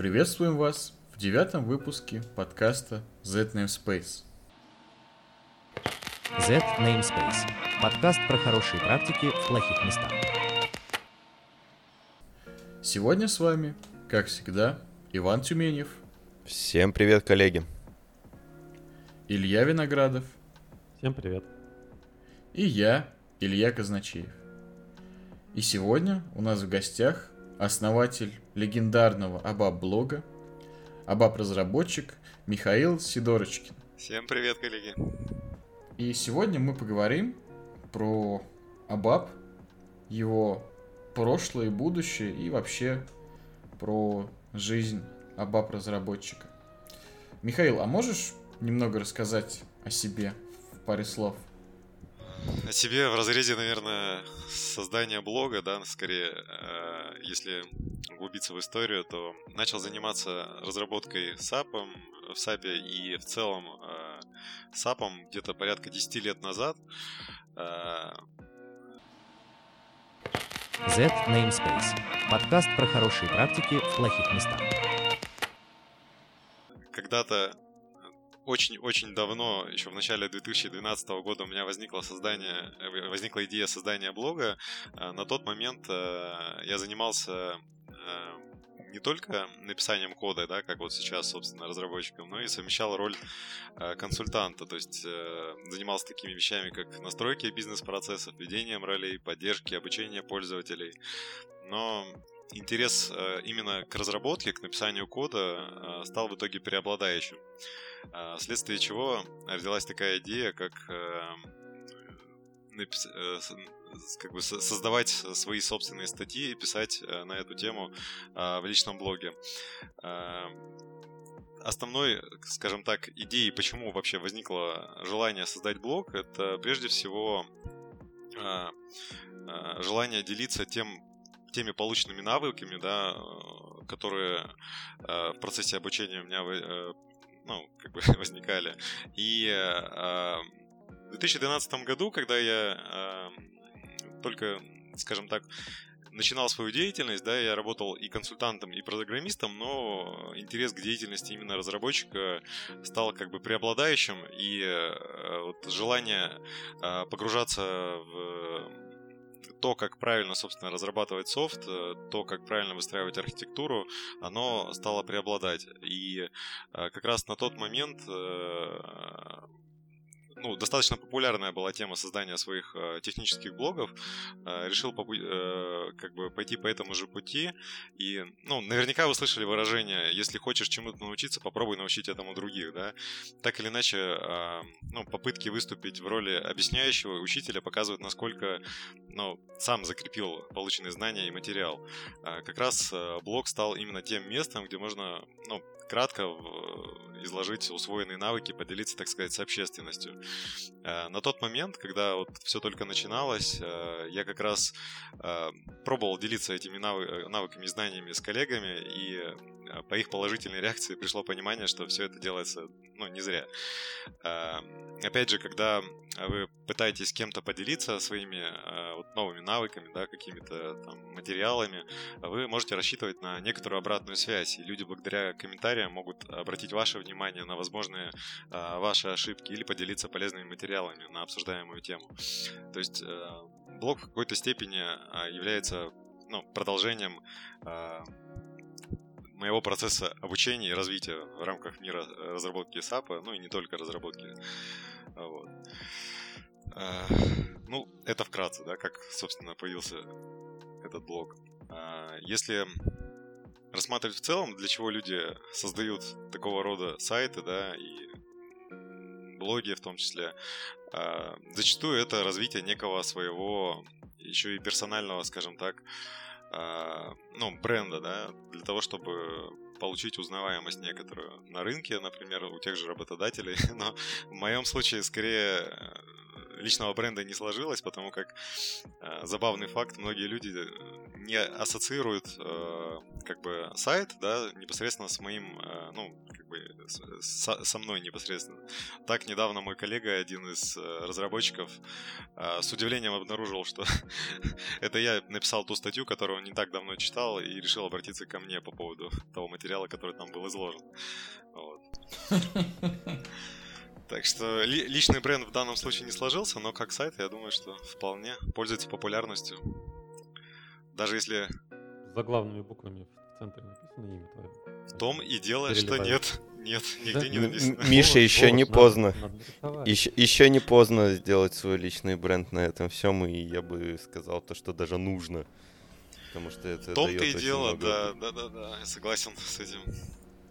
Приветствуем вас в девятом выпуске подкаста Z Namespace. Z Namespace. Подкаст про хорошие практики в плохих местах. Сегодня с вами, как всегда, Иван Тюменев, Всем привет, коллеги. Илья Виноградов Всем привет. и я, Илья Казначеев. И сегодня у нас в гостях основатель легендарного ABAP-блога, ABAP-разработчик Михаил Сидорочкин. Всем привет, коллеги. И сегодня мы поговорим про ABAP, его прошлое и будущее, и вообще про жизнь ABAP-разработчика. Михаил, а можешь немного рассказать о себе в паре слов? О себе в разрезе, наверное, создания блога, да, скорее, э, если углубиться в историю, то начал заниматься разработкой SAP, в SAP и в целом э, SAP где-то порядка 10 лет назад. Э, Z Namespace. Подкаст про хорошие практики в плохих местах. когда-то очень-очень давно, еще в начале 2012 года у меня возникло создание, э, возникла идея создания блога. Э, На тот момент э, я занимался не только написанием кода, да, как вот сейчас, собственно, разработчиком, но и совмещал роль э, консультанта, то есть э, занимался такими вещами, как настройки бизнес-процессов, ведением ролей, поддержки, обучение пользователей. Но интерес э, именно к разработке, к написанию кода э, стал в итоге преобладающим. Э, Вследствие чего родилась такая идея, как как бы со- создавать свои собственные статьи и писать на эту тему в личном блоге. Основной, скажем так, идеей, почему вообще возникло желание создать блог, это прежде всего желание делиться тем, теми полученными навыками, да, э, которые э, в процессе обучения у меня э, ну, как бы возникали. И в 2012 году, когда я только, скажем так, начинал свою деятельность, да, я работал и консультантом, и программистом, но интерес к деятельности именно разработчика стал как бы преобладающим, и вот желание погружаться в то, как правильно, собственно, разрабатывать софт, э, то, как правильно выстраивать архитектуру, оно стало преобладать. И э, как раз на тот момент э, ну, достаточно популярная была тема создания своих э, технических блогов. Э, решил э, как бы пойти по этому же пути. И, ну, наверняка вы слышали выражение, если хочешь чему-то научиться, попробуй научить этому других, да. Так или иначе, э, ну, попытки выступить в роли объясняющего учителя показывают, насколько, ну, сам закрепил полученные знания и материал. Э, как раз э, блог стал именно тем местом, где можно, ну, кратко в- изложить усвоенные навыки, поделиться, так сказать, с общественностью. Э, На тот момент, когда вот все только начиналось, э, я как раз э, пробовал делиться этими навы- э, навыками и знаниями с коллегами, и э, по их положительной реакции пришло понимание, что все это делается, ну, не зря. Э, Опять же, когда вы пытаетесь с кем-то поделиться своими э, вот новыми навыками, да, какими-то материалами, вы можете рассчитывать на некоторую обратную связь, и люди благодаря комментариям могут обратить ваше внимание на возможные э, ваши ошибки или поделиться полезными материалами на обсуждаемую тему. То есть э, блог в какой-то степени э, является ну, продолжением э, моего процесса обучения и развития в рамках мира э, разработки SAP, ну и не только разработки. Вот. Э, Ну, это вкратце, да, как, собственно, появился этот блог. А, Если рассматривать в целом, для чего люди создают такого рода сайты, да, и блоги в том числе, а, зачастую это развитие некого своего еще и персонального, скажем так, а, ну, бренда, да, для того, чтобы получить узнаваемость некоторую на рынке, например, у тех же работодателей. Но в моем случае скорее э, личного бренда не сложилось, потому как э, забавный факт, многие люди не ассоциируют э, как бы сайт, да, непосредственно с моим, э, ну, как бы со, со мной непосредственно. Так недавно мой коллега, один из э, разработчиков, э, с удивлением обнаружил, что это я написал ту статью, которую он не так давно читал, и решил обратиться ко мне по поводу того материала, который там был изложен. Вот. Так что ли, личный бренд в данном случае не сложился, но как сайт, я думаю, что вполне пользуется популярностью. Даже если... За главными буквами в центре написано имя твое. В том и дело, что нет. Нет, нигде не написано. Миша, еще не поздно. Еще, еще не поздно сделать свой личный бренд на этом всем, и я бы сказал то, что даже нужно. Потому что это В том-то и дело, да, да, да, да, я согласен с этим.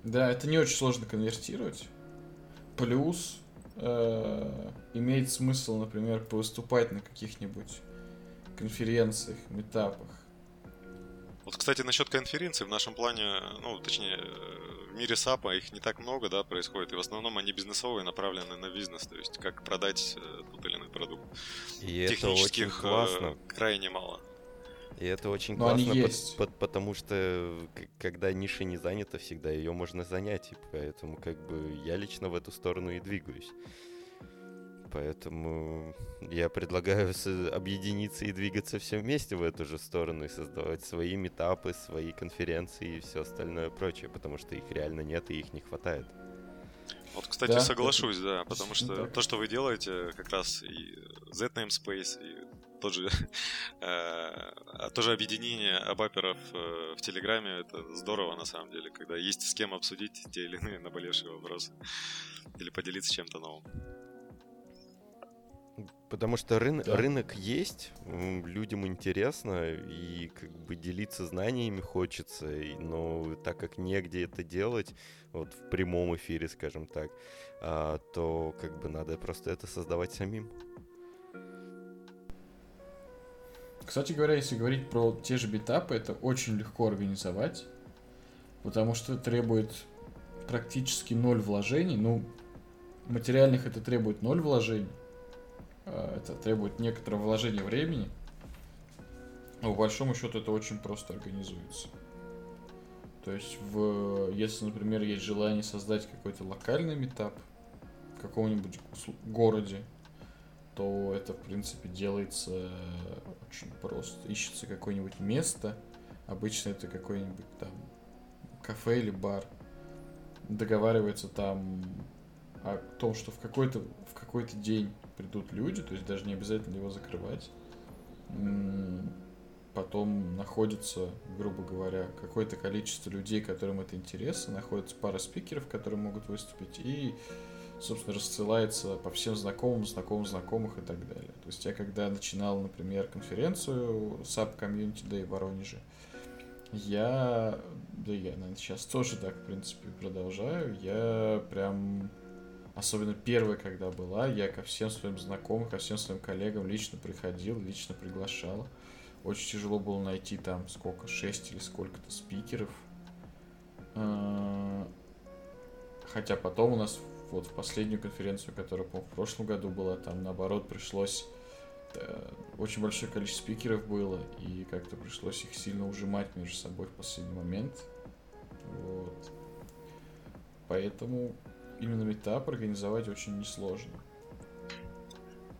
Да, это не очень сложно конвертировать. Плюс э, имеет смысл, например, выступать на каких-нибудь конференциях, метапах. Вот, кстати, насчет конференций в нашем плане, ну, точнее, в мире САПа их не так много, да, происходит, и в основном они бизнесовые, направлены на бизнес, то есть как продать э, тот или иной продукт. И это очень классно. Э, крайне мало. И это очень Но классно, по- по- потому что когда ниша не занята, всегда ее можно занять. И поэтому как бы я лично в эту сторону и двигаюсь. Поэтому я предлагаю объединиться и двигаться все вместе в эту же сторону и создавать свои метапы, свои конференции и все остальное прочее, потому что их реально нет и их не хватает. Вот, кстати, да, соглашусь, это... да, потому что так. то, что вы делаете, как раз и Z-Namespace, и тот же, э, тоже объединение абаперов э, в Телеграме, это здорово на самом деле, когда есть с кем обсудить те или иные наболевшие вопросы или поделиться чем-то новым. Потому что рын- да. рынок есть, людям интересно, и как бы делиться знаниями хочется, но так как негде это делать, вот в прямом эфире, скажем так, а, то как бы надо просто это создавать самим. Кстати говоря, если говорить про те же битапы, это очень легко организовать, потому что требует практически ноль вложений. Ну, материальных это требует ноль вложений. А, это требует некоторого вложения времени. Но по большому счету это очень просто организуется. То есть, в, если, например, есть желание создать какой-то локальный метап в каком-нибудь городе, то это, в принципе, делается очень просто. Ищется какое-нибудь место, обычно это какой-нибудь там кафе или бар, договаривается там о том, что в какой-то в какой-то день придут люди, то есть даже не обязательно его закрывать. Потом находится, грубо говоря, какое-то количество людей, которым это интересно, находится пара спикеров, которые могут выступить, и собственно, рассылается по всем знакомым, знакомым, знакомых и так далее. То есть я когда начинал, например, конференцию SAP Community Day в Воронеже, я, да я, наверное, сейчас тоже так, в принципе, продолжаю, я прям, особенно первая, когда была, я ко всем своим знакомым, ко всем своим коллегам лично приходил, лично приглашал. Очень тяжело было найти там сколько, 6 или сколько-то спикеров. А, хотя потом у нас вот в последнюю конференцию, которая, по в прошлом году была, там наоборот пришлось э, очень большое количество спикеров было, и как-то пришлось их сильно ужимать между собой в последний момент. Вот. Поэтому именно метап организовать очень несложно.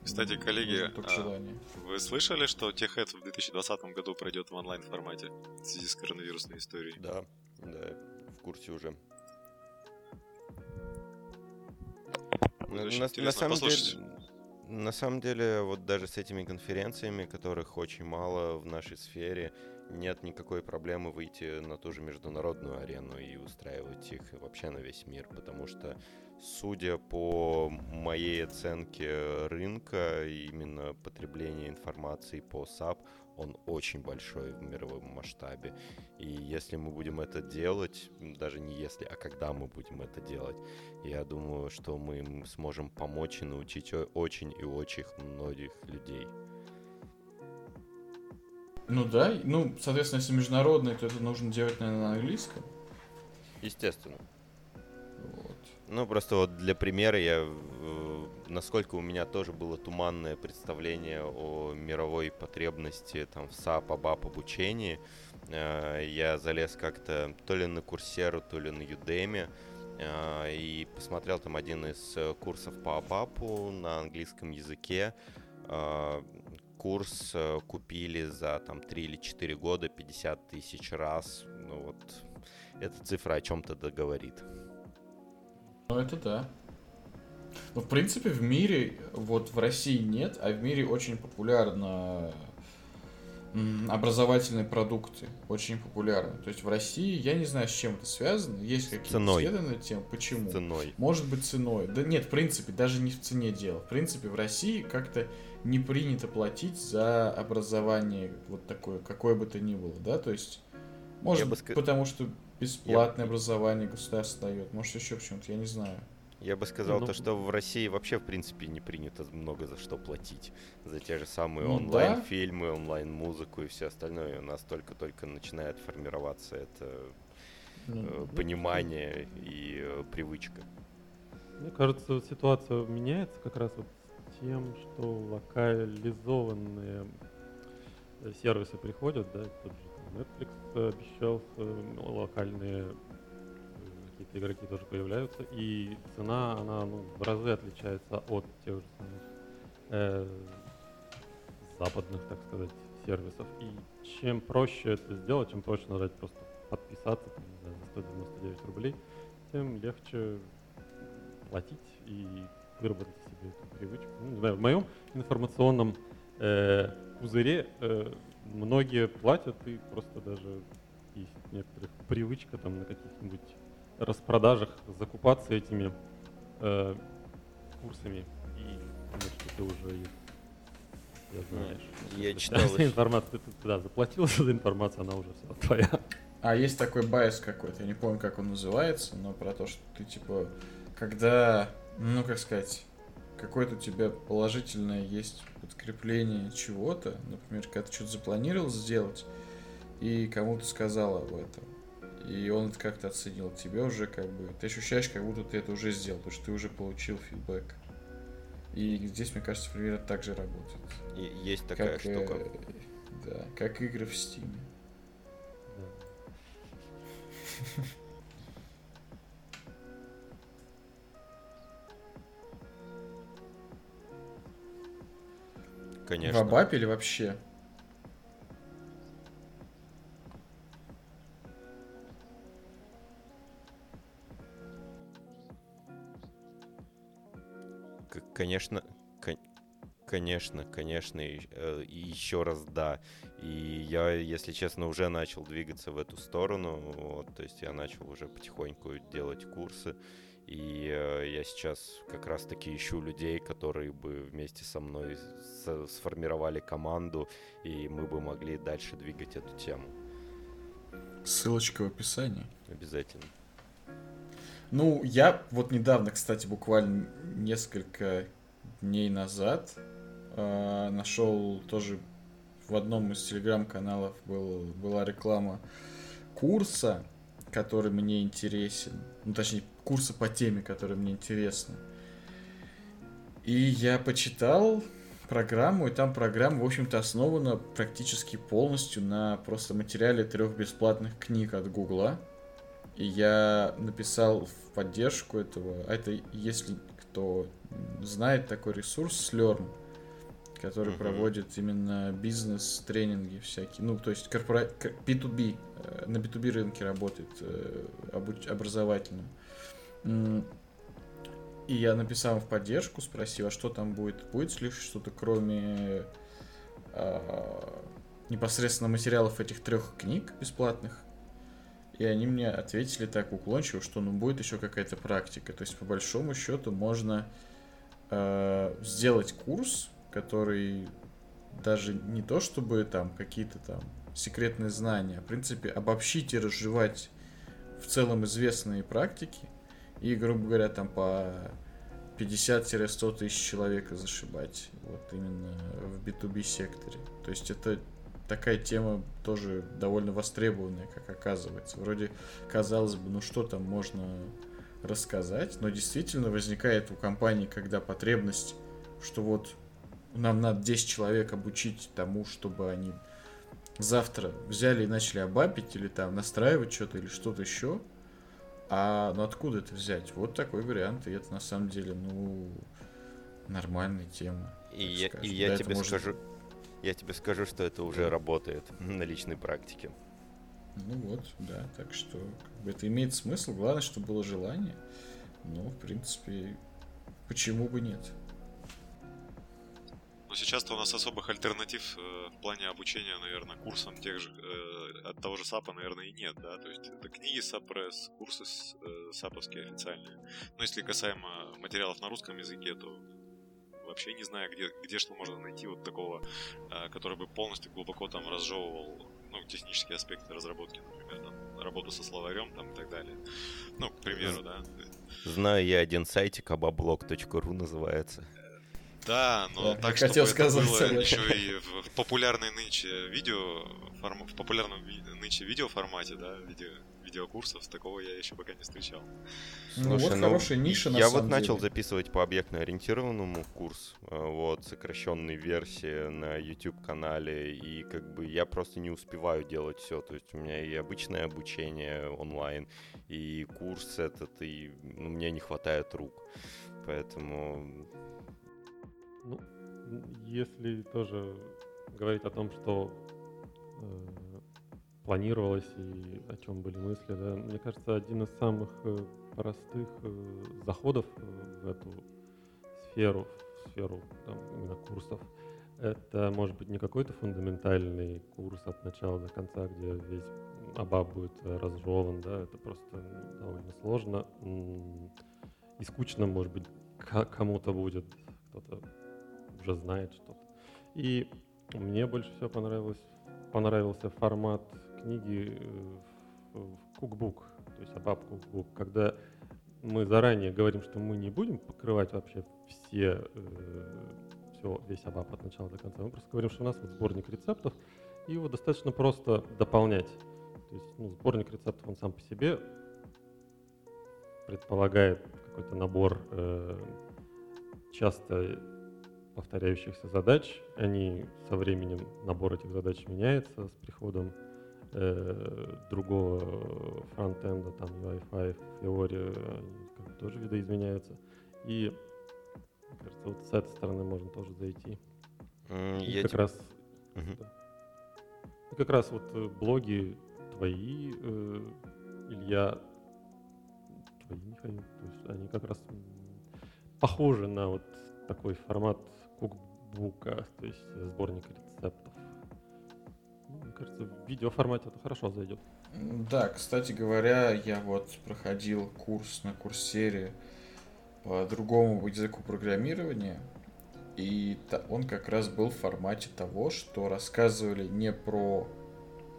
Кстати, коллеги, а вы слышали, что TechHead в 2020 году пройдет в онлайн формате в связи с коронавирусной историей? Да, да, в курсе уже. На, на, на самом деле, на самом деле, вот даже с этими конференциями, которых очень мало в нашей сфере, нет никакой проблемы выйти на ту же международную арену и устраивать их вообще на весь мир, потому что, судя по моей оценке рынка, именно потребления информации по SAP, он очень большой в мировом масштабе. И если мы будем это делать, даже не если, а когда мы будем это делать, я думаю, что мы сможем помочь и научить очень и очень многих людей. Ну да, ну, соответственно, если международный, то это нужно делать, наверное, на английском. Естественно. Ну, просто вот для примера я насколько у меня тоже было туманное представление о мировой потребности там в SAP, ABAP обучении. Э, я залез как-то то ли на Курсеру, то ли на Udemy, э, и посмотрел там один из э, курсов по АБАПу на английском языке. Э, курс э, купили за там 3 или 4 года 50 тысяч раз. Ну вот, эта цифра о чем-то договорит. Ну это да. Ну, в принципе, в мире, вот в России нет, а в мире очень популярно образовательные продукты очень популярны. То есть в России, я не знаю, с чем это связано, есть какие-то исследования на тему, почему. С ценой. Может быть, ценой. Да нет, в принципе, даже не в цене дело. В принципе, в России как-то не принято платить за образование вот такое, какое бы то ни было, да, то есть, может быть, ск... потому что бесплатное я... образование государство дает, может еще почему-то, я не знаю. Я бы сказал ну, то, что в России вообще, в принципе, не принято много за что платить. За те же самые ну, онлайн-фильмы, да? онлайн-музыку и все остальное. У нас только-только начинает формироваться это ну, э, ну, понимание ну, и э, привычка. Мне кажется, ситуация меняется как раз вот тем, что локализованные э, сервисы приходят, да, тот же Netflix обещал локальные какие-то игроки тоже появляются, и цена, она ну, в разы отличается от тех же самых э, западных, так сказать, сервисов. И чем проще это сделать, чем проще нажать просто подписаться там, за 199 рублей, тем легче платить и выработать себе эту привычку. Ну, не знаю, в моем информационном э, пузыре э, многие платят, и просто даже есть некоторых привычка там на каких-нибудь распродажах закупаться этими э, курсами и что ты уже их я знаешь. Я читал. Вся информация, ты, ты да, заплатил за информацию, она уже вся твоя. А есть такой байс какой-то, я не помню, как он называется, но про то, что ты типа, когда, ну как сказать, какое-то у тебя положительное есть подкрепление чего-то, например, когда ты что-то запланировал сделать, и кому-то сказал об этом и он это как-то оценил. Тебе уже как бы, ты ощущаешь, как будто ты это уже сделал, потому что ты уже получил фидбэк. И здесь, мне кажется, примерно так же работает. И есть такая как, штука. Э, да, как игры в Steam. Конечно. В Абапе или вообще? Конечно, конечно, конечно, и, э, и еще раз да. И я, если честно, уже начал двигаться в эту сторону. Вот, то есть я начал уже потихоньку делать курсы. И э, я сейчас как раз-таки ищу людей, которые бы вместе со мной с, сформировали команду, и мы бы могли дальше двигать эту тему. Ссылочка в описании. Обязательно. Ну, я вот недавно, кстати, буквально несколько дней назад э, нашел тоже в одном из телеграм-каналов был, была реклама курса, который мне интересен. Ну, точнее, курса по теме, который мне интересны. И я почитал программу, и там программа, в общем-то, основана практически полностью на просто материале трех бесплатных книг от Гугла. И я написал в поддержку этого. А это, если кто знает такой ресурс, Slurm, который uh-huh. проводит именно бизнес-тренинги всякие. Ну, то есть корпора... B2B, э, на B2B рынке работает э, образовательным. И я написал в поддержку, спросил, а что там будет? Будет ли что-то кроме а, непосредственно материалов этих трех книг бесплатных? И они мне ответили так уклончиво, что ну будет еще какая-то практика. То есть по большому счету можно э, сделать курс, который даже не то чтобы там какие-то там секретные знания, а в принципе обобщить и разжевать в целом известные практики и, грубо говоря, там по 50-100 тысяч человек зашибать вот именно в B2B секторе. То есть это такая тема тоже довольно востребованная, как оказывается. Вроде, казалось бы, ну что там можно рассказать, но действительно возникает у компании, когда потребность, что вот нам надо 10 человек обучить тому, чтобы они завтра взяли и начали обапить или там настраивать что-то или что-то еще, А ну откуда это взять? Вот такой вариант, и это на самом деле, ну, нормальная тема. И я, и я да, тебе может... скажу, я тебе скажу, что это уже работает на личной практике. Ну вот, да, так что как бы, это имеет смысл. Главное, чтобы было желание. Но, в принципе, почему бы нет? Но сейчас-то у нас особых альтернатив э, в плане обучения, наверное, курсам тех же, э, от того же САПа, наверное, и нет, да, то есть это книги SAP Press, курсы э, САПовские официальные. Но если касаемо материалов на русском языке, то вообще не знаю, где, где что можно найти вот такого, э, который бы полностью глубоко там разжевывал ну, технические аспекты разработки, например, там, работу со словарем там и так далее. Ну, к примеру, да. Знаю я один сайтик, abablog.ru называется. Да, но да, так, чтобы хотел это сказать, было еще и в популярной нынче видео, в популярном нынче видео формате, да, видео, видеокурсов, такого я еще пока не встречал. Ну, Слушай, вот ну, хорошая ниша, Я вот деле. начал записывать по объектно-ориентированному курс, э, вот, сокращенной версии на YouTube-канале, и как бы я просто не успеваю делать все, то есть у меня и обычное обучение онлайн, и курс этот, и ну, мне не хватает рук, поэтому ну, если тоже говорить о том, что э, планировалось и о чем были мысли, да, мне кажется, один из самых э, простых э, заходов э, в эту сферу, в сферу там, именно курсов, это может быть не какой-то фундаментальный курс от начала до конца, где весь абаб будет разжеван, да, это просто довольно сложно. И скучно, может быть, кому-то будет, кто-то уже знает что-то. И мне больше всего понравилось, понравился формат книги э, кукбук, то есть абаб кукбук, когда мы заранее говорим, что мы не будем покрывать вообще все, э, все, весь абаб от начала до конца. Мы просто говорим, что у нас вот сборник рецептов, и его достаточно просто дополнять. То есть ну, сборник рецептов, он сам по себе предполагает какой-то набор э, часто повторяющихся задач. Они со временем, набор этих задач меняется с приходом э, другого фронтенда, там UI5, Fiori, они тоже видоизменяются. И, кажется, вот с этой стороны можно тоже зайти. Mm, и как тебе... раз... Да. И как раз вот э, блоги твои, э, Илья, твои, Михаил, то есть они как раз похожи на вот такой формат кукбука, то есть сборник рецептов. Ну, мне кажется, в видеоформате это хорошо зайдет. Да, кстати говоря, я вот проходил курс на курсере по другому языку программирования, и он как раз был в формате того, что рассказывали не про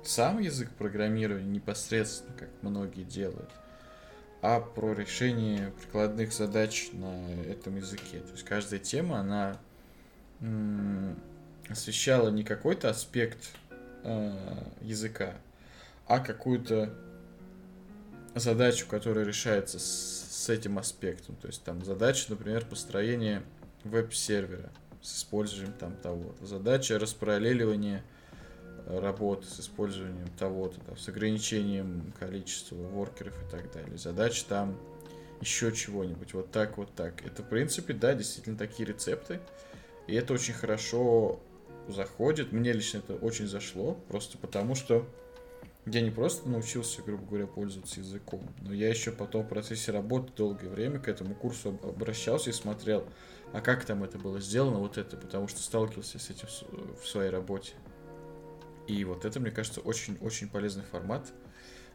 сам язык программирования непосредственно, как многие делают, а про решение прикладных задач на этом языке. То есть каждая тема, она освещала не какой-то аспект э, языка, а какую-то задачу, которая решается с, с этим аспектом. То есть там задача, например, построения веб-сервера с использованием там того-то. Задача распараллеливания работы с использованием того-то, там, с ограничением количества воркеров и так далее. Задача там еще чего-нибудь. Вот так, вот так. Это, в принципе, да, действительно такие рецепты. И это очень хорошо заходит. Мне лично это очень зашло, просто потому что я не просто научился, грубо говоря, пользоваться языком, но я еще потом в процессе работы долгое время к этому курсу обращался и смотрел, а как там это было сделано, вот это, потому что сталкивался с этим в своей работе. И вот это, мне кажется, очень-очень полезный формат,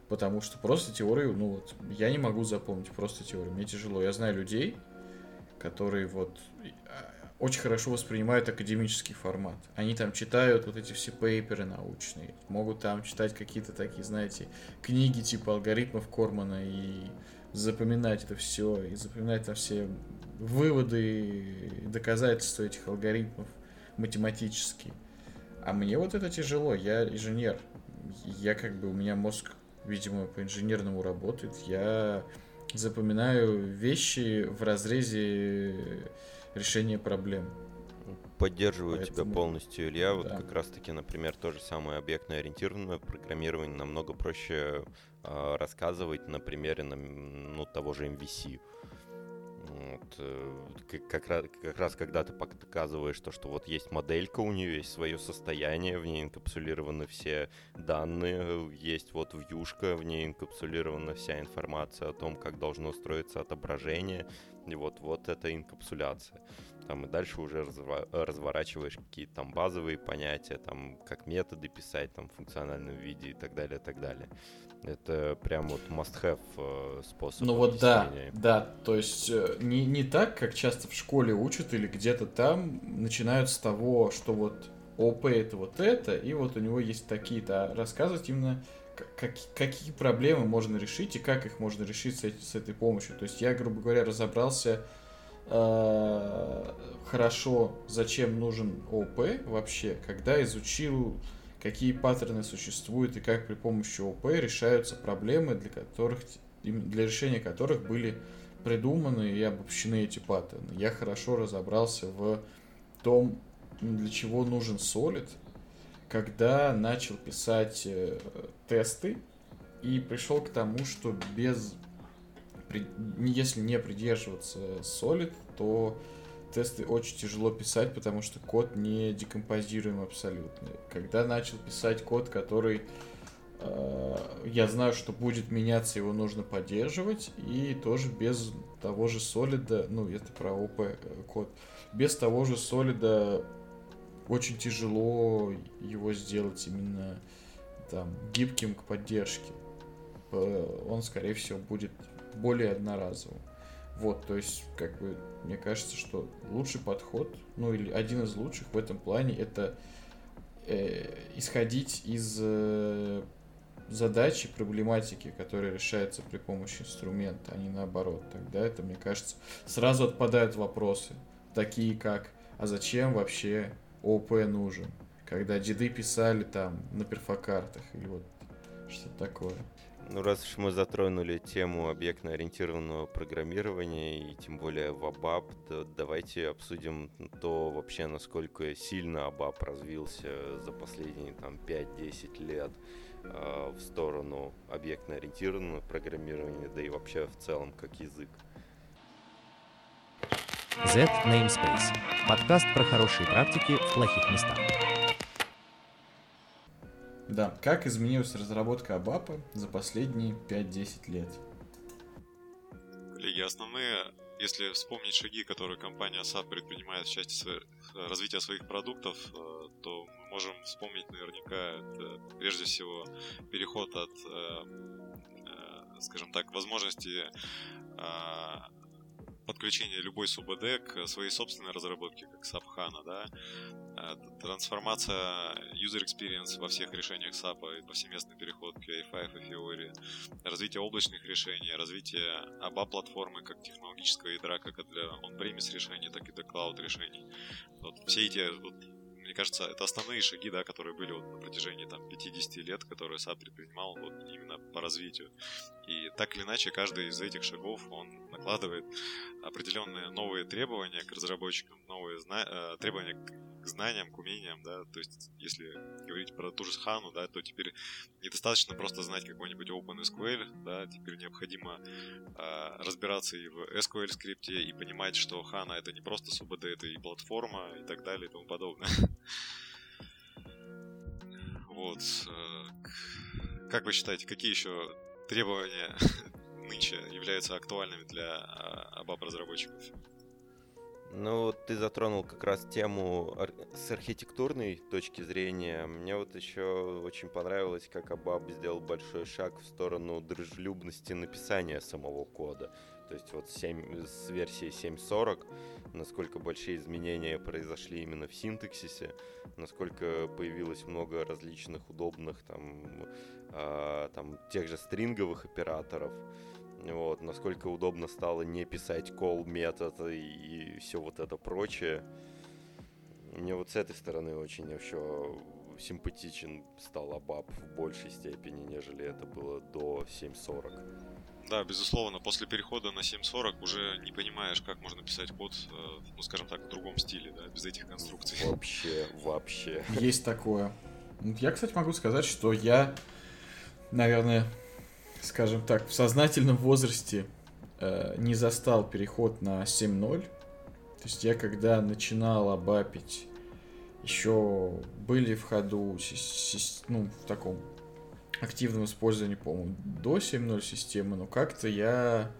потому что просто теорию, ну вот, я не могу запомнить просто теорию, мне тяжело. Я знаю людей, которые вот очень хорошо воспринимают академический формат. Они там читают вот эти все пейперы научные, могут там читать какие-то такие, знаете, книги типа алгоритмов Кормана и запоминать это все, и запоминать там все выводы и доказательства этих алгоритмов математически. А мне вот это тяжело, я инженер. Я как бы, у меня мозг, видимо, по инженерному работает. Я запоминаю вещи в разрезе решение проблем. Поддерживаю Поэтому... тебя полностью, Илья. Вот да. как раз-таки, например, то же самое объектно-ориентированное программирование намного проще э, рассказывать на примере на, ну, того же MVC. Вот, э, как, раз, как раз когда ты показываешь то, что вот есть моделька, у нее есть свое состояние, в ней инкапсулированы все данные, есть вот вьюшка, в ней инкапсулирована вся информация о том, как должно строиться отображение, и вот, вот это инкапсуляция. Там и дальше уже разворачиваешь какие-то там базовые понятия, там как методы писать, там в функциональном виде и так далее, и так далее. Это прям вот must-have э, способ. Ну вот да, да, то есть э, не, не так, как часто в школе учат или где-то там начинают с того, что вот ОП это вот это, и вот у него есть такие-то, а рассказывать именно как, какие проблемы можно решить и как их можно решить с, с этой помощью. То есть я, грубо говоря, разобрался э, хорошо, зачем нужен ОП вообще, когда изучил какие паттерны существуют и как при помощи ОП решаются проблемы, для которых для решения которых были придуманы и обобщены эти паттерны. Я хорошо разобрался в том, для чего нужен Solid, когда начал писать э, тесты и пришел к тому, что без если не придерживаться Solid, то тесты очень тяжело писать, потому что код не декомпозируем абсолютно. Когда начал писать код, который э, я знаю, что будет меняться, его нужно поддерживать, и тоже без того же солида, ну, это про ОП э, код, без того же солида очень тяжело его сделать именно там гибким к поддержке. Он, скорее всего, будет более одноразовым. Вот, то есть, как бы, мне кажется, что лучший подход, ну или один из лучших в этом плане, это э, исходить из э, задачи, проблематики, которые решаются при помощи инструмента, а не наоборот. Тогда это, мне кажется, сразу отпадают вопросы, такие как, а зачем вообще ОП нужен? Когда деды писали там на перфокартах или вот что-то такое. Ну, раз уж мы затронули тему объектно-ориентированного программирования, и тем более в ABAP, то давайте обсудим то вообще, насколько сильно ABAP развился за последние там 5-10 лет э, в сторону объектно-ориентированного программирования, да и вообще в целом как язык. Z Namespace. Подкаст про хорошие практики в плохих местах. Да, как изменилась разработка Абапа за последние 5-10 лет? Коллеги, основные, если вспомнить шаги, которые компания SAP предпринимает в части своей, развития своих продуктов, э, то мы можем вспомнить наверняка это, прежде всего переход от, э, э, скажем так, возможности подключение любой СУБД к своей собственной разработке, как SAP HANA, да, э, трансформация user experience во всех решениях SAP и повсеместный переход к UI5 и Fiori, развитие облачных решений, развитие ABAP-платформы как технологического ядра, как для on-premise решений, так и для cloud решений. Вот все эти вот, кажется, это основные шаги, да, которые были вот на протяжении там 50 лет, которые SAP предпринимал вот именно по развитию. И так или иначе, каждый из этих шагов, он накладывает определенные новые требования к разработчикам, новые зна- э, требования к знаниям, к умениям, да, то есть, если говорить про ту же Хану, да, то теперь недостаточно просто знать какой-нибудь OpenSQL, да, теперь необходимо э, разбираться и в SQL скрипте и понимать, что Хана это не просто СУБД, это и платформа и так далее и тому подобное. Вот. Э, как вы считаете, какие еще требования нынче являются актуальными для ABAP-разработчиков? Ну, ты затронул как раз тему с архитектурной точки зрения. Мне вот еще очень понравилось, как Абаб сделал большой шаг в сторону дружелюбности написания самого кода. То есть вот 7, с версии 7.40, насколько большие изменения произошли именно в синтаксисе, насколько появилось много различных удобных там, э, там тех же стринговых операторов. Вот, насколько удобно стало не писать call метод и, и все вот это прочее. Мне вот с этой стороны очень еще симпатичен стал Абаб в большей степени, нежели это было до 7.40. Да, безусловно, после перехода на 7.40 уже не понимаешь, как можно писать код, э, ну, скажем так, в другом стиле, да, без этих конструкций. Вообще, вообще. Есть такое. Я, кстати, могу сказать, что я, наверное, скажем так, в сознательном возрасте э, не застал переход на 7.0. То есть я когда начинал абапить, еще были в ходу, ну, в таком активном использовании, по-моему, до 7.0 системы, но как-то я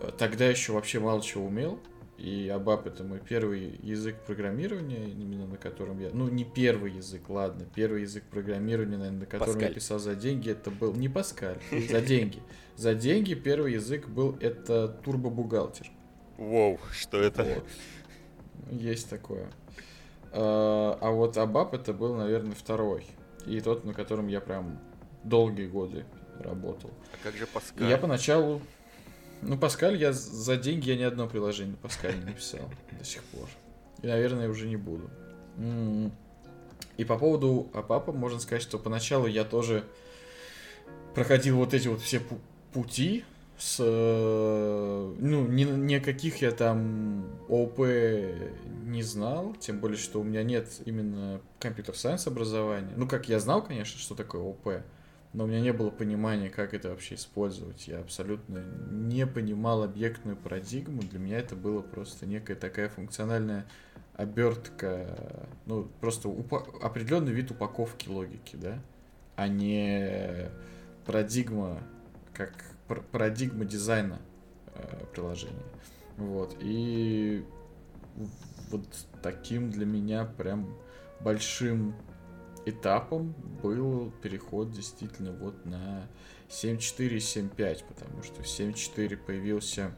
э, тогда еще вообще мало чего умел. И ABAP это мой первый язык программирования, именно на котором я... Ну, не первый язык, ладно. Первый язык программирования, наверное, на котором Паскаль. я писал за деньги, это был... Не Паскаль, за деньги. За деньги первый язык был это турбобухгалтер. Воу, что это? Вот. Есть такое. А, а вот ABAP это был, наверное, второй. И тот, на котором я прям долгие годы работал. А как же Паскаль? И я поначалу... Ну, Паскаль я за деньги я ни одно приложение Паскаль не написал до сих пор. И, наверное, уже не буду. М-м. И по поводу Апапа можно сказать, что поначалу я тоже проходил вот эти вот все пути с... Ну, ни, никаких я там ОП не знал, тем более, что у меня нет именно компьютер-сайенс образования. Ну, как я знал, конечно, что такое ОП, но у меня не было понимания, как это вообще использовать. Я абсолютно не понимал объектную парадигму. Для меня это было просто некая такая функциональная обертка, ну, просто упа- определенный вид упаковки логики, да, а не парадигма, как пар- парадигма дизайна э, приложения. Вот. И вот таким для меня прям большим этапом был переход действительно вот на 7.4 и 7.5, потому что в 7.4 появился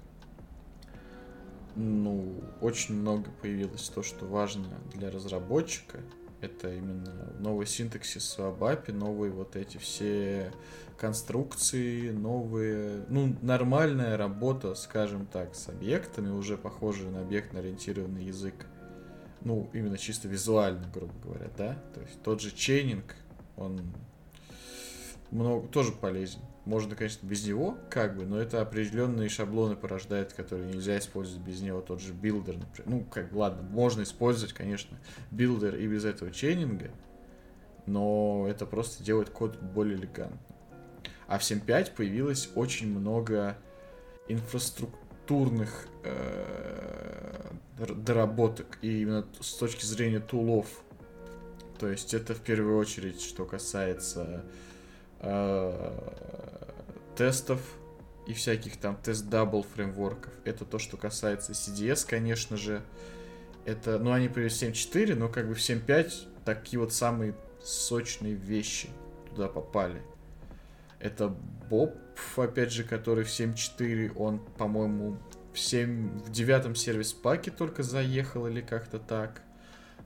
ну, очень много появилось то, что важно для разработчика. Это именно новый синтаксис в ABAP, новые вот эти все конструкции, новые, ну, нормальная работа, скажем так, с объектами, уже похожие на объектно-ориентированный язык ну, именно чисто визуально, грубо говоря, да, то есть тот же chaining, он много, тоже полезен. Можно, конечно, без него, как бы, но это определенные шаблоны порождает, которые нельзя использовать без него. Тот же builder, например. Ну, как бы, ладно, можно использовать, конечно, builder и без этого chaining а, но это просто делает код более элегантным. А в 7.5 появилось очень много инфраструктурных э, доработок и именно с точки зрения tool ов. То есть это в первую очередь, что касается э, тестов и всяких там test double фреймворков. Это то, что касается CDS, конечно же. Это, ну, они появились в 7.4, но как бы в 7.5 такие вот самые сочные вещи туда попали. Это Боб, опять же, который в 7.4, он, по-моему, в, 7, в девятом сервис-паке только заехал или как-то так.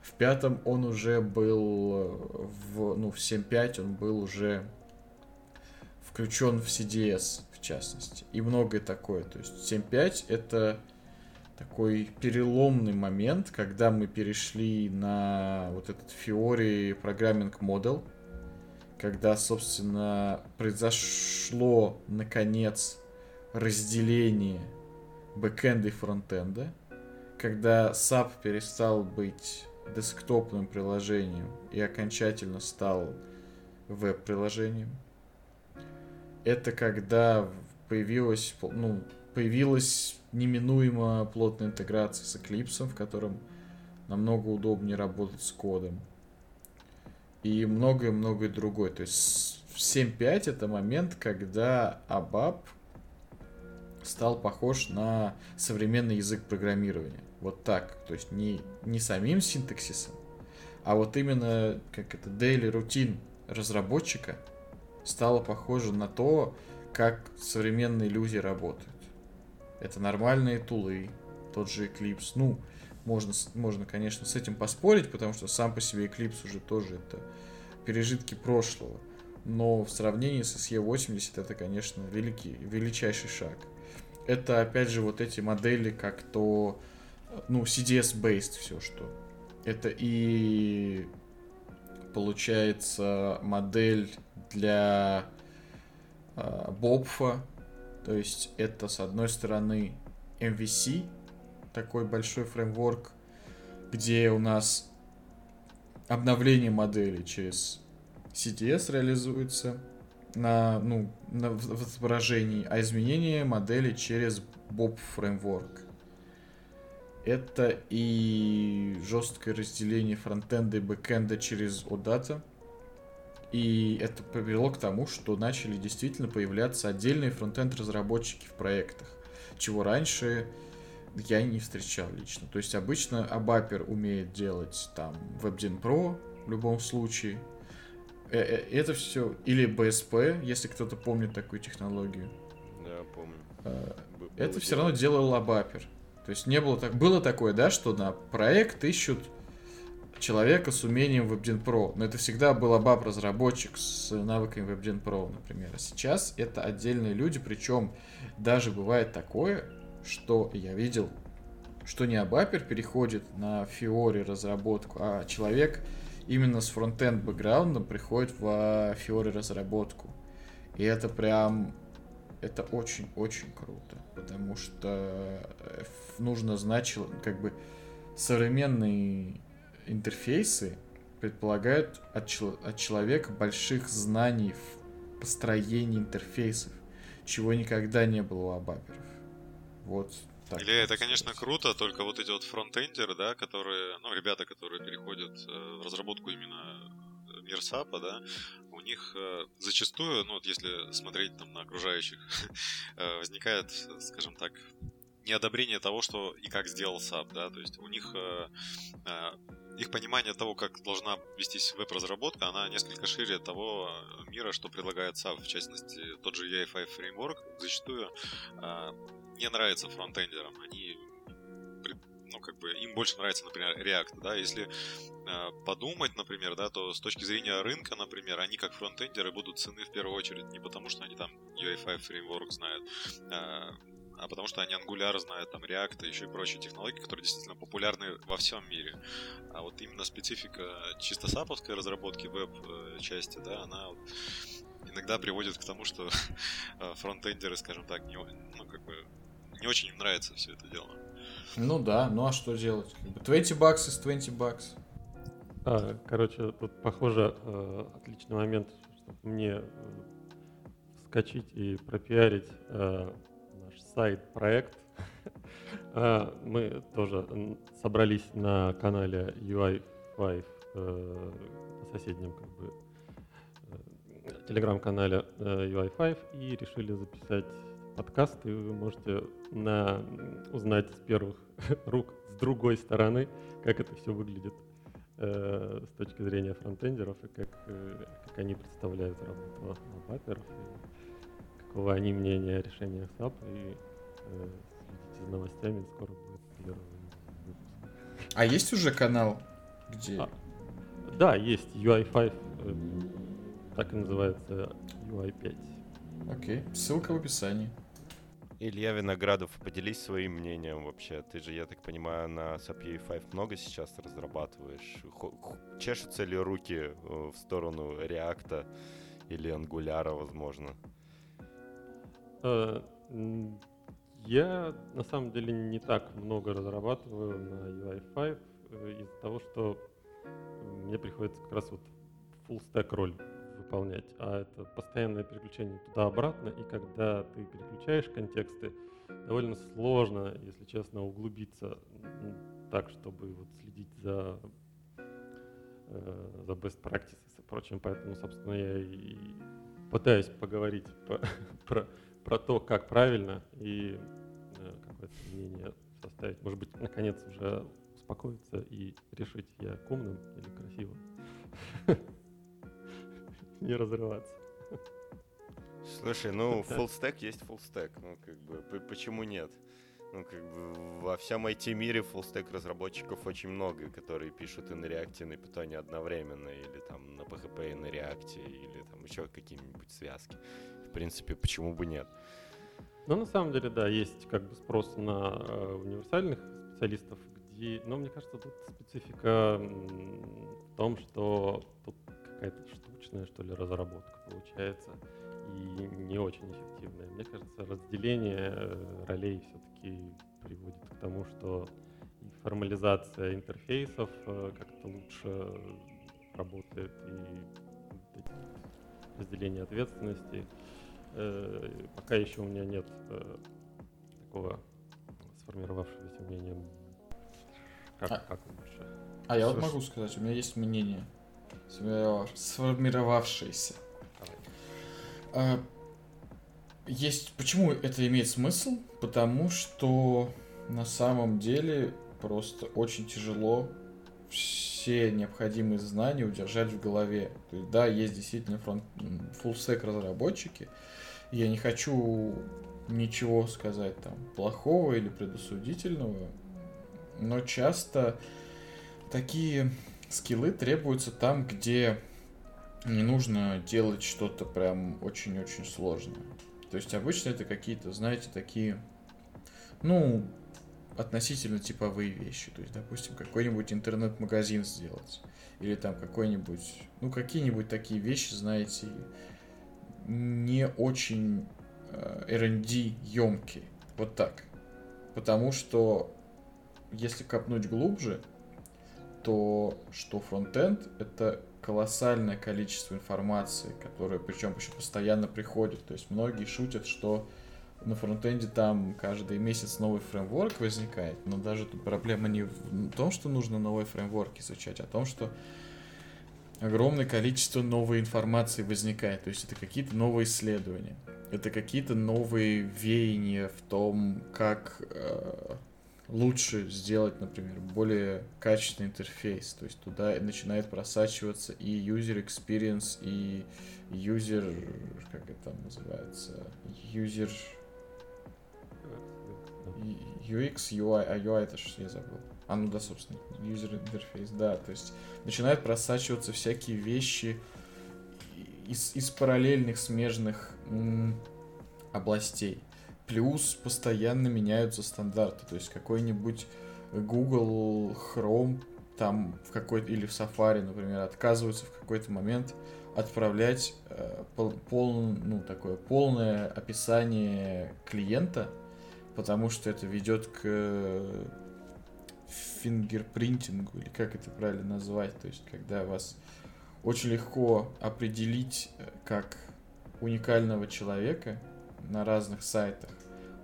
В пятом он уже был, э, в, ну, в 7.5 он был уже включен в CDS, в частности. И многое такое. То есть 7.5 это такой переломный момент, когда мы перешли на вот этот Fiori Programming Model, когда, собственно, произошло, наконец, разделение бэкэнда и фронтенда, когда SAP перестал быть десктопным приложением и окончательно стал веб-приложением. Это когда появилась, ну, появилась неминуемо плотная интеграция с Eclipse, в котором намного удобнее работать с кодом. И многое-многое другое. То есть 7.5 это момент, когда ABAP стал похож на современный язык программирования. Вот так. То есть не, не самим синтаксисом, а вот именно как это daily рутин разработчика стало похоже на то, как современные люди работают. Это нормальные тулы, тот же Eclipse. Ну, можно, можно, конечно, с этим поспорить, потому что сам по себе Eclipse уже тоже это пережитки прошлого. Но в сравнении с SE80 это, конечно, великий, величайший шаг это опять же вот эти модели, как то, ну, CDS-based все, что. Это и получается модель для э, Бобфа, То есть это, с одной стороны, MVC, такой большой фреймворк, где у нас обновление модели через CTS реализуется на, ну, на, в изображении, а изменение модели через BOPF фреймворк. Это и жесткое разделение фронтенда и бэкенда через OData. И это привело к тому, что начали действительно появляться отдельные фронтенд разработчики в проектах, чего раньше я не встречал лично. То есть обычно Абапер умеет делать там Web Dynpro в любом случае. Э, э, это все или BSP, если кто-то помнит такую технологию. Да, помню. Э, это все равно делал Абапер. То есть не было так... Было такое, да, что на проект ищут человека с умением WebDen Pro. Но это всегда был абап разработчик с навыками WebDen Pro, например. А сейчас это отдельные люди, причем даже бывает такое, что я видел, что не абапер переходит на Fiori разработку, а человек именно с фронтенд бэкграундом приходит в Fiori разработку. И это прям это очень-очень круто, потому что э, нужно знать, как бы современные интерфейсы предполагают от, чел- от человека больших знаний в построении интерфейсов, чего никогда не было у абаперов. Вот так. Или это, конечно, круто, только вот эти вот фронтендеры, да, которые, ну, ребята, которые переходят э, в разработку именно Мирсапа, да, у них э, зачастую, ну вот если смотреть там на окружающих, э, возникает, скажем так, неодобрение того, что и как сделал SAP, да, то есть у них э, э, их понимание того, как должна вестись веб-разработка, она несколько шире того мира, что предлагает SAP, в частности, тот же UI5 фреймворк зачастую э, не нравится фронтендерам, они ну, как бы, им больше нравится, например, React, да, если э, подумать, например, да, то с точки зрения рынка, например, они как фронтендеры будут цены в первую очередь не потому, что они там UI5 фреймворк знают, э, а потому что они Angular знают, там React и еще и прочие технологии, которые действительно популярны во всем мире. А вот именно специфика чисто саповской разработки веб-части, да, она вот иногда приводит к тому, что э, фронтендеры, скажем так, не, ну, как бы, не очень им нравится все это дело. Ну да, ну а что делать? 20 бакс из 20 бакс. А, короче, тут, похоже, э, отличный момент, чтобы мне э, вскочить и пропиарить сайт-проект. А, мы тоже собрались на канале UI5, э, соседнем как бы э, телеграм-канале э, UI5 и решили записать подкаст, и вы можете на, узнать с первых рук с другой стороны, как это все выглядит э, с точки зрения фронтендеров и как, э, как они представляют работу апаперов, и какого они мнения о решениях SAP, и Э, следите за новостями, скоро будет первый выпуск. А есть уже канал, где... А, да, есть UI5, э, так и называется UI5. Окей, ссылка в описании. Илья Виноградов, поделись своим мнением вообще. Ты же, я так понимаю, на SAP UI5 много сейчас разрабатываешь. Чешутся ли руки э, в сторону React или Angular, возможно? Я на самом деле не так много разрабатываю на UI5 э, из-за того, что мне приходится как раз вот full stack роль выполнять, а это постоянное переключение туда-обратно, и когда ты переключаешь контексты, довольно сложно, если честно, углубиться так, чтобы вот следить за, э, за best practices и прочим, поэтому, собственно, я и пытаюсь поговорить по, про про то, как правильно, и э, какое-то мнение составить. Может быть, наконец уже успокоиться и решить, я к умным или красивым. Не разрываться. Слушай, ну, full stack есть full stack. Ну, как бы, почему нет? Ну, как бы во всем IT-мире full stack разработчиков очень много, которые пишут и на React, и на Python одновременно, или там на PHP и на React, или там еще какие-нибудь связки в принципе, почему бы нет? Ну, на самом деле, да, есть как бы спрос на э, универсальных специалистов, где, но мне кажется, тут специфика в том, что тут какая-то штучная, что ли, разработка получается. И не очень эффективное. Мне кажется, разделение э, ролей все-таки приводит к тому, что формализация интерфейсов э, как-то лучше работает и разделение ответственности. Э, пока еще у меня нет такого сформировавшегося мнения, как, а, как лучше. А я вот могу сказать, у меня есть мнение сформировавшееся. А, есть. Почему это имеет смысл? Потому что на самом деле просто очень тяжело все необходимые знания удержать в голове. То есть, да, есть действительно фронт, full stack разработчики. Я не хочу ничего сказать там плохого или предосудительного, но часто такие скиллы требуются там, где не нужно делать что-то прям очень-очень сложное. То есть обычно это какие-то, знаете, такие, ну, относительно типовые вещи. То есть, допустим, какой-нибудь интернет-магазин сделать. Или там какой-нибудь, ну, какие-нибудь такие вещи, знаете, не очень э, R&D емкие. Вот так. Потому что если копнуть глубже, то что фронтенд это колоссальное количество информации, которая причем еще постоянно приходит. То есть многие шутят, что на фронтенде там каждый месяц новый фреймворк возникает, но даже тут проблема не в том, что нужно новый фреймворк изучать, а в том, что огромное количество новой информации возникает. То есть это какие-то новые исследования, это какие-то новые веяния в том, как э, лучше сделать, например, более качественный интерфейс. То есть туда начинает просачиваться и user experience, и user, как это там называется, user UX, UI, а UI это что я забыл. А, ну да, собственно, user interface, да, то есть начинают просачиваться всякие вещи из, из параллельных смежных областей. Плюс постоянно меняются стандарты. То есть какой-нибудь Google Chrome там в какой-то или в Safari, например, отказываются в какой-то момент отправлять э, пол, ну, такое полное описание клиента, потому что это ведет к фингерпринтингу, или как это правильно назвать, то есть когда вас очень легко определить э, как уникального человека, на разных сайтах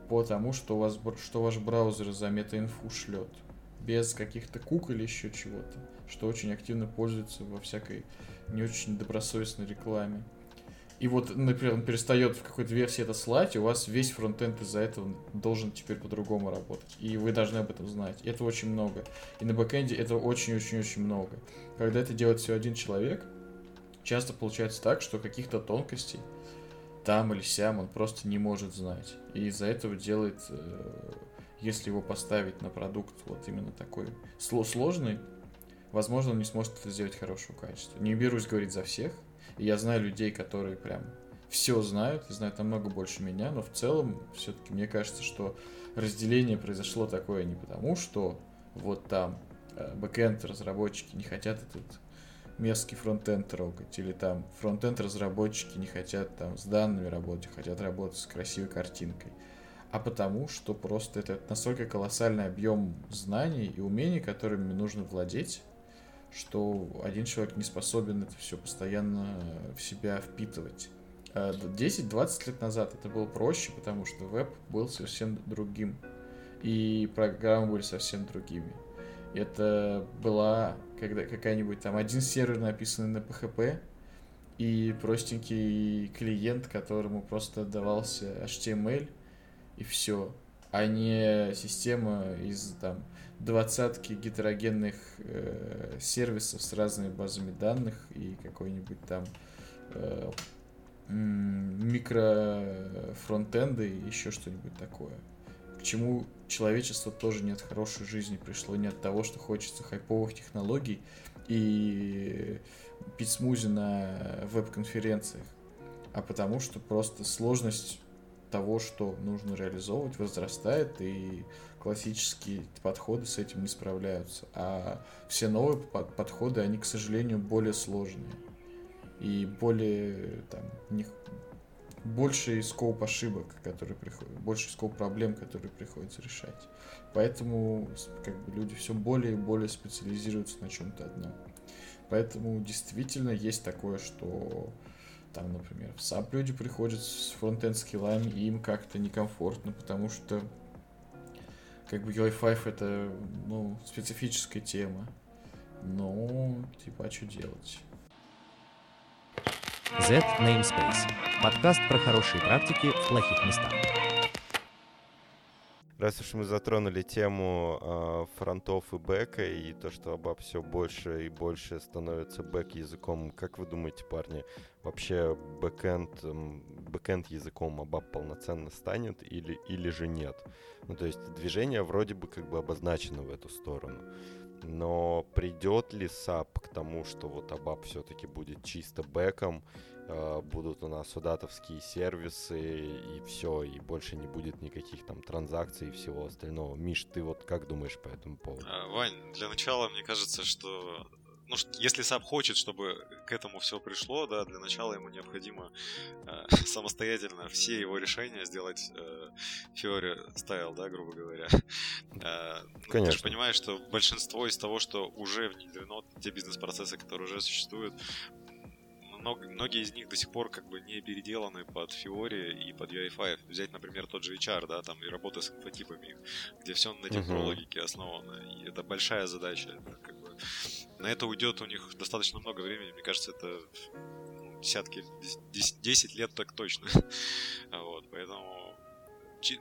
по тому, что, у вас, что ваш браузер за метаинфу шлет. Без каких-то кук или еще чего-то, что очень активно пользуется во всякой не очень добросовестной рекламе. И вот, например, он перестает в какой-то версии это слать, и у вас весь фронтенд из-за этого должен теперь по-другому работать. И вы должны об этом знать. И это очень много. И на бэкэнде это очень-очень-очень много. Когда это делает все один человек, часто получается так, что каких-то тонкостей там или сям он просто не может знать. И из-за этого делает, э, если его поставить на продукт вот именно такой сложный, возможно, он не сможет это сделать хорошего качества. Не берусь говорить за всех. Я знаю людей, которые прям все знают, и знают намного больше меня, но в целом все-таки мне кажется, что разделение произошло такое не потому, что вот там э, бэкэнд разработчики не хотят этот мерзкий фронтенд трогать, или там фронтенд разработчики не хотят там с данными работать, хотят работать с красивой картинкой, а потому что просто это настолько колоссальный объем знаний и умений, которыми нужно владеть, что один человек не способен это все постоянно в себя впитывать. 10-20 а лет назад это было проще, потому что веб был совсем другим, и программы были совсем другими. Это была когда какая-нибудь там один сервер написанный на PHP и простенький клиент, которому просто давался HTML и все, а не система из там двадцатки гетерогенных э, сервисов с разными базами данных и какой-нибудь там э, микро фронтенды и еще что-нибудь такое. К чему человечество тоже не от хорошей жизни пришло, не от того, что хочется хайповых технологий и пить смузи на веб-конференциях, а потому что просто сложность того, что нужно реализовывать, возрастает, и классические подходы с этим не справляются. А все новые подходы, они, к сожалению, более сложные и более там, больший скоп ошибок, которые приходят, больше скоп проблем, которые приходится решать. Поэтому как бы люди все более и более специализируются на чем-то одном. Поэтому действительно есть такое, что там, например, в SAP люди приходят с фронтенд скиллами, и им как-то некомфортно, потому что как бы UI5 это, ну, специфическая тема. Ну, типа, а что делать? Z Namespace. Подкаст про хорошие практики в плохих местах. Раз уж мы затронули тему э, фронтов и бэка, и то, что ABAP все больше и больше становится бэк-языком, как вы думаете, парни, вообще бэкэнд, бэкэнд языком ABAP полноценно станет или, или же нет? Ну, то есть движение вроде бы как бы обозначено в эту сторону. Но придет ли SAP к тому, что вот ABAP все-таки будет чисто бэком, э, будут у нас судатовские сервисы и все, и больше не будет никаких там транзакций и всего остального. Миш, ты вот как думаешь по этому поводу? А, Вань, для начала мне кажется, что ну, если SAP хочет, чтобы к этому все пришло, да, для начала ему необходимо э, самостоятельно все его решения сделать э, Fiori style, да, грубо говоря. Э, Конечно. Ты же понимаешь, что большинство из того, что уже внедрено, те бизнес-процессы, которые уже существуют, многие из них до сих пор как бы не переделаны под Fiori и под UI5. Взять, например, тот же HR, да, там и работа с инфотипами, где все на технологике uh-huh. основано. И это большая задача. Это как бы на это уйдет у них достаточно много времени. Мне кажется, это десятки, 10 лет так точно. вот, поэтому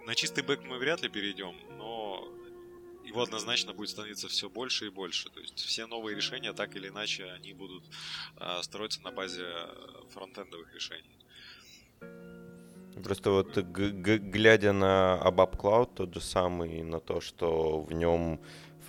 на чистый бэк мы вряд ли перейдем, но его однозначно будет становиться все больше и больше. То есть все новые решения, так или иначе, они будут э, строиться на базе фронтендовых решений. Просто вот глядя на ABAP Cloud, тот же самый, на то, что в нем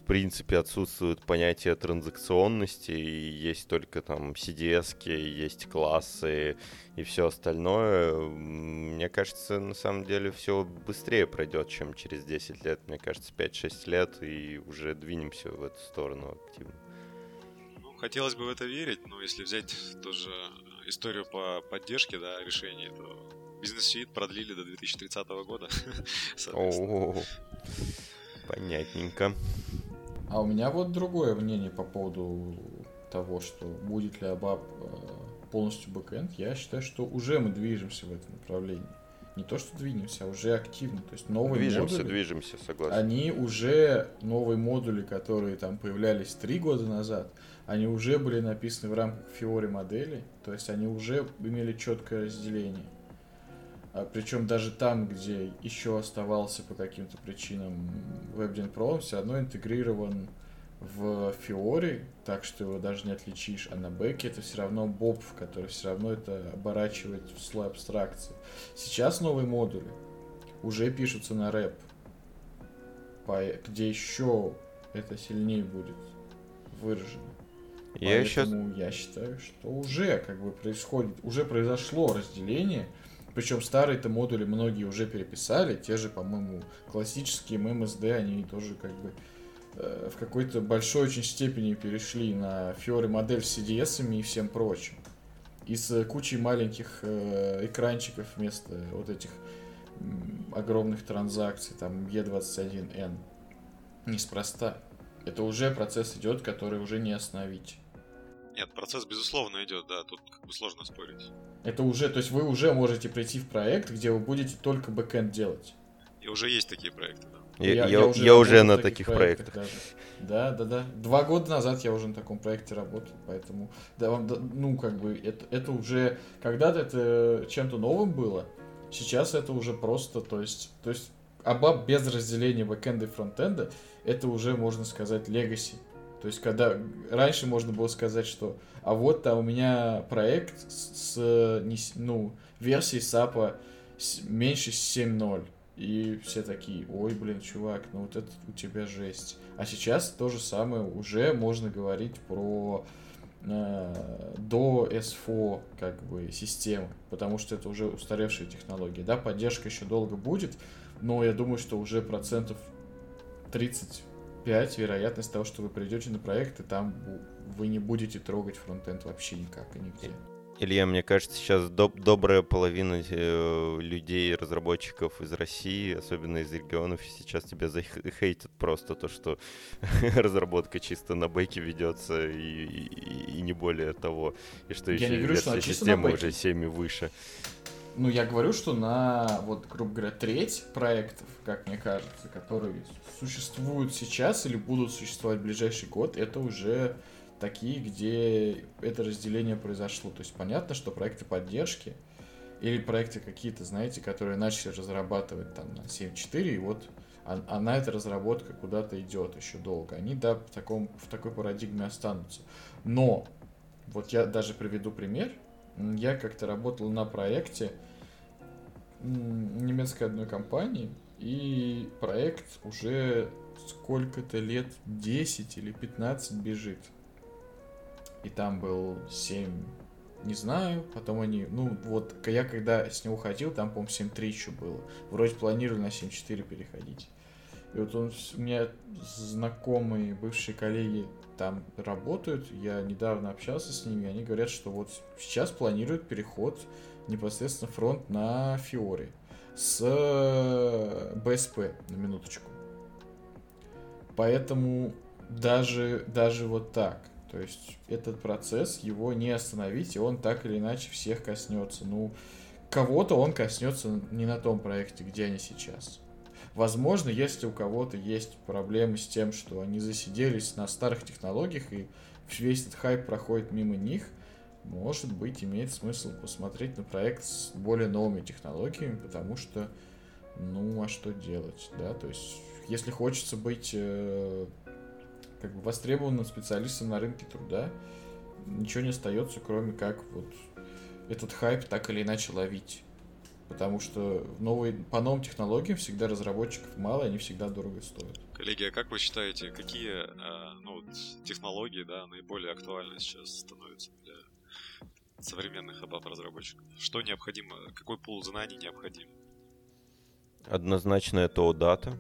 принципе отсутствует понятие транзакционности, и есть только там CDS, есть классы и все остальное. Мне кажется, на самом деле все быстрее пройдет, чем через 10 лет. Мне кажется, 5-6 лет, и уже двинемся в эту сторону активно. Ну, хотелось бы в это верить, но если взять тоже историю по поддержке да, решений, то бизнес-сюит продлили до 2030 года. Понятненько. А у меня вот другое мнение по поводу того, что будет ли ABAP э, полностью бэкэнд. Я считаю, что уже мы движемся в этом направлении. Не то, что двинемся, а уже активно. То есть новые движемся, модули... Движемся, согласен. Они уже, новые модули, которые там появлялись три года назад, они уже были написаны в рамках Fiori модели. То есть они уже имели четкое разделение. А, причем даже там, где еще оставался по каким-то причинам WebGen Pro, он все равно интегрирован в Fiori, так что его даже не отличишь. А на бэке это все равно Bob, который все равно это оборачивает в слой абстракции. Сейчас новые модули уже пишутся на рэп, где еще это сильнее будет выражено. Я Поэтому сейчас... я считаю, что уже как бы происходит, уже произошло разделение, причем старые-то модули многие уже переписали, те же, по-моему, классические MMSD, они тоже как бы э, в какой-то большой очень степени перешли на Fiori модель с CDS и всем прочим. И с кучей маленьких э, экранчиков вместо вот этих огромных транзакций, там E21N. Неспроста. Это уже процесс идет, который уже не остановить. Нет, процесс безусловно идет, да, тут как бы сложно спорить. Это уже, то есть вы уже можете прийти в проект, где вы будете только бэкэнд делать. И уже есть такие проекты, да. Я, я, я, уже, я уже на таких, таких проектах. проектах. Да, да, да. Два года назад я уже на таком проекте работал, поэтому, да, вам, да, ну, как бы, это, это уже, когда-то это чем-то новым было, сейчас это уже просто, то есть, то есть, ABAP без разделения бэкэнда и фронтенда, это уже, можно сказать, legacy. То есть, когда раньше можно было сказать, что а вот там у меня проект с, с ну, версией SAP меньше 7.0. И все такие, ой, блин, чувак, ну вот это у тебя жесть. А сейчас то же самое, уже можно говорить про э, до S4 как бы системы, потому что это уже устаревшие технологии. Да, поддержка еще долго будет, но я думаю, что уже процентов 30 5 вероятность того, что вы придете на проект, и там вы не будете трогать фронтенд вообще никак и нигде. Илья, мне кажется, сейчас доб- добрая половина э, людей, разработчиков из России, особенно из регионов, сейчас тебя захейтят просто то, что разработка чисто на бэке ведется и, и, и не более того. И что Я еще не говорю, что системы уже 7 и выше. Ну, я говорю, что на, вот, грубо говоря, треть проектов, как мне кажется, которые существуют сейчас или будут существовать в ближайший год, это уже такие, где это разделение произошло. То есть понятно, что проекты поддержки или проекты какие-то, знаете, которые начали разрабатывать там на 7.4, и вот а, а на эта разработка куда-то идет еще долго. Они, да, в, таком, в такой парадигме останутся. Но, вот я даже приведу пример. Я как-то работал на проекте немецкой одной компании, и проект уже сколько-то лет 10 или 15 бежит и там был 7, не знаю, потом они, ну вот, я когда с него ходил, там, по-моему, 7.3 еще было. Вроде планировали на 7.4 переходить. И вот он, у меня знакомые, бывшие коллеги там работают, я недавно общался с ними, они говорят, что вот сейчас планируют переход непосредственно фронт на Фиоре с БСП, на минуточку. Поэтому даже, даже вот так – то есть этот процесс, его не остановить, и он так или иначе всех коснется. Ну, кого-то он коснется не на том проекте, где они сейчас. Возможно, если у кого-то есть проблемы с тем, что они засиделись на старых технологиях, и весь этот хайп проходит мимо них, может быть, имеет смысл посмотреть на проект с более новыми технологиями, потому что, ну, а что делать, да, то есть, если хочется быть э, как бы востребованным специалистом на рынке труда, ничего не остается, кроме как вот этот хайп так или иначе ловить. Потому что новые, по новым технологиям всегда разработчиков мало, они всегда дорого стоят. Коллеги, а как вы считаете, какие э, ну, технологии да, наиболее актуальны сейчас становятся современных ABAP-разработчиков? Что необходимо, какой пул знаний необходим? Однозначно это OData.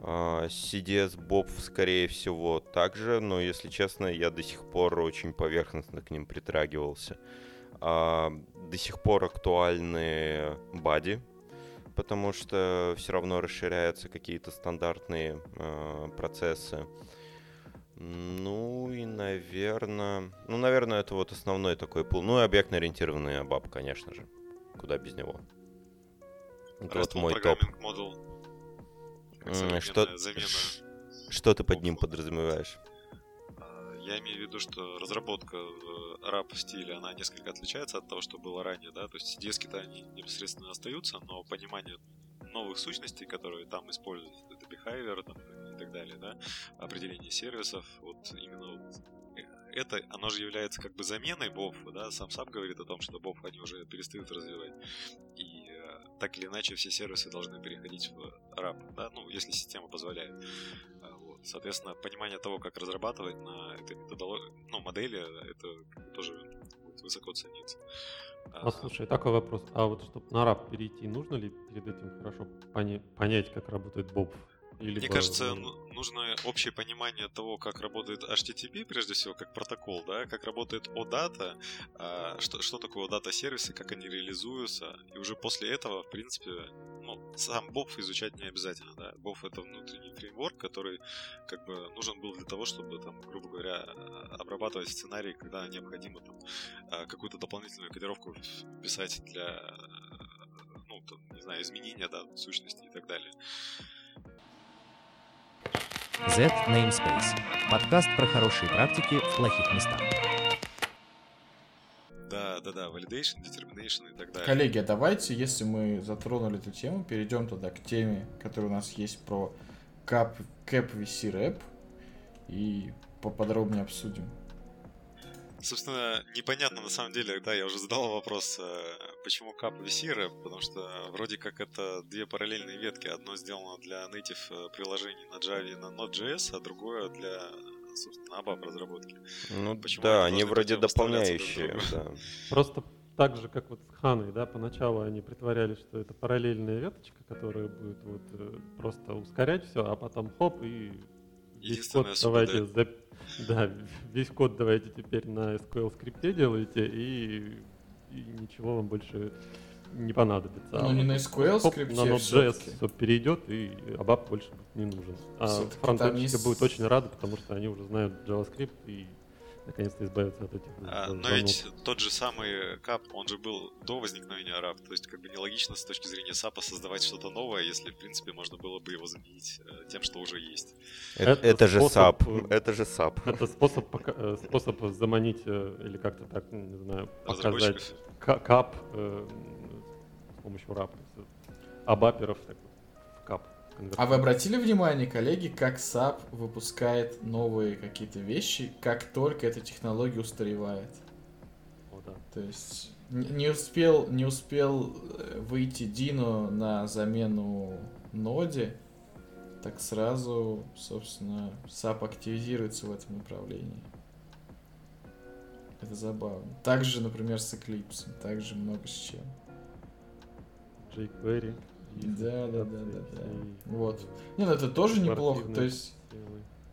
CDS Bob, скорее всего, также, но, если честно, я до сих пор очень поверхностно к ним притрагивался. А, до сих пор актуальны бади, потому что все равно расширяются какие-то стандартные э, процессы. Ну и, наверное... Ну, наверное, это вот основной такой пул. Ну и объектно-ориентированный ABAP, конечно же. Куда без него. Это вот мой топ. Model что, замена. Что ты под ним подразумеваешь? А, я имею в виду, что разработка в раб стиле, она несколько отличается от того, что было ранее, да, то есть CDS-ки-то они непосредственно остаются, но понимание новых сущностей, которые там используют, это behavior там, и так далее, да, определение сервисов, вот именно вот это, оно же является как бы заменой бов, да, сам сам говорит о том, что бов они уже перестают развивать. И так или иначе все сервисы должны переходить в RAP, да, ну, если система позволяет. А, вот. Соответственно, понимание того, как разрабатывать на этой методологии, ну, модели, это тоже будет высоко цениться. А, Послушай, такой вопрос. А вот чтобы на RAP перейти, нужно ли перед этим хорошо поня- понять, как работает Боб? Или Мне кажется, ну, нужно общее понимание того, как работает HTTP, прежде всего, как протокол, да, как работает OData, а, что, что такое OData сервисы, как они реализуются, и уже после этого, в принципе, ну, сам BOF изучать не обязательно, да. BOF это внутренний фреймворк, который как бы нужен был для того, чтобы там, грубо говоря, обрабатывать сценарий, когда необходимо там а, какую-то дополнительную кодировку писать для ну, там, не знаю, изменения, да, сущности и так далее. Z Namespace. Подкаст про хорошие практики в плохих местах. Да, да, да, validation, determination и так далее. Коллеги, а давайте, если мы затронули эту тему, перейдем туда к теме, которая у нас есть про Cap, Cap VC Rap и поподробнее обсудим. Собственно, непонятно на самом деле, да, я уже задал вопрос, э, почему кап VC потому что вроде как это две параллельные ветки. Одно сделано для native э, приложений на Java и на Node.js, а другое для собственно, ABAP разработки. Ну почему да, они вроде дополняющие, да. Просто так же, как вот с Ханой, да, поначалу они притворялись, что это параллельная веточка, которая будет вот э, просто ускорять все, а потом хоп, и весь код давайте да. Да, весь код давайте теперь на SQL скрипте делайте, и, и ничего вам больше не понадобится. Ну, а не на SQL скрипте На Node.js перейдет, и ABAP больше не нужен. А фронтендщики есть... будут очень рады, потому что они уже знают JavaScript и наконец-то избавиться от этих а, Но ведь тот же самый кап, он же был до возникновения RAP, то есть как бы нелогично с точки зрения SAP создавать что-то новое, если, в принципе, можно было бы его заменить э, тем, что уже есть. Это, это, это же SAP, это же SAP. Это способ, э, способ заманить, э, или как-то так, не знаю, показать кап э, с помощью RAP, абаперов так. А вы обратили внимание, коллеги, как SAP выпускает новые какие-то вещи, как только эта технология устаревает? О, да. То есть не успел, не успел э, выйти Dino на замену ноде, так сразу, собственно, SAP активизируется в этом направлении. Это забавно. Также, например, с Eclipse, также много с чем. jQuery. Да, да, да, да, да. Вот. Не, ну это тоже неплохо. То есть,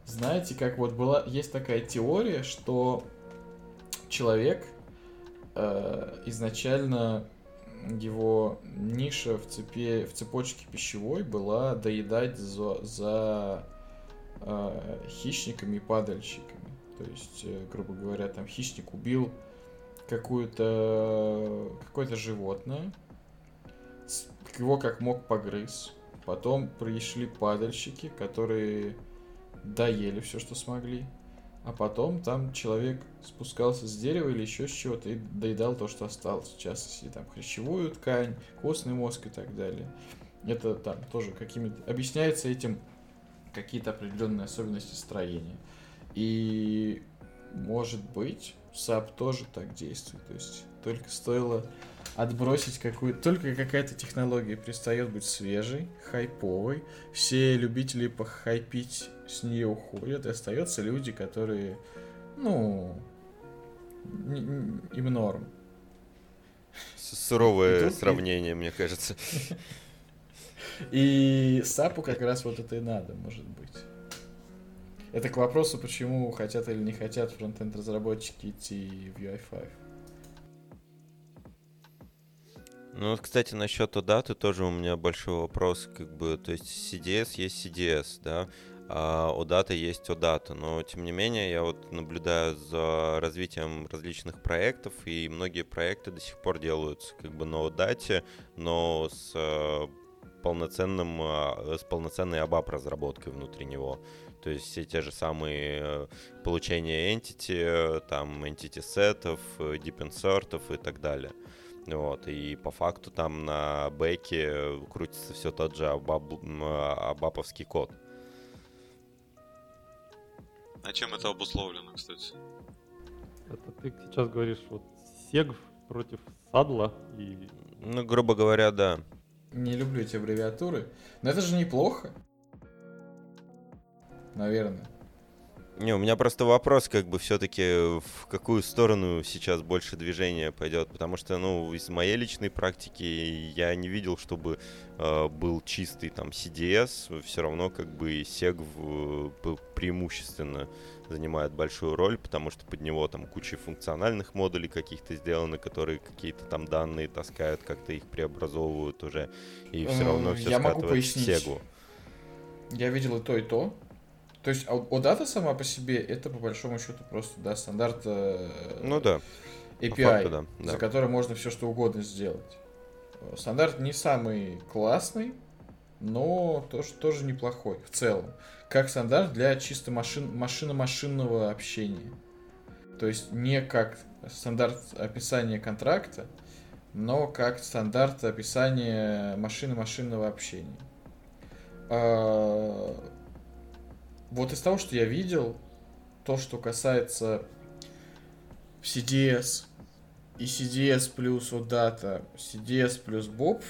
знаете, как вот была, есть такая теория, что человек э, изначально его ниша в цепи в цепочке пищевой была доедать за, за э, хищниками и падальщиками. То есть, э, грубо говоря, там хищник убил какую-то какое-то животное, его как мог погрыз. Потом пришли падальщики, которые доели все, что смогли. А потом там человек спускался с дерева или еще с чего-то и доедал то, что осталось. В частности, там хрящевую ткань, костный мозг и так далее. Это там тоже какими-то... Объясняется этим какие-то определенные особенности строения. И может быть, SAP тоже так действует. То есть только стоило отбросить какую-то... Только какая-то технология перестает быть свежей, хайповой. Все любители похайпить с нее уходят. И остаются люди, которые, ну, им норм. Суровое тут... сравнение, мне кажется. И Сапу как раз вот это и надо, может быть. Это к вопросу, почему хотят или не хотят фронтенд разработчики идти в UI5. Ну вот, кстати, насчет даты тоже у меня большой вопрос, как бы, то есть CDS есть CDS, да, а даты есть дата, но тем не менее я вот наблюдаю за развитием различных проектов, и многие проекты до сих пор делаются как бы на дате, но с э, полноценным, э, с полноценной ABAP разработкой внутри него. То есть все те же самые э, получения entity, там entity сетов, deep insertов и так далее. Вот, и по факту там на бэке крутится все тот же абаб, абаповский код. А чем это обусловлено, кстати? Это ты сейчас говоришь вот сегв против садла и... Ну, грубо говоря, да. Не люблю эти аббревиатуры. Но это же неплохо. Наверное. Не, у меня просто вопрос, как бы все-таки в какую сторону сейчас больше движения пойдет, потому что, ну, из моей личной практики я не видел, чтобы э, был чистый там CDS, все равно как бы SEG в, преимущественно занимает большую роль, потому что под него там куча функциональных модулей каких-то сделаны, которые какие-то там данные таскают, как-то их преобразовывают уже, и все равно все я могу пояснить. в сегу. Я видел и то, и то. То есть OData сама по себе это по большому счету просто да, стандарт э, ну, да. API, факту, да, да. за который можно все что угодно сделать. Стандарт не самый классный, но тоже, тоже неплохой в целом. Как стандарт для чисто машин, машино-машинного общения. То есть не как стандарт описания контракта, но как стандарт описания машины-машинного общения. Вот из того, что я видел, то, что касается CDS и CDS плюс OData, CDS плюс BOP,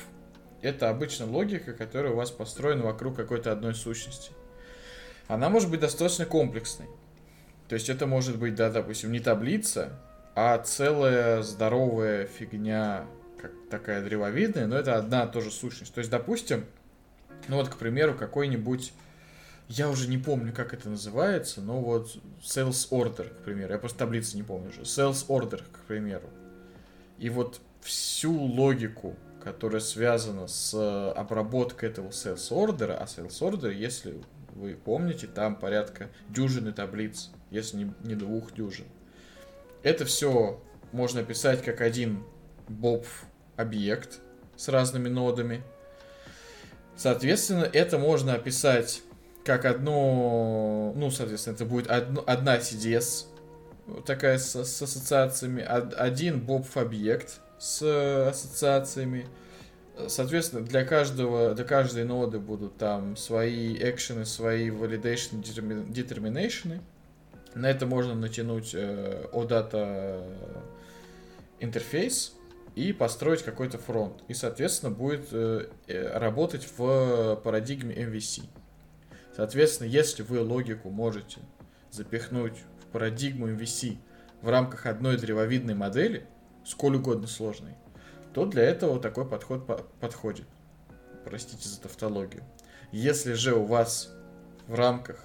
это обычно логика, которая у вас построена вокруг какой-то одной сущности. Она может быть достаточно комплексной. То есть это может быть, да, допустим, не таблица, а целая здоровая фигня, как такая древовидная, но это одна тоже сущность. То есть, допустим, ну вот, к примеру, какой-нибудь я уже не помню, как это называется, но вот sales order, к примеру, я просто таблицы не помню уже, sales order, к примеру. И вот всю логику, которая связана с обработкой этого sales order, а sales order, если вы помните, там порядка дюжины таблиц, если не, не двух дюжин. Это все можно описать как один bob объект с разными нодами. Соответственно, это можно описать как одно, ну, соответственно, это будет одно, одна CDS, такая с, с ассоциациями, один bob объект с ассоциациями. Соответственно, для каждого, для каждой ноды будут там свои экшены, свои validation, determination. На это можно натянуть э, OData интерфейс и построить какой-то фронт. И, соответственно, будет э, э работать в парадигме MVC. Соответственно, если вы логику можете запихнуть в парадигму MVC в рамках одной древовидной модели, сколь угодно сложной, то для этого такой подход по подходит. Простите за тавтологию. Если же у вас в рамках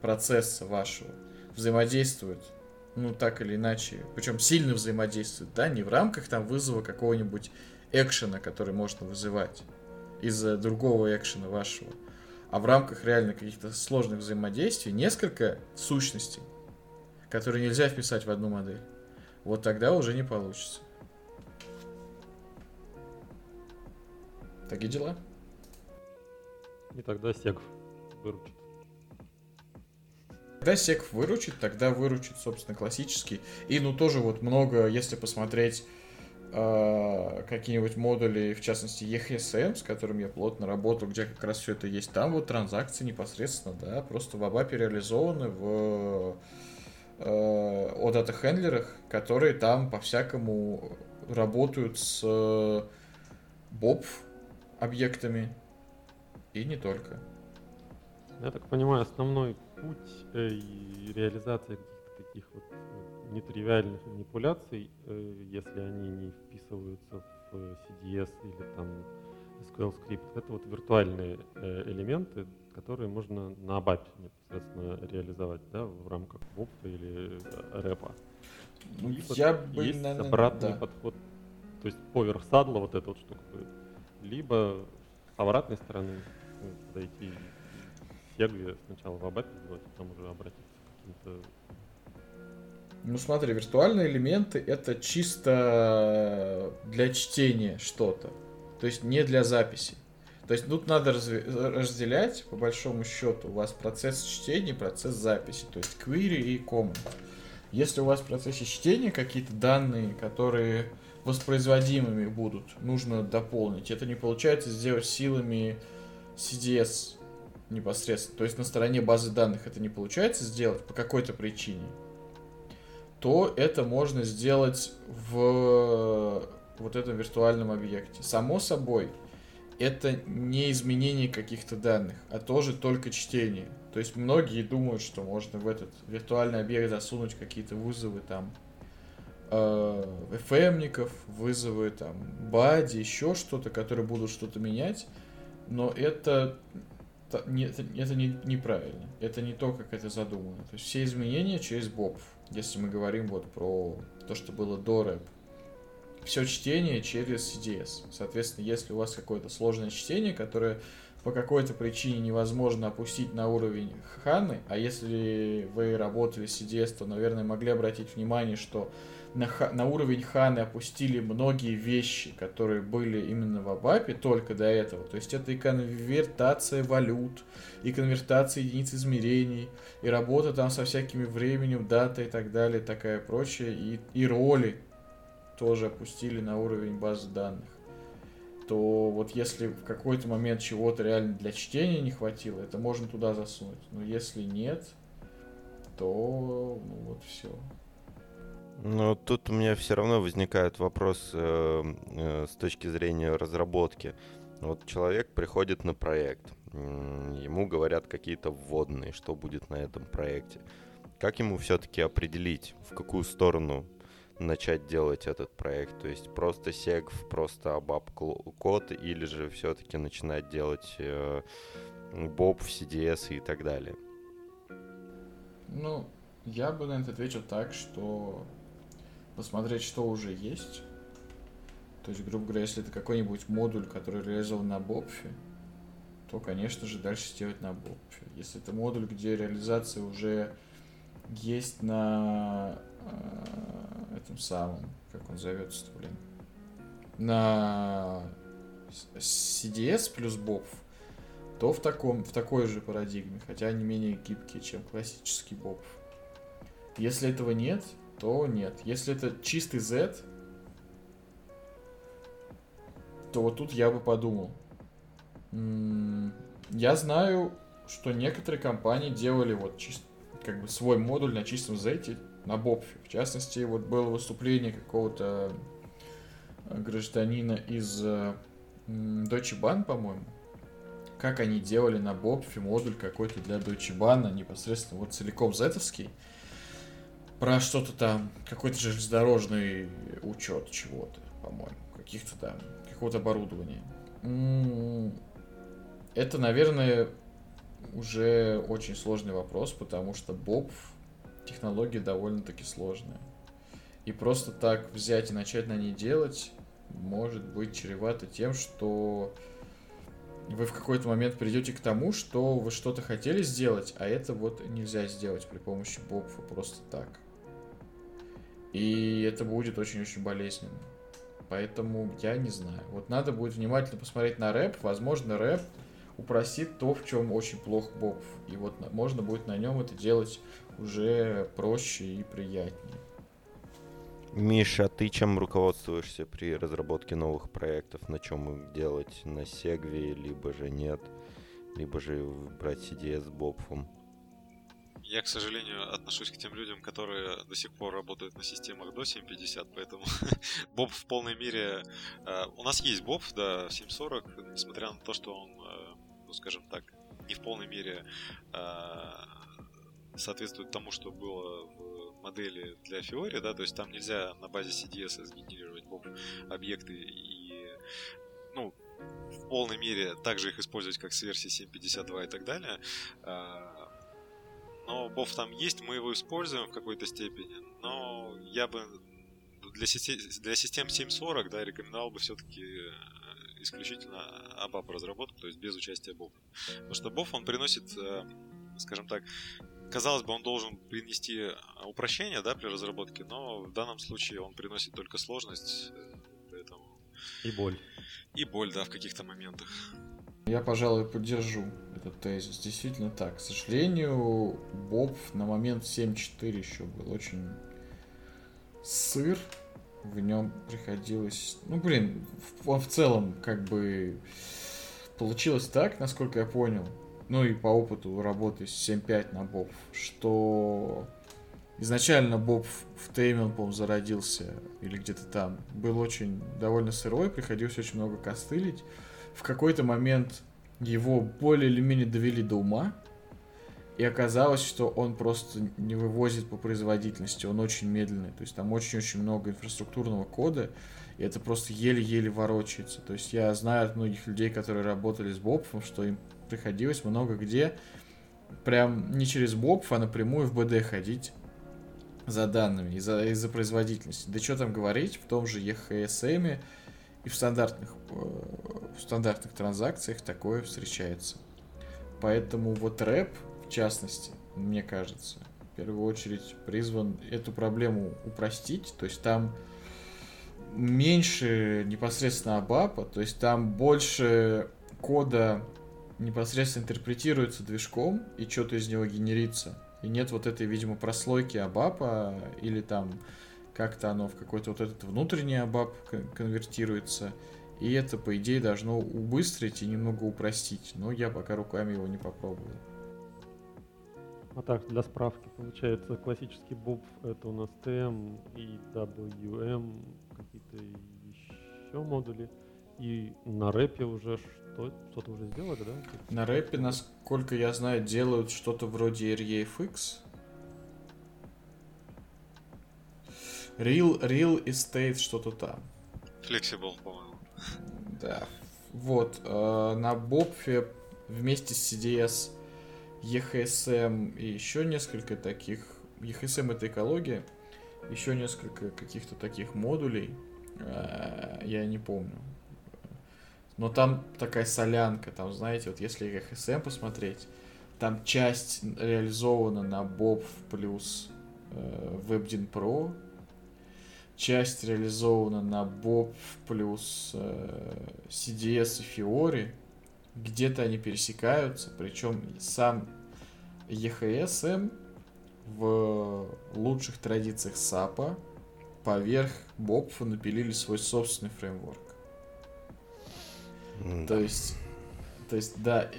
процесса вашего взаимодействуют, ну так или иначе, причем сильно взаимодействуют, да, не в рамках там вызова какого-нибудь экшена, который можно вызывать из-за другого экшена вашего, а в рамках реально каких-то сложных взаимодействий несколько сущностей, которые нельзя вписать в одну модель, вот тогда уже не получится. Такие дела. И тогда сек выручит. Когда сек выручит, тогда выручит, собственно, классический. И, ну, тоже вот много, если посмотреть э, какие-нибудь модули, в частности, EHSM, с которым я плотно работал, где как раз все это есть, там вот транзакции непосредственно, да, просто в ABAP реализованы в э, о дата-хендлерах, которые там по-всякому работают с Bob объектами и не только. Я так понимаю, основной путь э, реализации каких-то таких вот нетривиальных манипуляций, э, если они не вписываются в CDS или там SQL скрипт, это вот виртуальные э, элементы, которые можно на ABAP непосредственно реализовать, да, в рамках WOP или рэпа. Ну, я бы, есть наверное, обратный да. подход, то есть поверх садла вот эта вот штука будет либо с обратной стороны ну, подойти в Сегве, сначала в Абапе сделать, а потом уже обратиться к каким-то... Ну смотри, виртуальные элементы это чисто для чтения что-то. То есть не для записи. То есть тут надо разделять, по большому счету, у вас процесс чтения и процесс записи. То есть query и comment. Если у вас в процессе чтения какие-то данные, которые воспроизводимыми будут, нужно дополнить. Это не получается сделать силами CDS непосредственно. То есть на стороне базы данных это не получается сделать по какой-то причине, то это можно сделать в вот этом виртуальном объекте. Само собой, это не изменение каких-то данных, а тоже только чтение. То есть многие думают, что можно в этот виртуальный объект засунуть какие-то вызовы там э, FM-ников, вызовы там бади, еще что-то, которые будут что-то менять, но это не, это, это не, неправильно. Это не то, как это задумано. То есть все изменения через боб, если мы говорим вот про то, что было до рэп. Все чтение через CDS. Соответственно, если у вас какое-то сложное чтение, которое по какой-то причине невозможно опустить на уровень Ханы, а если вы работали с CDS, то, наверное, могли обратить внимание, что на, на уровень Ханы опустили многие вещи, которые были именно в Абапе только до этого. То есть это и конвертация валют, и конвертация единиц измерений, и работа там со всякими временем, датой и так далее, такая прочее, и, и роли тоже опустили на уровень базы данных то вот если в какой-то момент чего-то реально для чтения не хватило, это можно туда засунуть. Но если нет, то ну, вот все. Но тут у меня все равно возникает вопрос э, э, с точки зрения разработки. Вот человек приходит на проект, ему говорят какие-то вводные, что будет на этом проекте. Как ему все-таки определить, в какую сторону начать делать этот проект? То есть просто сегв, просто ABAP код, или же все-таки начинать делать э, Bob, CDS и так далее? Ну, я бы на это ответил так, что посмотреть, что уже есть. То есть, грубо говоря, если это какой-нибудь модуль, который реализован на Бобфе, то, конечно же, дальше сделать на Бобфе. Если это модуль, где реализация уже есть на э, этом самом, как он зовется, блин, на CDS плюс Боб, то в, таком, в такой же парадигме, хотя они менее гибкие, чем классический Боб. Если этого нет, то нет. Если это чистый Z, то вот тут я бы подумал. Я знаю, что некоторые компании делали вот чисто как бы свой модуль на чистом Z на Бобфе. В частности, вот было выступление какого-то э, гражданина из э, Deutsche Bahn, по-моему, как они делали на Бобфе модуль какой-то для Deutsche Bahn, непосредственно вот целиком зетовский, про что-то там, какой-то железнодорожный учет чего-то, по-моему, каких-то там, какого-то оборудования. Это, наверное, уже очень сложный вопрос, потому что Боб технология довольно-таки сложная. И просто так взять и начать на ней делать может быть чревато тем, что вы в какой-то момент придете к тому, что вы что-то хотели сделать, а это вот нельзя сделать при помощи бобфа просто так. И это будет очень-очень болезненно. Поэтому я не знаю. Вот надо будет внимательно посмотреть на рэп. Возможно, рэп упростит то, в чем очень плох Боб. И вот можно будет на нем это делать уже проще и приятнее. Миша, ты чем руководствуешься при разработке новых проектов? На чем их делать? На Сегве, либо же нет? Либо же брать CDS с Бобфом? Я, к сожалению, отношусь к тем людям, которые до сих пор работают на системах до 750, поэтому Боб в полной мере... Э, у нас есть Боб, да, 740, несмотря на то, что он, э, ну, скажем так, не в полной мере э, соответствует тому, что было в модели для Fiori, да, то есть там нельзя на базе CDS сгенерировать боб объекты и, ну, в полной мере также их использовать, как с версии 7.52 и так далее. Но бов там есть, мы его используем в какой-то степени, но я бы для, систем, для систем 7.40, да, рекомендовал бы все-таки э, исключительно ABAP разработку, то есть без участия BOF. Потому что BOF, он приносит, э, скажем так, казалось бы, он должен принести упрощение да, при разработке, но в данном случае он приносит только сложность, э, поэтому... И боль. И боль, да, в каких-то моментах. Я, пожалуй, поддержу этот тезис. Действительно так. К сожалению, Боб на момент 7.4 еще был очень сыр. В нем приходилось... Ну, блин, в, в целом, как бы... Получилось так, насколько я понял, ну и по опыту работы с 7.5 на Боб, что изначально Боб в Тейме, по-моему, зародился, или где-то там, был очень довольно сырой, приходилось очень много костылить. В какой-то момент его более или менее довели до ума, и оказалось, что он просто не вывозит по производительности, он очень медленный. То есть там очень-очень много инфраструктурного кода, и это просто еле-еле ворочается. То есть я знаю от многих людей, которые работали с Бобом, что им приходилось много где прям не через боб, а напрямую в БД ходить за данными из-за из производительности. Да что там говорить, в том же EHSM и в стандартных, э, в стандартных транзакциях такое встречается. Поэтому вот рэп, в частности, мне кажется, в первую очередь призван эту проблему упростить. То есть там меньше непосредственно абапа, то есть там больше кода непосредственно интерпретируется движком, и что-то из него генерится. И нет вот этой, видимо, прослойки абапа, или там как-то оно в какой-то вот этот внутренний абап конвертируется. И это, по идее, должно убыстрить и немного упростить. Но я пока руками его не попробовал. А так, для справки, получается, классический боб это у нас TM и WM, какие-то еще модули. И на рэпе уже что, что-то уже сделали, да? На рэпе, насколько я знаю, делают что-то вроде REFX. Real, Real Estate что-то там. Flexible, по-моему. Да. Вот. Э, на Бобфе вместе с CDS, EHSM и еще несколько таких. EHSM это экология, еще несколько каких-то таких модулей, э, я не помню. Но там такая солянка, там, знаете, вот если EHSM посмотреть, там часть реализована на Bob плюс э, WebDin Pro, часть реализована на Bob плюс э, CDS и Fiori, где-то они пересекаются, причем сам EHSM в лучших традициях SAP поверх Бобфа напилили свой собственный фреймворк. Mm. То есть, то есть, да,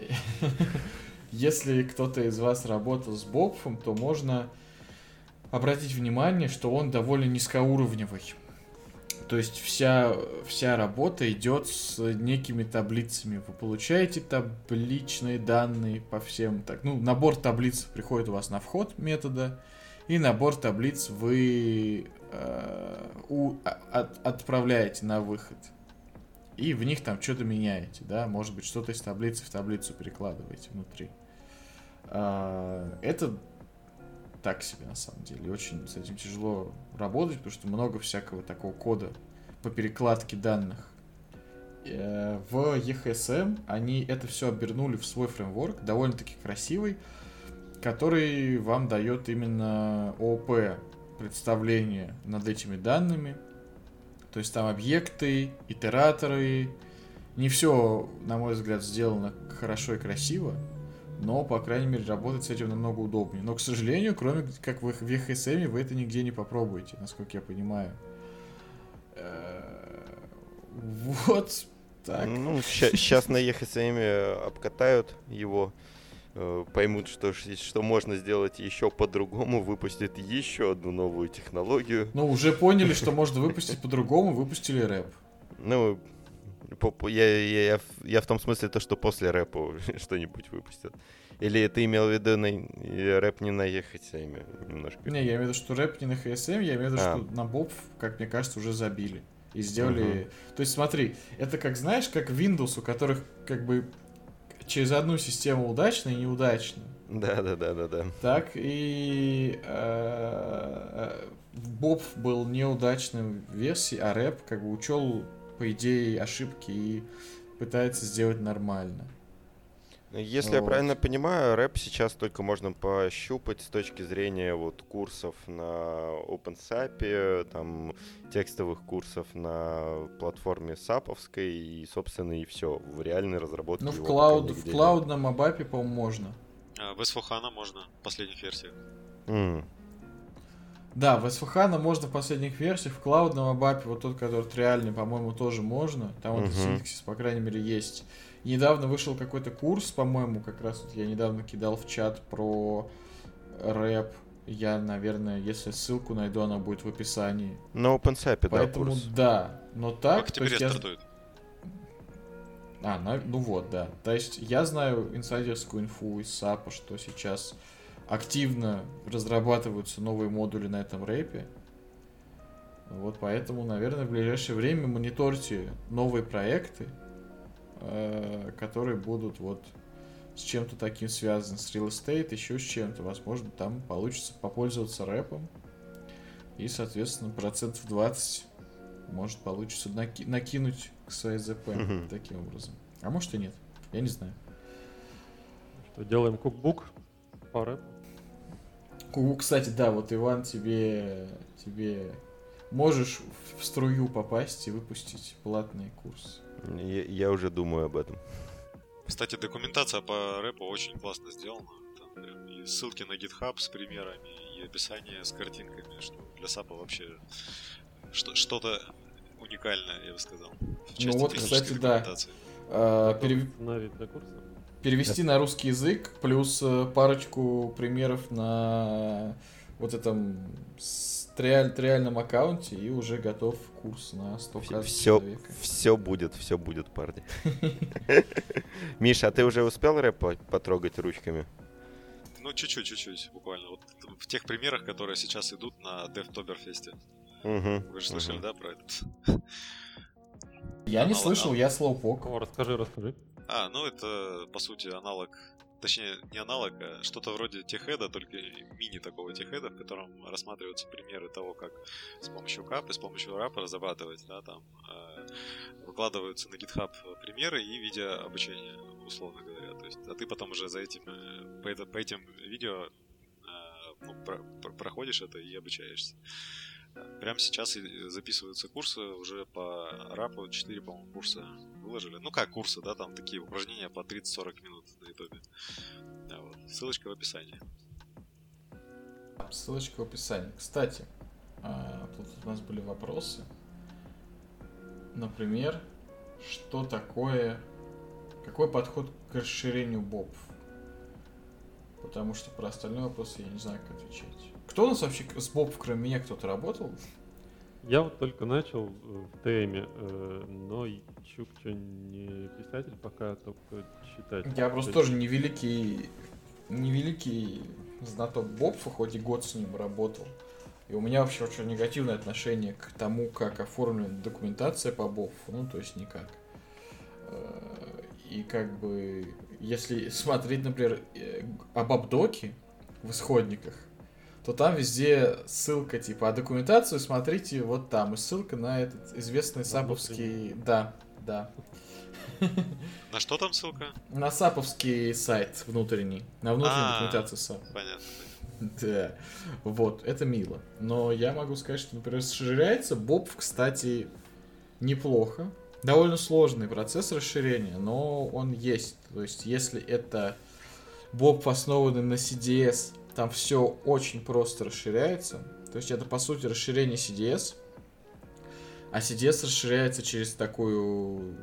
если кто-то из вас работал с Бобфом, то можно обратить внимание, что он довольно низкоуровневый. То есть вся, вся работа идет с некими таблицами. Вы получаете табличные данные по всем. Так, ну, набор таблиц приходит у вас на вход метода, и набор таблиц вы э, у, а, от, отправляете на выход. И в них там что-то меняете, да, может быть, что-то из таблицы в таблицу перекладываете внутри. Э, это так себе на самом деле. Очень с этим тяжело работать, потому что много всякого такого кода по перекладке данных. Э, в EHSM они это все обернули в свой фреймворк, довольно-таки красивый, который вам дает именно ООП представление над этими данными. То есть там объекты, итераторы. Не все, на мой взгляд, сделано хорошо и красиво но, по крайней мере, работать с этим намного удобнее. Но, к сожалению, кроме как в VHSM, вы это нигде не попробуете, насколько я понимаю. Э, вот так. Ну, сейчас на EHSM обкатают его, э, поймут, что, что можно сделать еще по-другому, выпустят еще одну новую технологию. Ну, уже поняли, что можно выпустить по-другому, выпустили рэп. Ну, я, я, я, я в том смысле то, что после рэпа что-нибудь выпустят. Или ты имел в виду на, рэп не на EHSM немножко? Не, я имею в виду, что рэп не на HSM, я имею в виду, а. что на Боб, как мне кажется, уже забили. И сделали... Угу. То есть смотри, это как, знаешь, как Windows, у которых как бы через одну систему удачно и неудачно. Да, да, да, да, да. Так и э, Боб был неудачным в версии, а рэп как бы учел по идее, ошибки и пытается сделать нормально. Ну, если вот. я правильно понимаю, рэп сейчас только можно пощупать с точки зрения вот курсов на OpenSAP, там текстовых курсов на платформе саповской и, собственно, и все. В реальной разработке. Ну, в, клауд, в клаудном абапе, по-моему, можно. А, в SVHANA можно в последних версиях. Mm. Да, в SVH можно в последних версиях, в клаудном абапе, вот тот, который триальный, по-моему, тоже можно. Там вот uh-huh. синтаксис, по крайней мере, есть. Недавно вышел какой-то курс, по-моему, как раз вот я недавно кидал в чат про рэп. Я, наверное, если ссылку найду, она будет в описании. На OpenSAP, Поэтому, да, курс. да. Но так... В октябре я... стартует. А, ну вот, да. То есть я знаю инсайдерскую инфу из САПа, что сейчас активно разрабатываются новые модули на этом рэпе. Вот поэтому, наверное, в ближайшее время мониторьте новые проекты, э, которые будут вот с чем-то таким связаны, с real estate, еще с чем-то. Возможно, там получится попользоваться рэпом. И, соответственно, процентов 20 может получится наки- накинуть к своей ЗП таким образом. А может и нет. Я не знаю. Что, делаем кукбук по рэпу? Кстати, да, вот Иван тебе, тебе можешь в струю попасть и выпустить платный курс. Я, я уже думаю об этом. Кстати, документация по рэпу очень классно сделана. Там и ссылки на GitHub с примерами, и описание с картинками, что для САПа вообще что-то уникальное, я бы сказал. В ну вот, кстати, да. А, перев... для курса? Перевести на русский язык, плюс э, парочку примеров на вот этом триаль, триальном аккаунте, и уже готов курс на 100 все, все, все будет, все будет, парни. Миша, а ты уже успел рэп потрогать ручками? Ну, чуть-чуть, чуть-чуть, буквально. Вот в тех примерах, которые сейчас идут на DevToberfest. Угу, Вы же слышали, угу. да, про этот? Я не слышал, я слоупок. О, расскажи, расскажи. А, ну это, по сути, аналог точнее, не аналог, а что-то вроде техеда, только мини такого техеда, в котором рассматриваются примеры того, как с помощью кап и с помощью рапа разрабатывать, да, там э, выкладываются на GitHub примеры и видео обучения, условно говоря. То есть, а ты потом уже за этим, э, по, это, по этим видео э, ну, про, про, проходишь это и обучаешься. Прямо сейчас записываются курсы уже по рапу, 4, по-моему, курса выложили. Ну как курсы, да, там такие упражнения по 30-40 минут на ютубе. Да, вот. Ссылочка в описании. Ссылочка в описании. Кстати, а, тут у нас были вопросы. Например, что такое, какой подход к расширению бобов? Потому что про остальные вопросы я не знаю, как отвечать. Кто у нас вообще с Боб, кроме меня, кто-то работал? Я вот только начал э, в ТМе, э, но Чукча не писатель, пока только читать. Я просто тоже невеликий, невеликий знаток Бобфа, хоть и год с ним работал. И у меня вообще очень негативное отношение к тому, как оформлена документация по Бобфу, ну то есть никак. Э, и как бы, если смотреть, например, об Абдоке в исходниках, то там везде ссылка типа, а документацию смотрите вот там. И ссылка на этот известный саповский... Да, да. На что там ссылка? На саповский сайт внутренний. На внутреннюю а, документацию САП. Понятно. Да. Вот, это мило. Но я могу сказать, что, например, расширяется BOPF, кстати, неплохо. Довольно сложный процесс расширения, но он есть. То есть, если это BOPF основанный на CDS, там все очень просто расширяется. То есть это по сути расширение CDS. А CDS расширяется через такую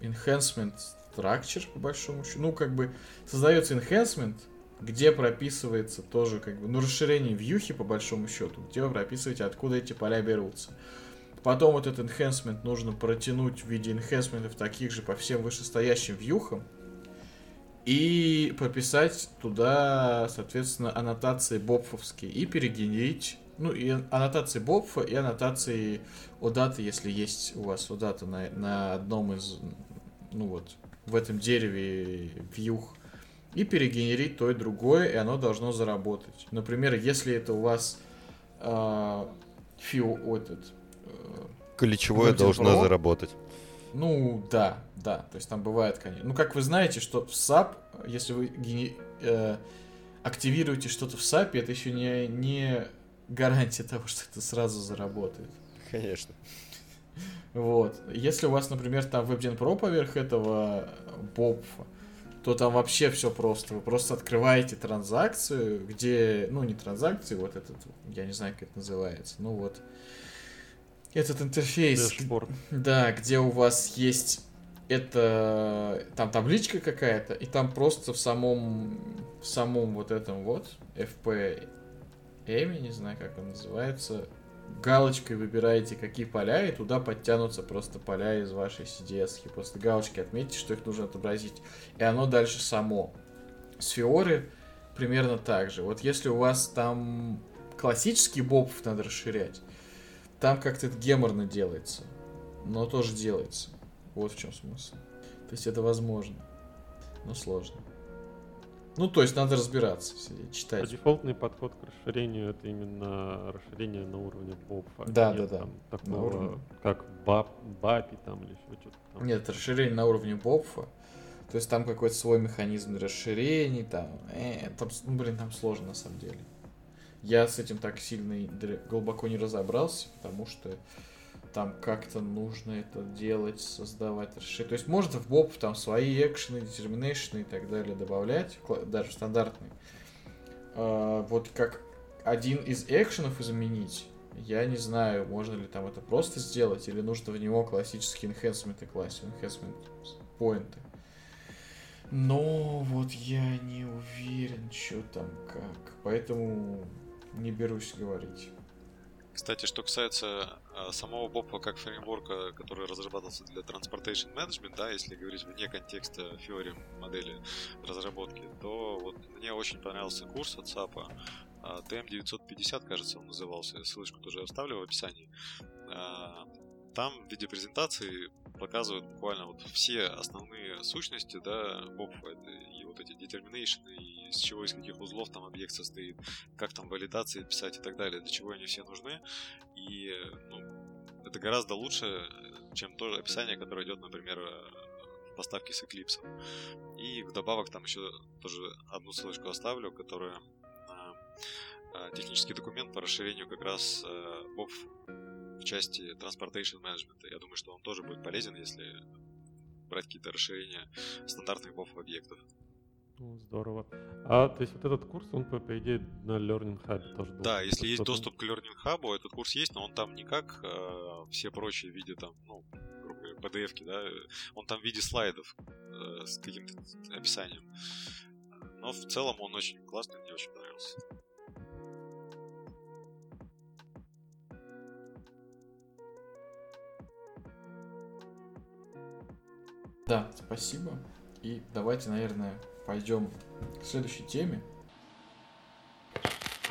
enhancement structure, по большому счету. Ну, как бы создается enhancement, где прописывается тоже как бы, ну, расширение вьюхи, по большому счету, где вы прописываете, откуда эти поля берутся. Потом вот этот enhancement нужно протянуть в виде enhancementов таких же по всем вышестоящим вьюхам и прописать туда, соответственно, аннотации бобфовские и перегенерить, ну, и аннотации бобфа, и аннотации даты, если есть у вас дата на, на одном из, ну вот, в этом дереве вьюх, и перегенерить то и другое, и оно должно заработать. Например, если это у вас э, фио, этот... Э, Ключевое должно заработать. Ну, да, да. То есть там бывает, конечно. Ну, как вы знаете, что в SAP, если вы гени... э, активируете что-то в SAP, это еще не, не гарантия того, что это сразу заработает. Конечно. Вот. Если у вас, например, там WebGen Pro поверх этого бобфа, то там вообще все просто. Вы просто открываете транзакцию, где, ну, не транзакцию, вот этот, я не знаю, как это называется, ну вот, этот интерфейс, Дэшборд. да, где у вас есть это там табличка какая-то, и там просто в самом в самом вот этом вот FP я не знаю, как он называется, галочкой выбираете, какие поля, и туда подтянутся просто поля из вашей CDS. -ки. Просто галочки отметьте, что их нужно отобразить. И оно дальше само. С Фиоры примерно так же. Вот если у вас там классический бобов надо расширять, там как-то это геморно делается. Но тоже делается. Вот в чем смысл. То есть это возможно. Но сложно. Ну, то есть надо разбираться, сидеть, читать. А дефолтный подход к расширению это именно расширение на уровне боб. А да, да, да. Такого, на уровне... как баб, бапи там или еще что-то там. Нет, расширение на уровне бобфа. То есть там какой-то свой механизм расширений, там, э, там, ну, блин, там сложно на самом деле. Я с этим так сильно глубоко не разобрался, потому что там как-то нужно это делать, создавать решение. То есть можно в боб там свои экшены, детерминейшны и так далее добавлять, даже стандартные. А, вот как один из экшенов изменить, я не знаю, можно ли там это просто сделать, или нужно в него классические enhancement класть, enhancement поинты. Но вот я не уверен, что там как. Поэтому не берусь говорить. Кстати, что касается э, самого Бопа как фреймворка, который разрабатывался для Transportation Management, да, если говорить вне контекста Fiori модели разработки, то вот мне очень понравился курс от SAP, TM950, кажется, он назывался, ссылочку тоже оставлю в описании. там в виде презентации показывают буквально вот все основные сущности, да, это и вот эти determination, и из чего, из каких узлов там объект состоит, как там валидации писать и так далее, для чего они все нужны. И ну, это гораздо лучше, чем то описание, которое идет, например, в поставке с Eclipse. И вдобавок там еще тоже одну ссылочку оставлю, которая а, технический документ по расширению как раз Bob в части Transportation Management. Я думаю, что он тоже будет полезен, если брать какие-то расширения стандартных BOF объектов. Ну, здорово. А, то есть вот этот курс, он, по, по идее, на Learning Hub тоже Да, если есть доступ к Learning Hub, этот курс есть, но он там не как э, все прочие в виде там, ну, грубо говоря, PDF-ки, да, он там в виде слайдов э, с каким-то описанием. Но в целом он очень классный, мне очень понравился. Да, спасибо. И давайте, наверное, пойдем к следующей теме.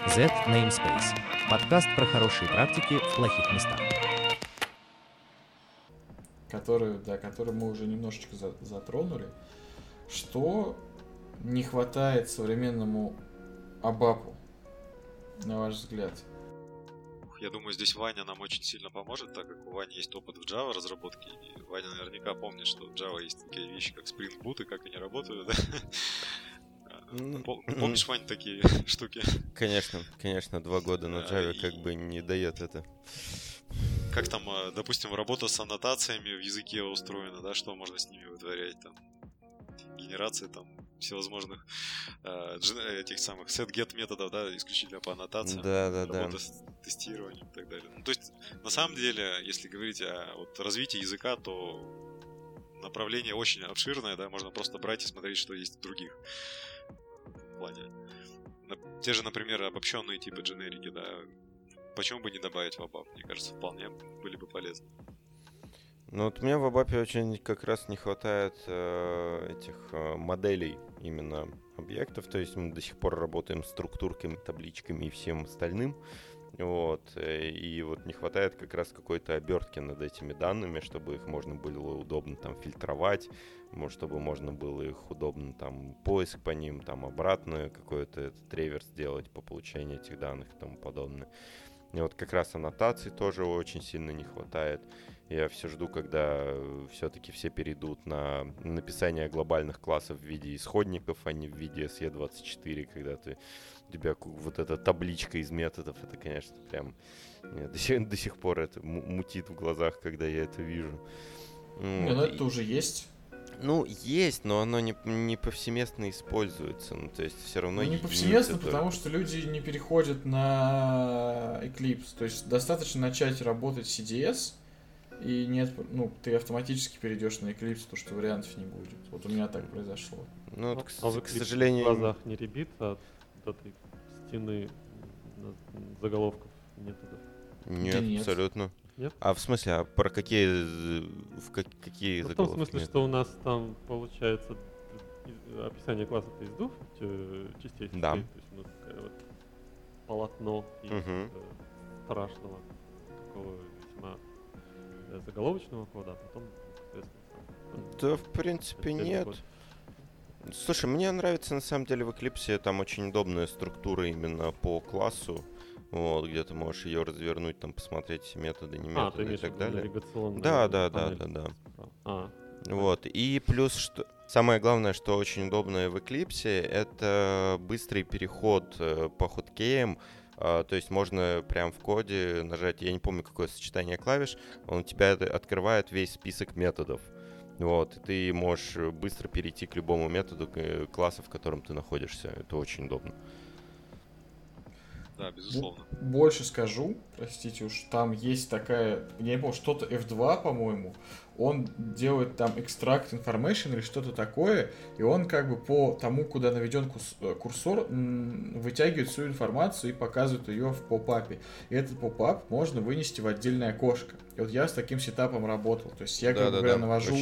Z Namespace. Подкаст про хорошие практики в плохих местах. Которую, да, которую мы уже немножечко за, затронули. Что не хватает современному Абапу, на ваш взгляд? Я думаю, здесь Ваня нам очень сильно поможет, так как у Вани есть опыт в Java разработке, и Ваня наверняка помнит, что в Java есть такие вещи, как Spring Boot и как они работают, Помнишь, Вань, такие штуки? Конечно, конечно, два года на Java как бы не дает это. Как там, а, допустим, работа с аннотациями в языке устроена, да, что можно с ними вытворять, там, генерация там всевозможных э, этих самых set-get методов, да, исключительно по аннотациям. Да, да, да. с тестированием и так далее. Ну, то есть, на самом деле, если говорить о вот, развитии языка, то направление очень обширное, да, можно просто брать и смотреть, что есть в других в плане. Те же, например, обобщенные типы дженерики, да, почему бы не добавить в ABAP, мне кажется, вполне были бы полезны. Ну вот мне в Абапе очень как раз не хватает э, этих э, моделей именно объектов, то есть мы до сих пор работаем с структурками, табличками и всем остальным. Вот, э, и вот не хватает как раз какой-то обертки над этими данными, чтобы их можно было удобно там фильтровать, чтобы можно было их удобно там поиск по ним, там обратно какой-то этот реверс сделать по получению этих данных и тому подобное. И вот как раз аннотаций тоже очень сильно не хватает. Я все жду, когда э, все-таки все перейдут на написание глобальных классов в виде исходников, а не в виде SE24, когда ты, у тебя вот эта табличка из методов, это, конечно, прям нет, до, сих, до сих пор это мутит в глазах, когда я это вижу. Не, ну это уже есть. Ну, есть, но оно не, не повсеместно используется. Ну, то есть все равно... Ну, не повсеместно, только... потому что люди не переходят на Eclipse. То есть достаточно начать работать CDS, и нет, ну, ты автоматически перейдешь на Eclipse, то что вариантов не будет. Вот у меня так произошло. Ну, вот, а, к, к сожалению... в глазах не ребит от этой стены заголовков методов? Нет, нет. абсолютно. Нет? А в смысле, а про какие, в как, какие ну, заголовки? В том смысле, нет? что у нас там получается описание класса из двух частей. Да. То есть у нас такое вот полотно угу. страшного такого весьма заголовочного кода, а потом, соответственно, Да, в принципе, нет. Код. Слушай, мне нравится на самом деле в Eclipse там очень удобная структура именно по классу. Вот, где ты можешь ее развернуть, там посмотреть все методы, не а, методы а, и так далее. Да, да, да, да, да. А, вот. И плюс, что самое главное, что очень удобное в Eclipse, это быстрый переход э, по хоткеям то есть можно прям в коде нажать, я не помню, какое сочетание клавиш, он у тебя открывает весь список методов. Вот, и ты можешь быстро перейти к любому методу класса, в котором ты находишься. Это очень удобно. Да, безусловно. Больше скажу, простите уж, там есть такая, я не помню, что-то F2, по-моему, он делает там экстракт information или что-то такое, и он как бы по тому, куда наведен э, курсор, вытягивает всю информацию и показывает ее в попапе. И этот попап можно вынести в отдельное окошко. И вот я с таким сетапом работал. То есть я, да, как да, говоря, да. навожу,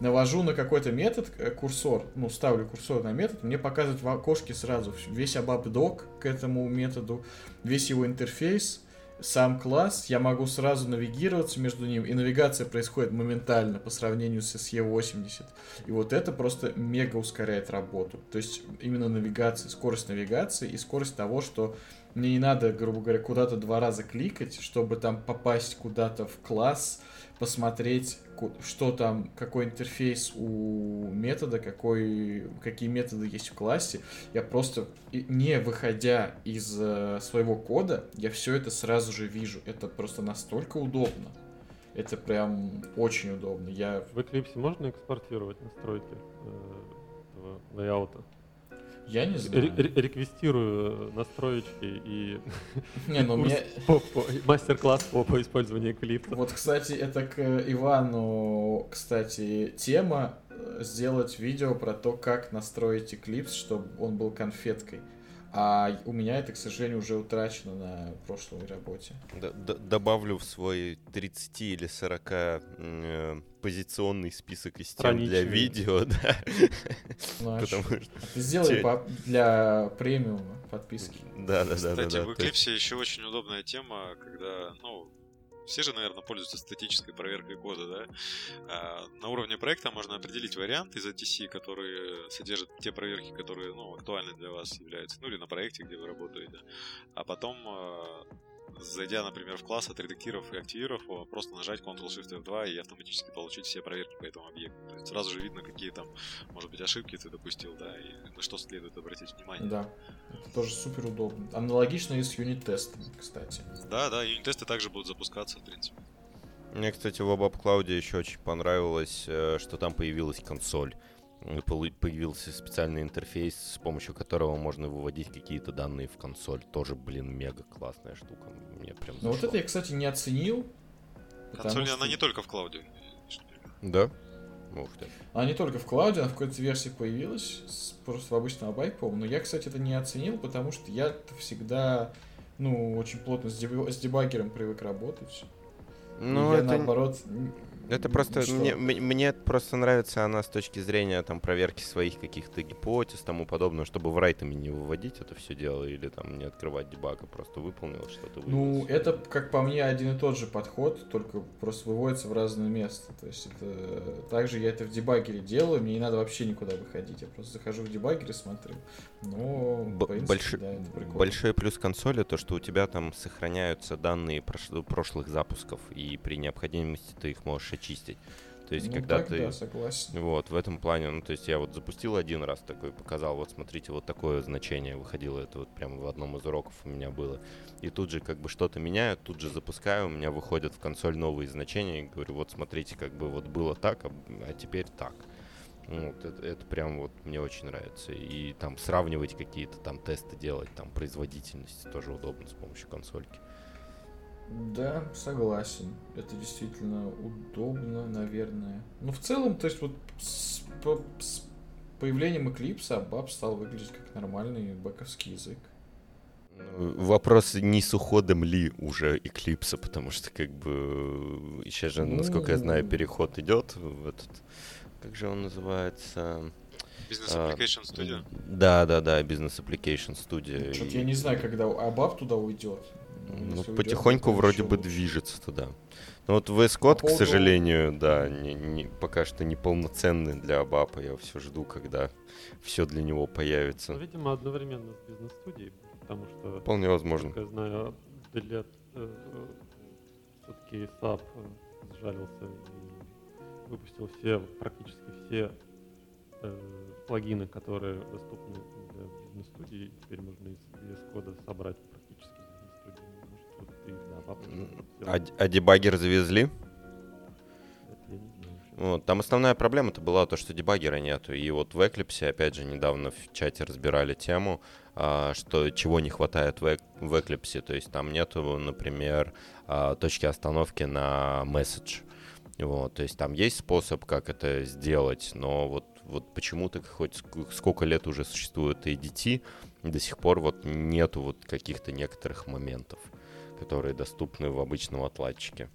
навожу на какой-то метод э, курсор, ну, ставлю курсор на метод, мне показывает в окошке сразу весь ABAP док к этому методу, весь его интерфейс, сам класс, я могу сразу навигироваться между ним, и навигация происходит моментально по сравнению с SE80. И вот это просто мега ускоряет работу. То есть именно навигация, скорость навигации и скорость того, что мне не надо, грубо говоря, куда-то два раза кликать, чтобы там попасть куда-то в класс, посмотреть, что там, какой интерфейс у метода, какой, какие методы есть в классе. Я просто, не выходя из э, своего кода, я все это сразу же вижу. Это просто настолько удобно. Это прям очень удобно. Я... В Eclipse можно экспортировать настройки э, этого лейаута? Я не знаю. реквестирую настроечки и не, ну мне... мастер-класс по, по использованию клипа. Вот, кстати, это к Ивану, кстати, тема э, сделать видео про то, как настроить Eclipse, чтобы он был конфеткой. А у меня это, к сожалению, уже утрачено на прошлой работе. Д -д Добавлю в свой 30 или 40 э, позиционный список из тем для видео, да. Ну, а Потому что... Ты сделай по... для премиума подписки. Да, да, да. Кстати, да, в Eclipse еще очень удобная тема, когда, ну, все же, наверное, пользуются статической проверкой кода, да? А, на уровне проекта можно определить вариант из ATC, которые содержат те проверки, которые, ну, актуальны для вас являются, ну, или на проекте, где вы работаете. А потом а, зайдя, например, в класс, отредактировав и активировав его, просто нажать Ctrl-Shift-F2 и автоматически получить все проверки по этому объекту. То есть сразу же видно, какие там, может быть, ошибки ты допустил, да, и на что следует обратить внимание. Да, это тоже супер удобно. Аналогично и с юнит-тестами, кстати. Да, да, юнит-тесты также будут запускаться, в принципе. Мне, кстати, в WebApp Cloud еще очень понравилось, э, что там появилась консоль появился специальный интерфейс, с помощью которого можно выводить какие-то данные в консоль. Тоже, блин, мега классная штука. Мне прям Ну вот это я, кстати, не оценил. Консоль, что... она не только в клауде. Да? Ух ты. Она не только в клауде, она в какой-то версии появилась, просто в обычном абайк, по-моему. Но я, кстати, это не оценил, потому что я всегда, ну, очень плотно с, деб... с дебаггером привык работать. Ну, я, это... наоборот, это просто мне, мне просто нравится она с точки зрения там проверки своих каких-то гипотез, тому подобное, чтобы в райтами не выводить это все дело или там не открывать дебага, просто выполнил что-то. Ну, это, как по мне, один и тот же подход, только просто выводится в разное место. То есть это также я это в дебагере делаю, мне не надо вообще никуда выходить. Я просто захожу в дебагер и смотрю. Но, Б- принципе, больш... да, Большой плюс консоли то, что у тебя там сохраняются данные прош... прошлых запусков, и при необходимости ты их можешь очистить. То есть, ну, когда так, ты... Да, согласен. Вот, в этом плане, ну, то есть я вот запустил один раз такой, показал, вот смотрите, вот такое значение выходило, это вот прямо в одном из уроков у меня было. И тут же как бы что-то меняю, тут же запускаю, у меня выходят в консоль новые значения, и говорю, вот смотрите, как бы вот было так, а, а теперь так. Вот, это, это прям вот мне очень нравится. И там сравнивать какие-то там тесты делать, там производительность тоже удобно с помощью консольки. Да, согласен. Это действительно удобно, наверное. Ну, в целом, то есть вот с, по, с появлением Eclipse Баб стал выглядеть как нормальный бэковский язык. Ну, вопрос не с уходом ли уже Eclipse, потому что как бы сейчас же, насколько я знаю, ну. переход идет в этот... Как же он называется? Business а, Application Studio. Да, да, да, Business Application Studio. Что-то я не знаю, когда Абаб туда уйдет. Ну, потихоньку вроде бы движется туда. Но вот VS Code, к сожалению, да, не, не, пока что не полноценный для Абапа. Я все жду, когда все для него появится. Ну, видимо, одновременно с бизнес-студией, потому что... Вполне возможно. Я знаю, для, э, все-таки SAP сжалился и выпустил все, практически все э, плагины, которые доступны для бизнес-студии. Теперь можно из VS Code собрать а, а дебаггер завезли? Вот, там основная проблема-то была то, что дебаггера нету. И вот в Eclipse, опять же, недавно в чате разбирали тему, а, что чего не хватает в, в Eclipse. То есть там нету, например, а, точки остановки на message. Вот, то есть там есть способ, как это сделать, но вот, вот почему-то хоть сколько лет уже существует ADT, до сих пор вот нету вот каких-то некоторых моментов которые доступны в обычном отладчике.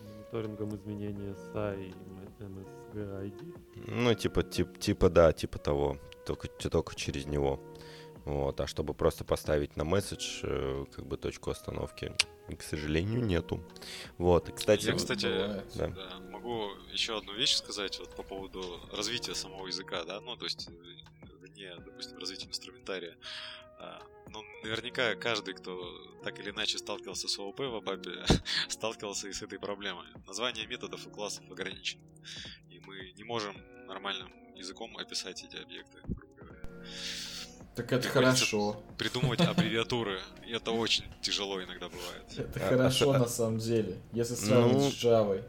Мониторингом изменения SAI и MSGID? Ну, типа, тип, типа, да, типа того. Только, только через него. Вот, а чтобы просто поставить на месседж э, как бы точку остановки, к сожалению, нету. Вот, и, кстати... Я, кстати, да. Да, могу еще одну вещь сказать вот по поводу развития самого языка, да, ну, то есть вне, допустим, развития инструментария. А, ну, наверняка каждый, кто так или иначе сталкивался с ООП в Абапе, сталкивался и с этой проблемой. Название методов и классов ограничено. И мы не можем нормальным языком описать эти объекты, грубо говоря. Так это хорошо. Придумывать аббревиатуры. Это очень тяжело иногда бывает. Это хорошо на самом деле. Если сравнить ну, с Java.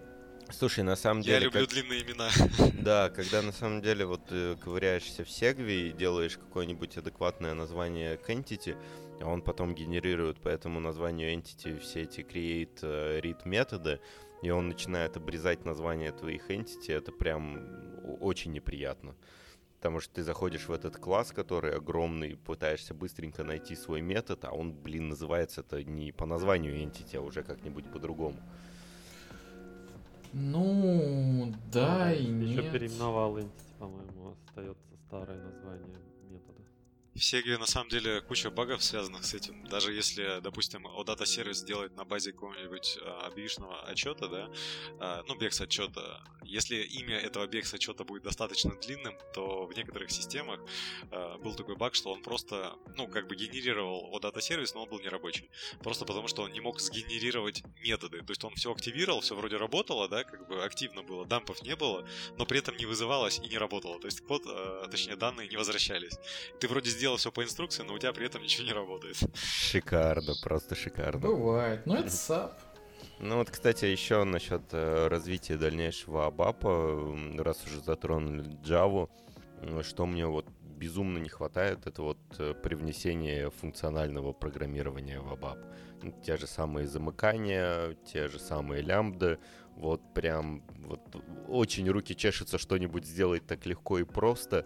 Слушай, на самом деле... Я люблю как... длинные имена. Да, когда на самом деле вот ты ковыряешься в Сегве и делаешь какое-нибудь адекватное название к entity, а он потом генерирует по этому названию entity все эти create, э, read методы, и он начинает обрезать название твоих entity, это прям очень неприятно. Потому что ты заходишь в этот класс, который огромный, пытаешься быстренько найти свой метод, а он, блин, называется это не по названию entity, а уже как-нибудь по-другому. Ну, да и нет. Еще переименовал entity, по-моему, остается старое название в Сеге на самом деле куча багов, связанных с этим. Даже если, допустим, OData сервис делает на базе какого-нибудь а, объявочного отчета, да, а, ну, бекс отчета, если имя этого бекс отчета будет достаточно длинным, то в некоторых системах а, был такой баг, что он просто, ну, как бы генерировал OData сервис, но он был не рабочий. Просто потому, что он не мог сгенерировать методы. То есть он все активировал, все вроде работало, да, как бы активно было, дампов не было, но при этом не вызывалось и не работало. То есть код, точнее, данные не возвращались. Ты вроде сделал все по инструкции, но у тебя при этом ничего не работает. Шикарно, просто шикарно. Бывает, но это САП. Ну вот, кстати, еще насчет э, развития дальнейшего абапа, раз уже затронули Java, что мне вот безумно не хватает, это вот э, привнесение функционального программирования в абап. Ну, те же самые замыкания, те же самые лямбды, вот прям вот очень руки чешутся что-нибудь сделать так легко и просто.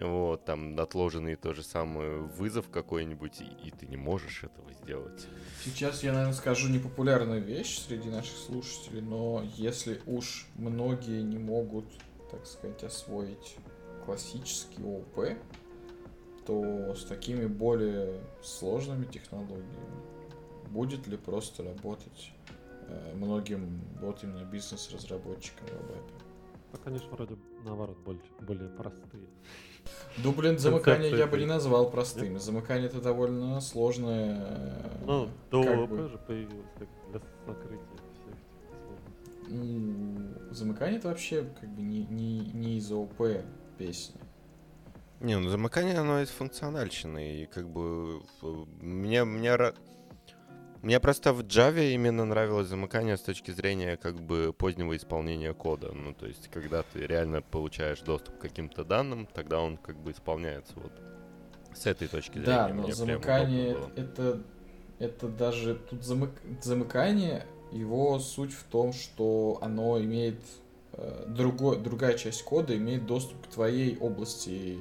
Вот, там отложенный то же самое вызов какой-нибудь, и, и ты не можешь этого сделать. Сейчас я, наверное, скажу непопулярную вещь среди наших слушателей, но если уж многие не могут, так сказать, освоить классический ОП, то с такими более сложными технологиями будет ли просто работать Э, многим вот именно бизнес-разработчикам в вебе. Ну, конечно, вроде наоборот, более, более простые. Ну, блин, замыкание я бы не назвал простым. Нет? Замыкание это довольно сложное. Э, ну, до ООП же появилось для закрытия всех Ну, замыкание это вообще как бы не, не, не из ООП песня. Не, ну замыкание оно из функциональщины. И как бы мне, мне мне просто в Java именно нравилось замыкание с точки зрения как бы позднего исполнения кода. Ну, то есть, когда ты реально получаешь доступ к каким-то данным, тогда он как бы исполняется вот с этой точки зрения. Да, но замыкание это, это даже тут замык, замыкание, его суть в том, что оно имеет э, другой, другая часть кода имеет доступ к твоей области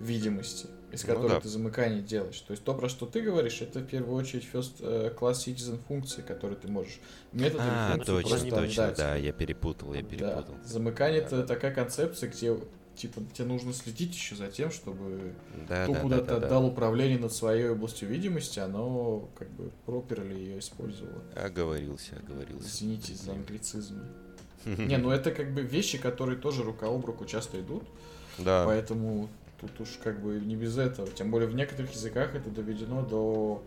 видимости из которой ну, да. ты замыкание делаешь. То есть то, про что ты говоришь, это в первую очередь first э, class citizen функции, которые ты можешь метод а, точно, точно, дать. да, я перепутал, я перепутал. Да. Замыкание да. это такая концепция, где типа тебе нужно следить еще за тем, чтобы да, то, да, куда да, да, отдал да. управление над своей областью видимости, оно как бы проперли ее использовало. Оговорился, оговорился. Извините за англицизмы. Не, ну это как бы вещи, которые тоже рука об руку часто идут. Да. Поэтому Тут уж как бы не без этого. Тем более в некоторых языках это доведено до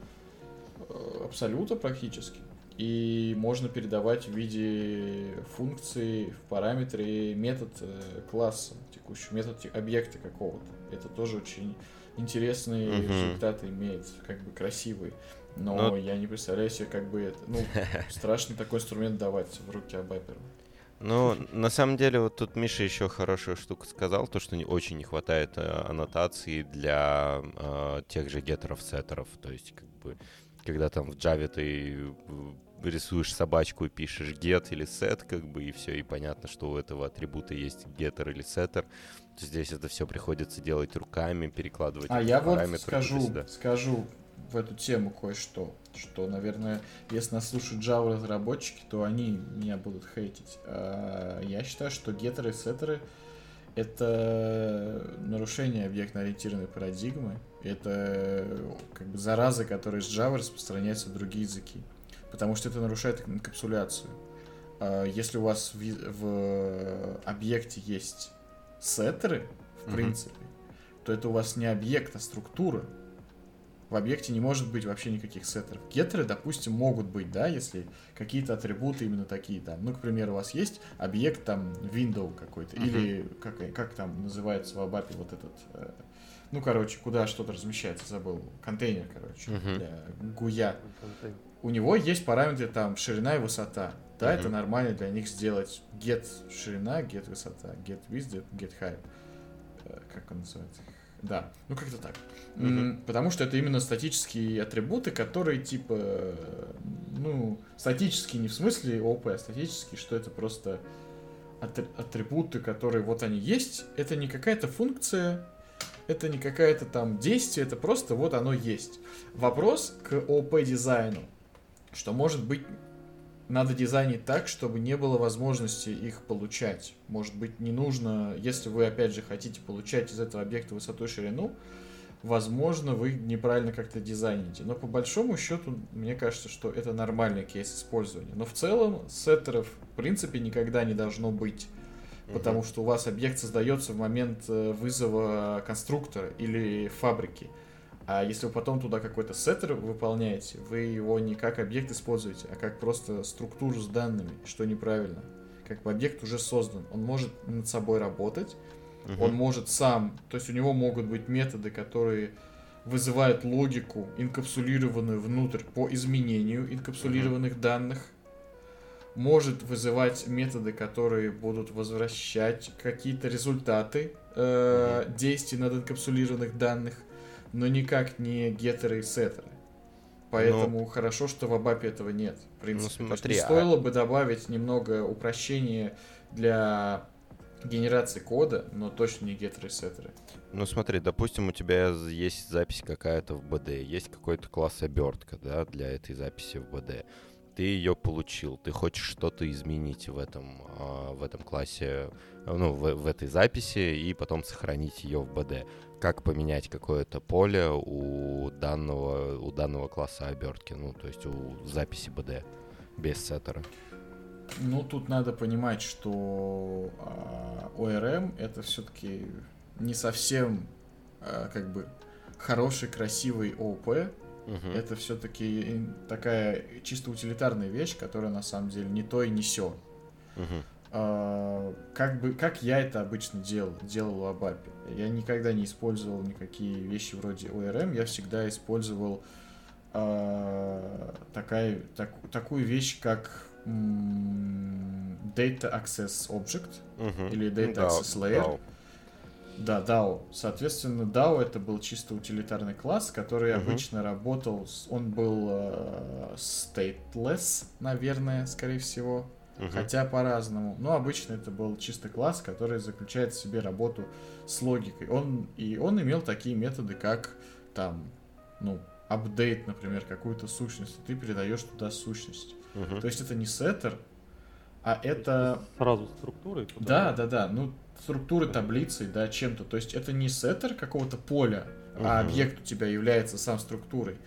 э, абсолюта практически. И можно передавать в виде функции в параметре метод э, класса текущего, метод объекта какого-то. Это тоже очень интересные uh-huh. результаты имеет, как бы красивые. Но, Но я не представляю себе, как бы это. Ну, страшно такой инструмент давать в руки абаперу. Ну, на самом деле, вот тут Миша еще хорошую штуку сказал, то, что не, очень не хватает э, аннотации для э, тех же геттеров, сеттеров. То есть, как бы, когда там в Java ты э, рисуешь собачку и пишешь get или set, как бы, и все, и понятно, что у этого атрибута есть getter или setter. Здесь это все приходится делать руками, перекладывать А я вот скажу, скажу в эту тему кое-что что, наверное, если нас слушают Java разработчики, то они меня будут хейтить. А, я считаю, что геттеры и сеттеры это нарушение объектно-ориентированной парадигмы. Это как бы зараза, которая с Java распространяется в другие языки. Потому что это нарушает инкапсуляцию. А если у вас в, в объекте есть сеттеры, в mm-hmm. принципе, то это у вас не объект, а структура в объекте не может быть вообще никаких сеттеров. Геттеры, допустим, могут быть, да, если какие-то атрибуты именно такие там. Ну, к примеру, у вас есть объект там window какой-то, uh-huh. или как, как там называется в абапе вот этот, э, ну, короче, куда что-то размещается, забыл, контейнер, короче, uh-huh. для гуя. У него есть параметры там ширина и высота. Да, uh-huh. это нормально для них сделать get ширина, get высота, get width, get height. Э, как он называется? Да, ну как-то так. Угу. Потому что это именно статические атрибуты, которые типа, ну, статические не в смысле ОП, а статические, что это просто атрибуты, которые вот они есть. Это не какая-то функция, это не какая-то там действие, это просто вот оно есть. Вопрос к ОП дизайну, что может быть надо дизайнить так, чтобы не было возможности их получать. Может быть, не нужно, если вы, опять же, хотите получать из этого объекта высоту и ширину, возможно, вы неправильно как-то дизайните. Но по большому счету, мне кажется, что это нормальный кейс использования. Но в целом, сеттеров, в принципе, никогда не должно быть. Потому что у вас объект создается в момент э, вызова конструктора или фабрики. А если вы потом туда какой-то сеттер выполняете, вы его не как объект используете, а как просто структуру с данными, что неправильно. Как бы объект уже создан, он может над собой работать, угу. он может сам, то есть у него могут быть методы, которые вызывают логику, инкапсулированную внутрь по изменению инкапсулированных угу. данных, может вызывать методы, которые будут возвращать какие-то результаты э, угу. действий над инкапсулированных данных но никак не геттеры и сеттеры. Поэтому ну, хорошо, что в Абапе этого нет. В принципе, ну, смотри, стоило а... бы добавить немного упрощения для генерации кода, но точно не геттеры и сеттеры. Ну смотри, допустим, у тебя есть запись какая-то в BD, есть какой-то класс обертка, да, для этой записи в BD. Ты ее получил, ты хочешь что-то изменить в этом, а, в этом классе, ну, в, в этой записи и потом сохранить ее в BD как поменять какое-то поле у данного, у данного класса обертки, ну, то есть у записи BD без сеттера. Ну, тут надо понимать, что ORM это все-таки не совсем э, как бы хороший, красивый ООП. Угу. Это все-таки такая чисто утилитарная вещь, которая на самом деле не то и не все. Угу. А, как бы как я это обычно делал, делал в Абапе. Я никогда не использовал никакие вещи вроде ORM, я всегда использовал э, такая, так, такую вещь, как Data Access Object uh-huh. или Data DAO, Access Layer. DAO. Да, DAO. Соответственно, DAO это был чисто утилитарный класс, который uh-huh. обычно работал, он был э, stateless, наверное, скорее всего угу. хотя по-разному. Но обычно это был чисто класс, который заключает в себе работу с логикой. Он, и он имел такие методы, как там, ну, апдейт, например, какую-то сущность, и ты передаешь туда сущность. Угу. То есть это не сеттер, а это... Сразу структуры? Да, да, да. Ну, структуры таблицы, да, чем-то. То есть это не сеттер какого-то поля, угу. а объект у тебя является сам структурой.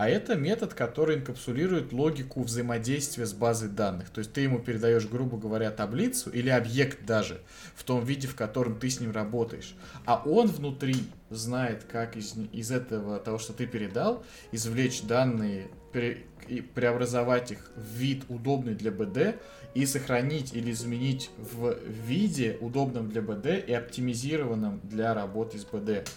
А это метод, который инкапсулирует логику взаимодействия с базой данных. То есть ты ему передаешь, грубо говоря, таблицу или объект даже в том виде, в котором ты с ним работаешь. А он внутри знает, как из, из этого, того, что ты передал, извлечь данные и преобразовать их в вид, удобный для БД, и сохранить или изменить в виде, удобном для БД и оптимизированном для работы с БД.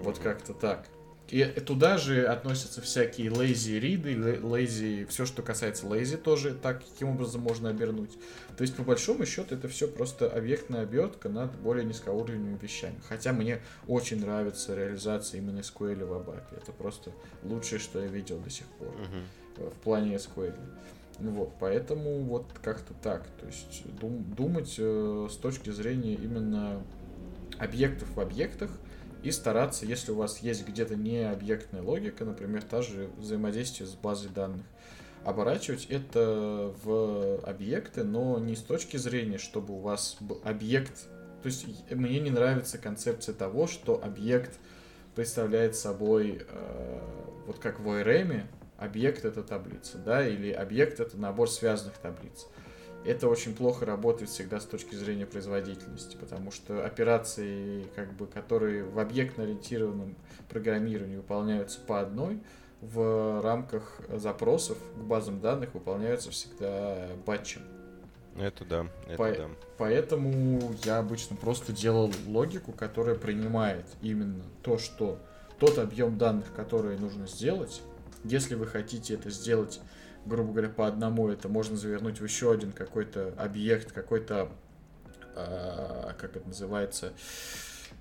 Вот как-то так. И туда же относятся всякие lazy риды, lazy, все, что касается lazy, тоже так, каким образом можно обернуть. То есть, по большому счету, это все просто объектная обертка над более низкоуровневыми вещами. Хотя мне очень нравится реализация именно SQL в ABAP. Это просто лучшее, что я видел до сих пор uh-huh. в плане SQL. Вот, поэтому вот как-то так. То есть дум, думать э, с точки зрения именно объектов в объектах, и стараться, если у вас есть где-то не объектная логика, например, та же взаимодействие с базой данных, оборачивать это в объекты, но не с точки зрения, чтобы у вас был объект, то есть мне не нравится концепция того, что объект представляет собой, э, вот как в ORM, объект это таблица, да, или объект это набор связанных таблиц. Это очень плохо работает всегда с точки зрения производительности, потому что операции, как бы, которые в объектно-ориентированном программировании выполняются по одной, в рамках запросов к базам данных выполняются всегда батчем. Это да, это По- да. Поэтому я обычно просто делал логику, которая принимает именно то, что тот объем данных, который нужно сделать, если вы хотите это сделать, грубо говоря, по одному, это можно завернуть в еще один какой-то объект, какой-то, э, как это называется,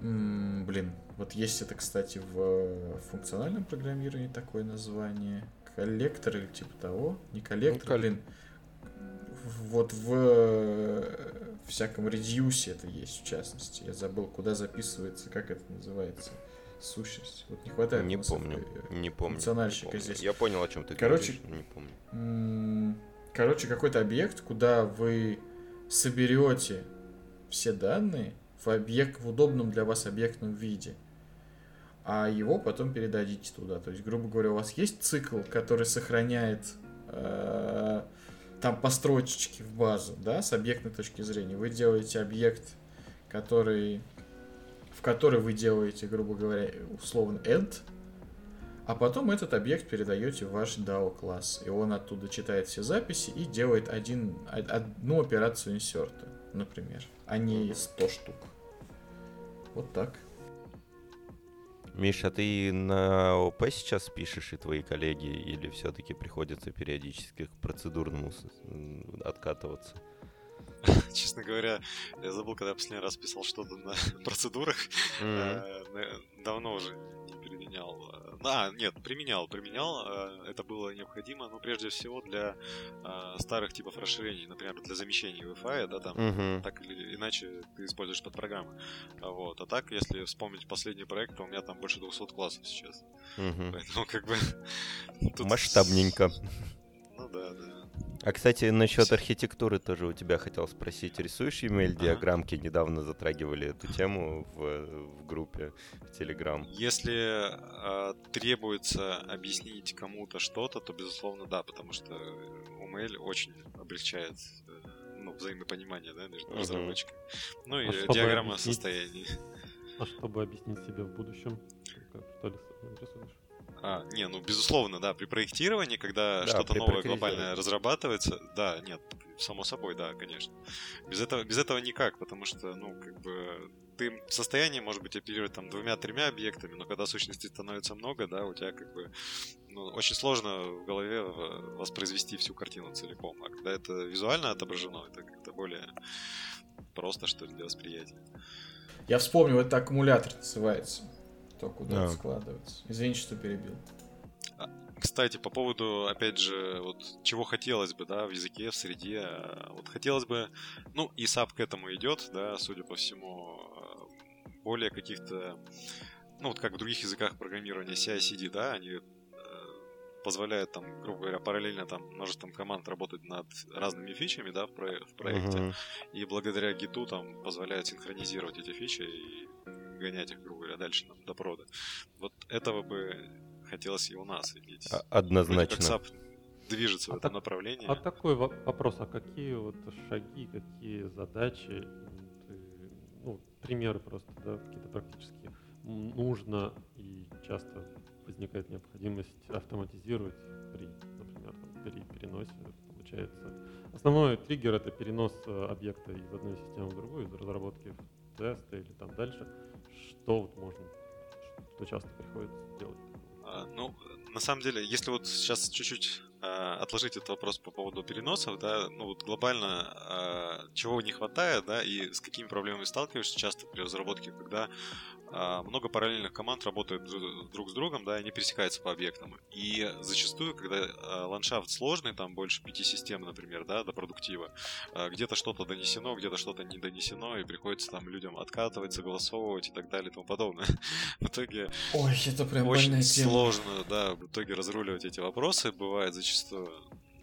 М, блин, вот есть это, кстати, в функциональном программировании такое название, коллектор или типа того, не коллектор, кол- блин, вот в э, всяком редьюсе это есть, в частности. Я забыл, куда записывается, как это называется. Сущность. Вот не хватает. Не помню, не помню. помню. здесь. Я понял, о чем ты Короче, говоришь, не помню. Короче, какой-то объект, куда вы соберете все данные в объект в удобном для вас объектном виде, а его потом передадите туда. То есть, грубо говоря, у вас есть цикл, который сохраняет э, там построчечки в базу, да, с объектной точки зрения. Вы делаете объект, который в который вы делаете, грубо говоря, условно end, а потом этот объект передаете в ваш DAO класс, и он оттуда читает все записи и делает один, одну операцию инсерта, например, а не 100 штук. Вот так. Миша, ты на ОП сейчас пишешь и твои коллеги, или все-таки приходится периодически к процедурному откатываться? Честно говоря, я забыл, когда я последний раз писал что-то на процедурах. Э, на- Давно уже не применял. Э, А, нет, применял, применял. э, Это было необходимо, но прежде всего для э, старых типов расширений, например, для замещения Wi-Fi, да, там так или иначе ты используешь подпрограммы. А Вот. А так, если вспомнить последний проект, то у меня там больше 200 классов сейчас. Поэтому как бы... тут- Масштабненько. Ну да, да. А, кстати, насчет архитектуры тоже у тебя хотел спросить. Рисуешь email-диаграммки? Недавно затрагивали эту тему в, в группе в Telegram. Если э, требуется объяснить кому-то что-то, то безусловно да, потому что UML очень облегчает э, ну, взаимопонимание да, между Мгм. разработчиками. Ну и А диаграмма объяснить? состояний. А чтобы объяснить себе в будущем, что ли, рисуешь? А, не, ну безусловно, да, при проектировании, когда Да, что-то новое глобальное разрабатывается, да, нет, само собой, да, конечно. Без этого, без этого никак, потому что, ну, как бы, ты в состоянии, может быть, оперировать там двумя-тремя объектами, но когда сущностей становится много, да, у тебя как бы, ну, очень сложно в голове воспроизвести всю картину целиком, а когда это визуально отображено, это как-то более просто, что ли, для восприятия. Я вспомнил, это аккумулятор называется. То, куда Да. это складывается. Извините, что перебил. Кстати, по поводу, опять же, вот чего хотелось бы, да, в языке, в среде, а, вот хотелось бы, ну, и SAP к этому идет, да, судя по всему, а, более каких-то, ну, вот как в других языках программирования CI-CD, да, они э, позволяют там, грубо говоря, параллельно там множеством команд работать над разными фичами, да, в, про- в проекте, Мгм. и благодаря гиту там позволяют синхронизировать эти фичи и гонять их, грубо говоря, дальше нам, до прода. Вот этого бы хотелось и у нас иметь. А- Вроде Однозначно. как SAP движется в А этом так- направлении. А такой во- вопрос, а какие вот шаги, какие задачи, ну, примеры просто, да, какие-то практически нужно и часто возникает необходимость автоматизировать при, например, там, при переносе, получается. Основной триггер это перенос э, объекта из одной системы в другую, из разработки в тесты или там дальше. Что вот можно, что часто приходится делать? А, Ну, на самом деле, если вот сейчас чуть-чуть а, отложить этот вопрос по поводу переносов, да, ну вот глобально а, чего не хватает, да, и с какими проблемами сталкиваешься часто при разработке, когда много параллельных команд работают дру- друг с другом, да, и они пересекаются по объектам. И зачастую, когда а, ландшафт сложный, там больше пяти систем, например, да, до продуктива, а, где-то что-то донесено, где-то что-то не донесено, и приходится там людям откатывать, согласовывать и так далее и тому подобное. В итоге Ой, это прям очень сложно, да, в итоге разруливать эти вопросы бывает зачастую.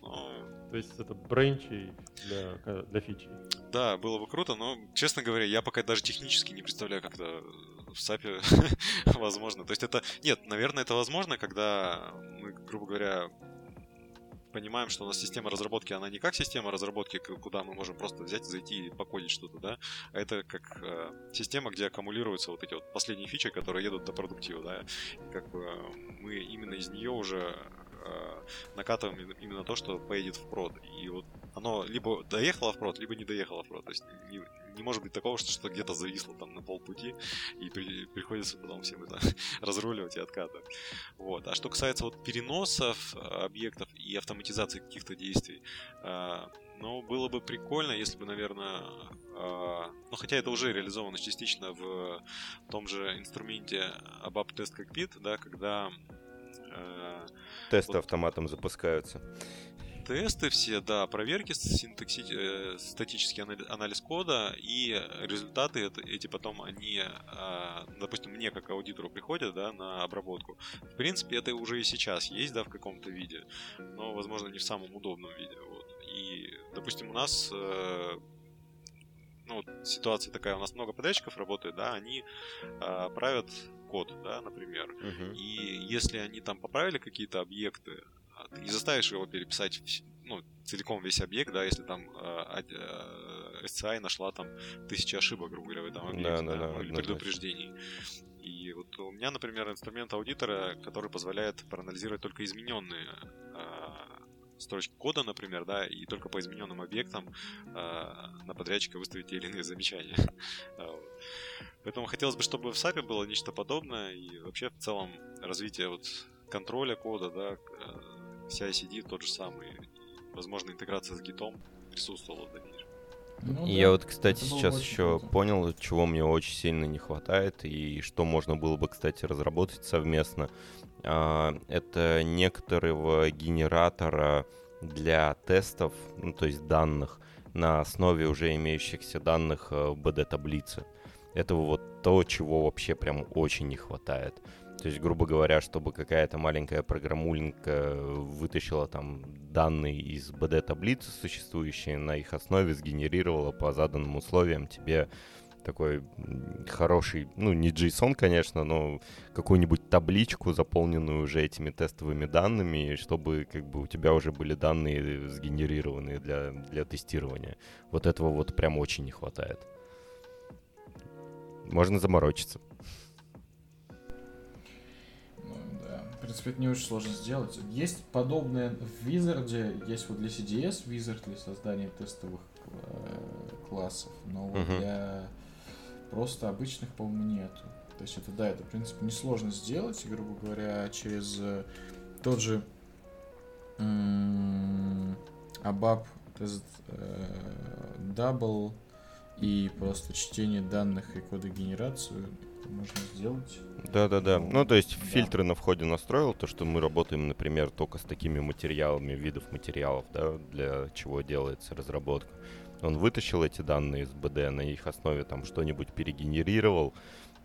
Но То есть это бренчи для, для фичи. Да, было бы круто, но, честно говоря, я пока даже технически не представляю, как это в SAP возможно. То есть это... Нет, наверное, это возможно, когда мы, грубо говоря, понимаем, что у нас система разработки, она не как система разработки, куда мы можем просто взять, зайти и покодить что-то, да, а это как э, система, где аккумулируются вот эти вот последние фичи, которые едут до продуктива, да, и как бы мы именно из нее уже э, накатываем именно то, что поедет в прод. И вот оно либо доехало в прод, либо не доехало в прод. То есть не, не может быть такого, что что где-то зависло там на полпути, и при, приходится потом всем это разруливать и откатывать. Вот. А что касается вот переносов а, объектов и автоматизации каких-то действий, э, ну, было бы прикольно, если бы, наверное, э, ну, хотя это уже реализовано частично в том же инструменте ABAP Test Cockpit, да, когда э, Тесты вот, автоматом запускаются тесты все, да, проверки, синтакси... Э, статический анализ кода, и результаты это, эти потом, они, а, допустим, мне как аудитору приходят, да, на обработку. В принципе, это уже и сейчас есть, да, в каком-то виде, но, возможно, не в самом удобном виде, вот. И, допустим, у нас э, ну, ситуация такая, у нас много подрядчиков работает, да, они э, правят код, да, например. Uh-huh. И если они там поправили какие-то объекты, ты не заставишь его переписать ну, целиком весь объект, да, если там э, э, SCI нашла там тысячи ошибок, грубо говоря, в этом объекте, да, да, да, или предупреждений. И вот у меня, например, инструмент аудитора, который позволяет проанализировать только измененные э, строчки кода, например, да, и только по измененным объектам э, на подрядчика выставить те или иные замечания. Поэтому хотелось бы, чтобы в SAP было нечто подобное, и вообще в целом развитие вот контроля кода, да, CI-CD тот же самый. Возможно, интеграция с гитом присутствовала в дальнейшем. Ну, я да. вот, кстати, сейчас еще круто. понял, чего мне очень сильно не хватает и что можно было бы, кстати, разработать совместно. А, это некоторого генератора для тестов, ну, то есть данных, на основе уже имеющихся данных э, в BD-таблице. Этого вот то, чего вообще прям очень не хватает. То есть, грубо говоря, чтобы какая-то маленькая программульника вытащила там данные из BD-таблицы существующие, на их основе сгенерировала по заданным условиям тебе такой хороший, ну, не JSON, конечно, но какую-нибудь табличку, заполненную уже этими тестовыми данными, чтобы как бы у тебя уже были данные сгенерированные для, для тестирования. Вот этого вот прям очень не хватает. Можно заморочиться. Принципе, это не очень сложно сделать. Есть подобное в Wizard, есть вот для CDS Wizard для создания тестовых э, классов, но вот uh-huh. для просто обычных, по-моему, нету. То есть это, да, это, в принципе, несложно сделать, грубо говоря, через э, тот же ABAP тест э, Double и просто чтение данных и кодогенерацию можно сделать. Да-да-да. Ну, ну, то есть да. фильтры на входе настроил, то, что мы работаем, например, только с такими материалами, видов материалов, да, для чего делается разработка. Он вытащил эти данные из БД, на их основе там что-нибудь перегенерировал,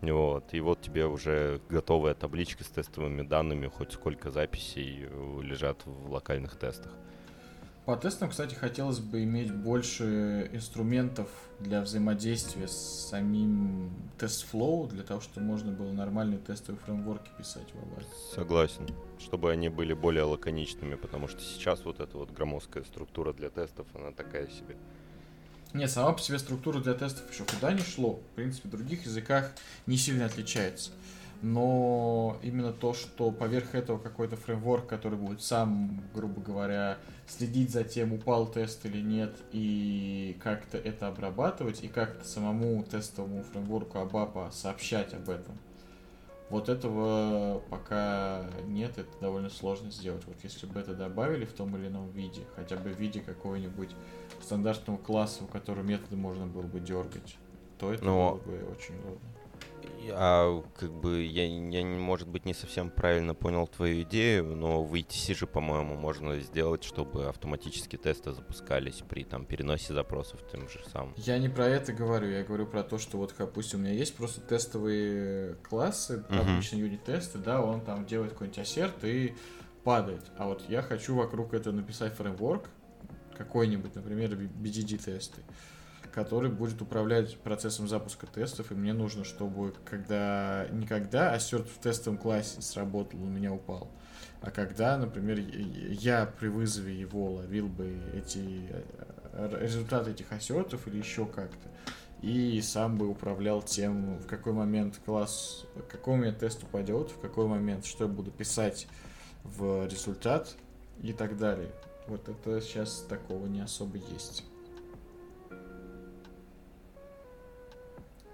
вот, и вот тебе уже готовая табличка с тестовыми данными, хоть сколько записей лежат в локальных тестах. По тестам, кстати, хотелось бы иметь больше инструментов для взаимодействия с самим test flow, для того, чтобы можно было нормальные тестовые фреймворки писать в ABAP е. Согласен. Чтобы они были более лаконичными, потому что сейчас вот эта вот громоздкая структура для тестов, она такая себе. Не, сама по себе структура для тестов еще куда не шло. В принципе, в других языках не сильно отличается но именно то, что поверх этого какой-то фреймворк, который будет сам, грубо говоря, следить за тем, упал тест или нет, и как-то это обрабатывать, и как-то самому тестовому фреймворку ABAP сообщать об этом. Вот этого пока нет, это довольно сложно сделать. Вот если бы это добавили в том или ином виде, хотя бы в виде какого-нибудь стандартного класса, в котором методы можно было бы дергать, то это Но... было бы очень удобно. А как бы я, я, может быть, не совсем правильно понял твою идею, но в ETC же, по-моему, можно сделать, чтобы автоматически тесты запускались при там переносе запросов тем же самым. Я не про это говорю, я говорю про то, что вот, допустим, у меня есть просто тестовые классы, uh-huh. обычные юнит-тесты, да, он там делает какой-нибудь ассерт и падает. А вот я хочу вокруг этого написать фреймворк, какой-нибудь, например, BDD-тесты, который будет управлять процессом запуска тестов, и мне нужно, чтобы когда никогда ассерт в тестовом классе сработал, у меня упал, а когда, например, я при вызове его ловил бы эти э, результаты этих ассертов или еще как-то, и сам бы управлял тем, в какой момент класс, какой момент тест упадет, в какой момент что я буду писать в результат и так далее. Вот это сейчас такого не особо есть.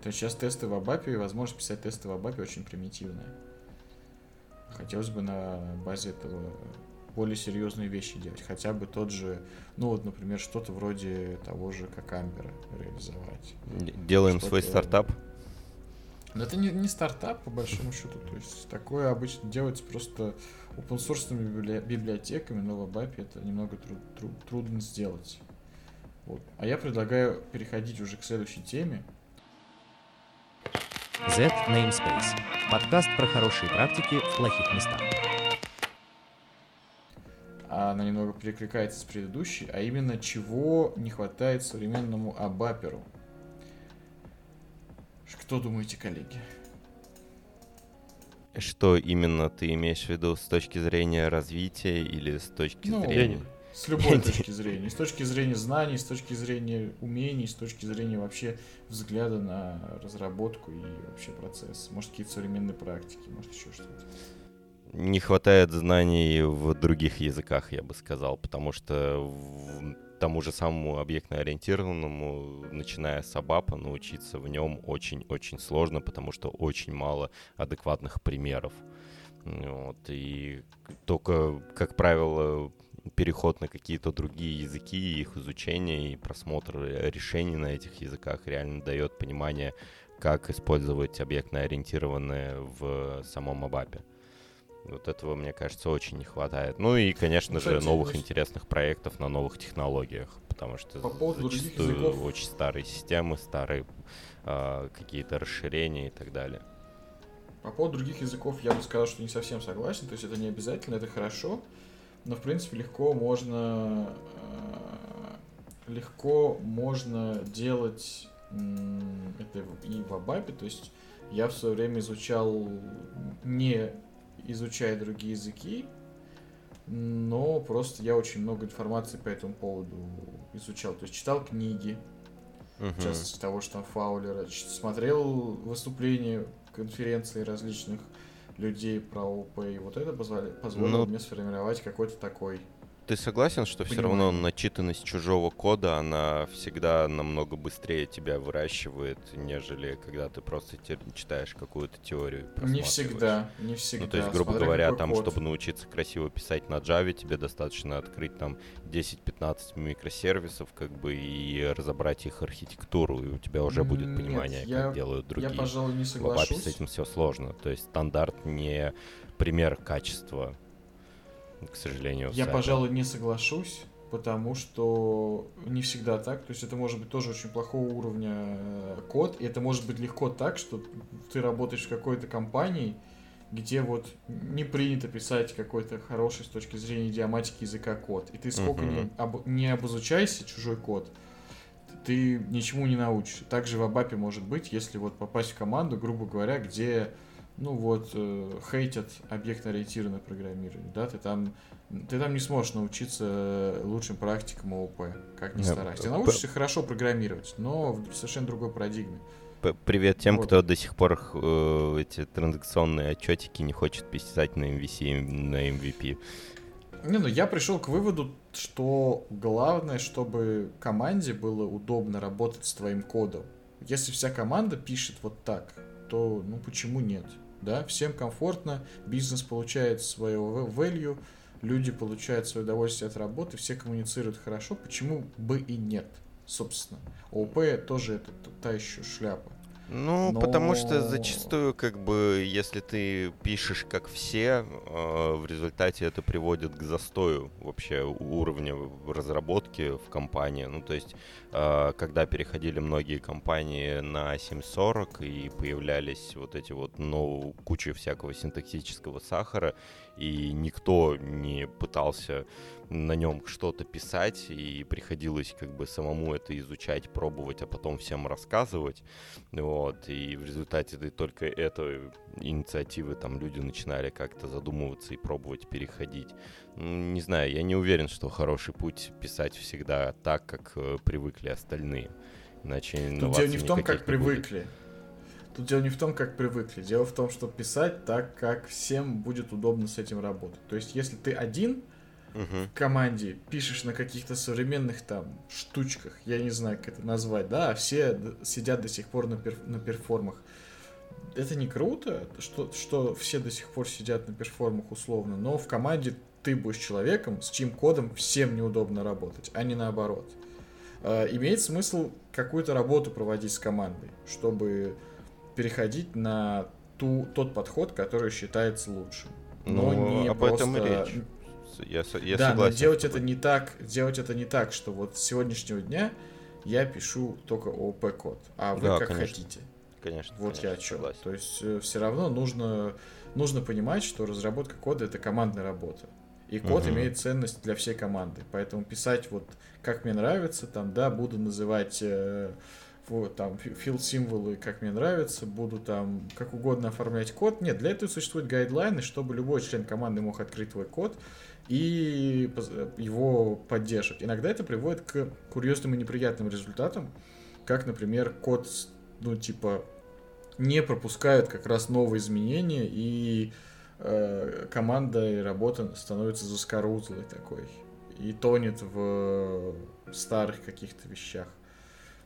То есть сейчас тесты в Абапе и возможность писать тесты в Абапе очень примитивная. Хотелось бы на базе этого более серьезные вещи делать. Хотя бы тот же, ну вот, например, что-то вроде того же, как Амбера реализовать. Делаем свой стартап? Но это не, не стартап, по большому счету. То есть такое обычно делается просто open source библиотеками, но в Абапе это немного тру- тру- трудно сделать. Вот. А я предлагаю переходить уже к следующей теме. Z Namespace. Подкаст про хорошие практики в плохих местах она немного перекликается с предыдущей, а именно чего не хватает современному абаперу. Кто думаете, коллеги? Что именно ты имеешь в виду с точки зрения развития или с точки ну, зрения... С любой точки зрения. С точки зрения знаний, с точки зрения умений, с точки зрения вообще взгляда на разработку и вообще процесс. Может, какие-то современные практики, может, еще что-то не хватает знаний в других языках, я бы сказал, потому что в тому же самому объектно-ориентированному, начиная с ABAP, научиться в нем очень-очень сложно, потому что очень мало адекватных примеров. Вот, и только, как правило, переход на какие-то другие языки, их изучение и просмотр решений на этих языках реально дает понимание, как использовать объектно-ориентированное в самом ABAP. Вот этого, мне кажется, очень не хватает. Ну и, конечно Кстати, же, новых есть... интересных проектов на новых технологиях, потому что По поводу зачастую языков... очень старые системы, старые э, какие-то расширения и так далее. По поводу других языков я бы сказал, что не совсем согласен, то есть это не обязательно, это хорошо, но в принципе легко можно э, легко можно делать это и в Абапе, то есть я в свое время изучал не изучая другие языки, но просто я очень много информации по этому поводу изучал. То есть читал книги, uh-huh. в частности того, что там Фаулера, смотрел выступления, конференции различных людей про ОП, и вот это позволило, позволило ну, мне сформировать какой-то такой ты согласен, что все равно начитанность чужого кода, она всегда намного быстрее тебя выращивает, нежели когда ты просто читаешь какую-то теорию? Не всегда, не всегда. Ну, то есть, грубо Смотря говоря, там, код. чтобы научиться красиво писать на Java, тебе достаточно открыть там 10-15 микросервисов, как бы, и разобрать их архитектуру, и у тебя уже будет Нет, понимание, я, как делают другие. Я, пожалуй, не соглашусь. В с этим все сложно. То есть стандарт не пример качества к сожалению. Я, пожалуй, не соглашусь, потому что не всегда так. То есть это может быть тоже очень плохого уровня э, код, и это может быть легко так, что ты работаешь в какой-то компании, где вот не принято писать какой-то хороший с точки зрения идиоматики языка код. И ты сколько uh-huh. не, об, не обозучайся чужой код, ты ничему не научишься. Также в Абапе может быть, если вот попасть в команду, грубо говоря, где ну вот, э, хейтят объектно-ориентированное программирование, да, ты там, ты там не сможешь научиться лучшим практикам ООП, как ни старайся. Ты научишься хорошо программировать, но в совершенно другой парадигме. Привет тем, вот. кто до сих пор э, эти транзакционные отчетики не хочет писать на MVC, на MVP. Не, ну я пришел к выводу, что главное, чтобы команде было удобно работать с твоим кодом. Если вся команда пишет вот так, то ну почему нет? Да, всем комфортно, бизнес получает свое value, люди получают свое удовольствие от работы, все коммуницируют хорошо, почему бы и нет, собственно. ООП тоже это та еще шляпа. Ну, Но... потому что зачастую, как бы, если ты пишешь как все, э, в результате это приводит к застою вообще уровня разработки в компании. Ну, то есть, э, когда переходили многие компании на 740 и появлялись вот эти вот, ну, куча всякого синтаксического сахара, и никто не пытался на нем что-то писать, и приходилось как бы самому это изучать, пробовать, а потом всем рассказывать. Вот, и в результате ты только этой инициативы там люди начинали как-то задумываться и пробовать переходить. Не знаю, я не уверен, что хороший путь писать всегда так, как э, привыкли остальные. Иначе Тут дело не в том, как привыкли. Будет. Тут дело не в том, как привыкли. Дело в том, что писать так, как всем будет удобно с этим работать. То есть, если ты один, в команде пишешь на каких-то современных там штучках, я не знаю, как это назвать, да, а все сидят до сих пор на, пер, на перформах. Это не круто, что, что все до сих пор сидят на перформах условно, но в команде ты будешь человеком, с чьим кодом всем неудобно работать, а не наоборот. Э, имеет смысл какую-то работу проводить с командой, чтобы переходить на ту, тот подход, который считается лучшим. Но ну, не об просто... этом и речь. Я, я да, согласен. но делать это не так, делать это не так, что вот с сегодняшнего дня я пишу только ООП-код, а вы да, как конечно. хотите. Конечно. Вот конечно, я о чем. Согласен. То есть э, все равно нужно, нужно понимать, что разработка кода это командная работа. И код угу. имеет ценность для всей команды. Поэтому писать вот как мне нравится, там, да, буду называть э, вот, там, field символы, как мне нравится, буду там как угодно оформлять код. Нет, для этого существуют гайдлайны, чтобы любой член команды мог открыть твой код и его поддерживать. Иногда это приводит к курьезным и неприятным результатам, как, например, код, ну, типа, не пропускают как раз новые изменения, и э, команда и работа становится заскорузлой такой, и тонет в старых каких-то вещах.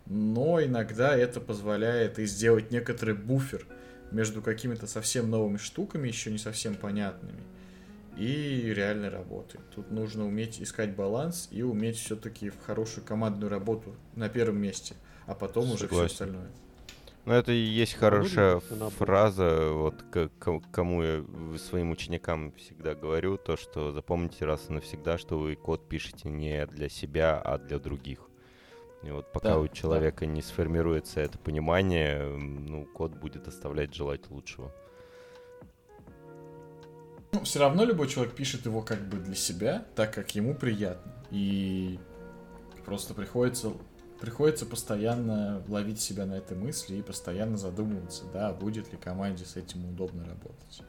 Но иногда это позволяет и сделать некоторый буфер между какими-то совсем новыми штуками, еще не совсем понятными, и реальной работы. Тут нужно уметь искать баланс и уметь все-таки в хорошую командную работу на первом месте, а потом Согласен. уже все остальное. Ну, это и есть хорошая фраза, вот к, к, кому я своим ученикам всегда говорю, то, что запомните раз и навсегда, что вы код пишете не для себя, а для других. И вот пока да, у человека да. не сформируется это понимание, ну, код будет оставлять желать лучшего. Ну, все равно любой человек пишет его как бы для себя, так как ему приятно. И просто приходится, приходится постоянно ловить себя на этой мысли и постоянно задумываться, да, будет ли команде с этим удобно работать.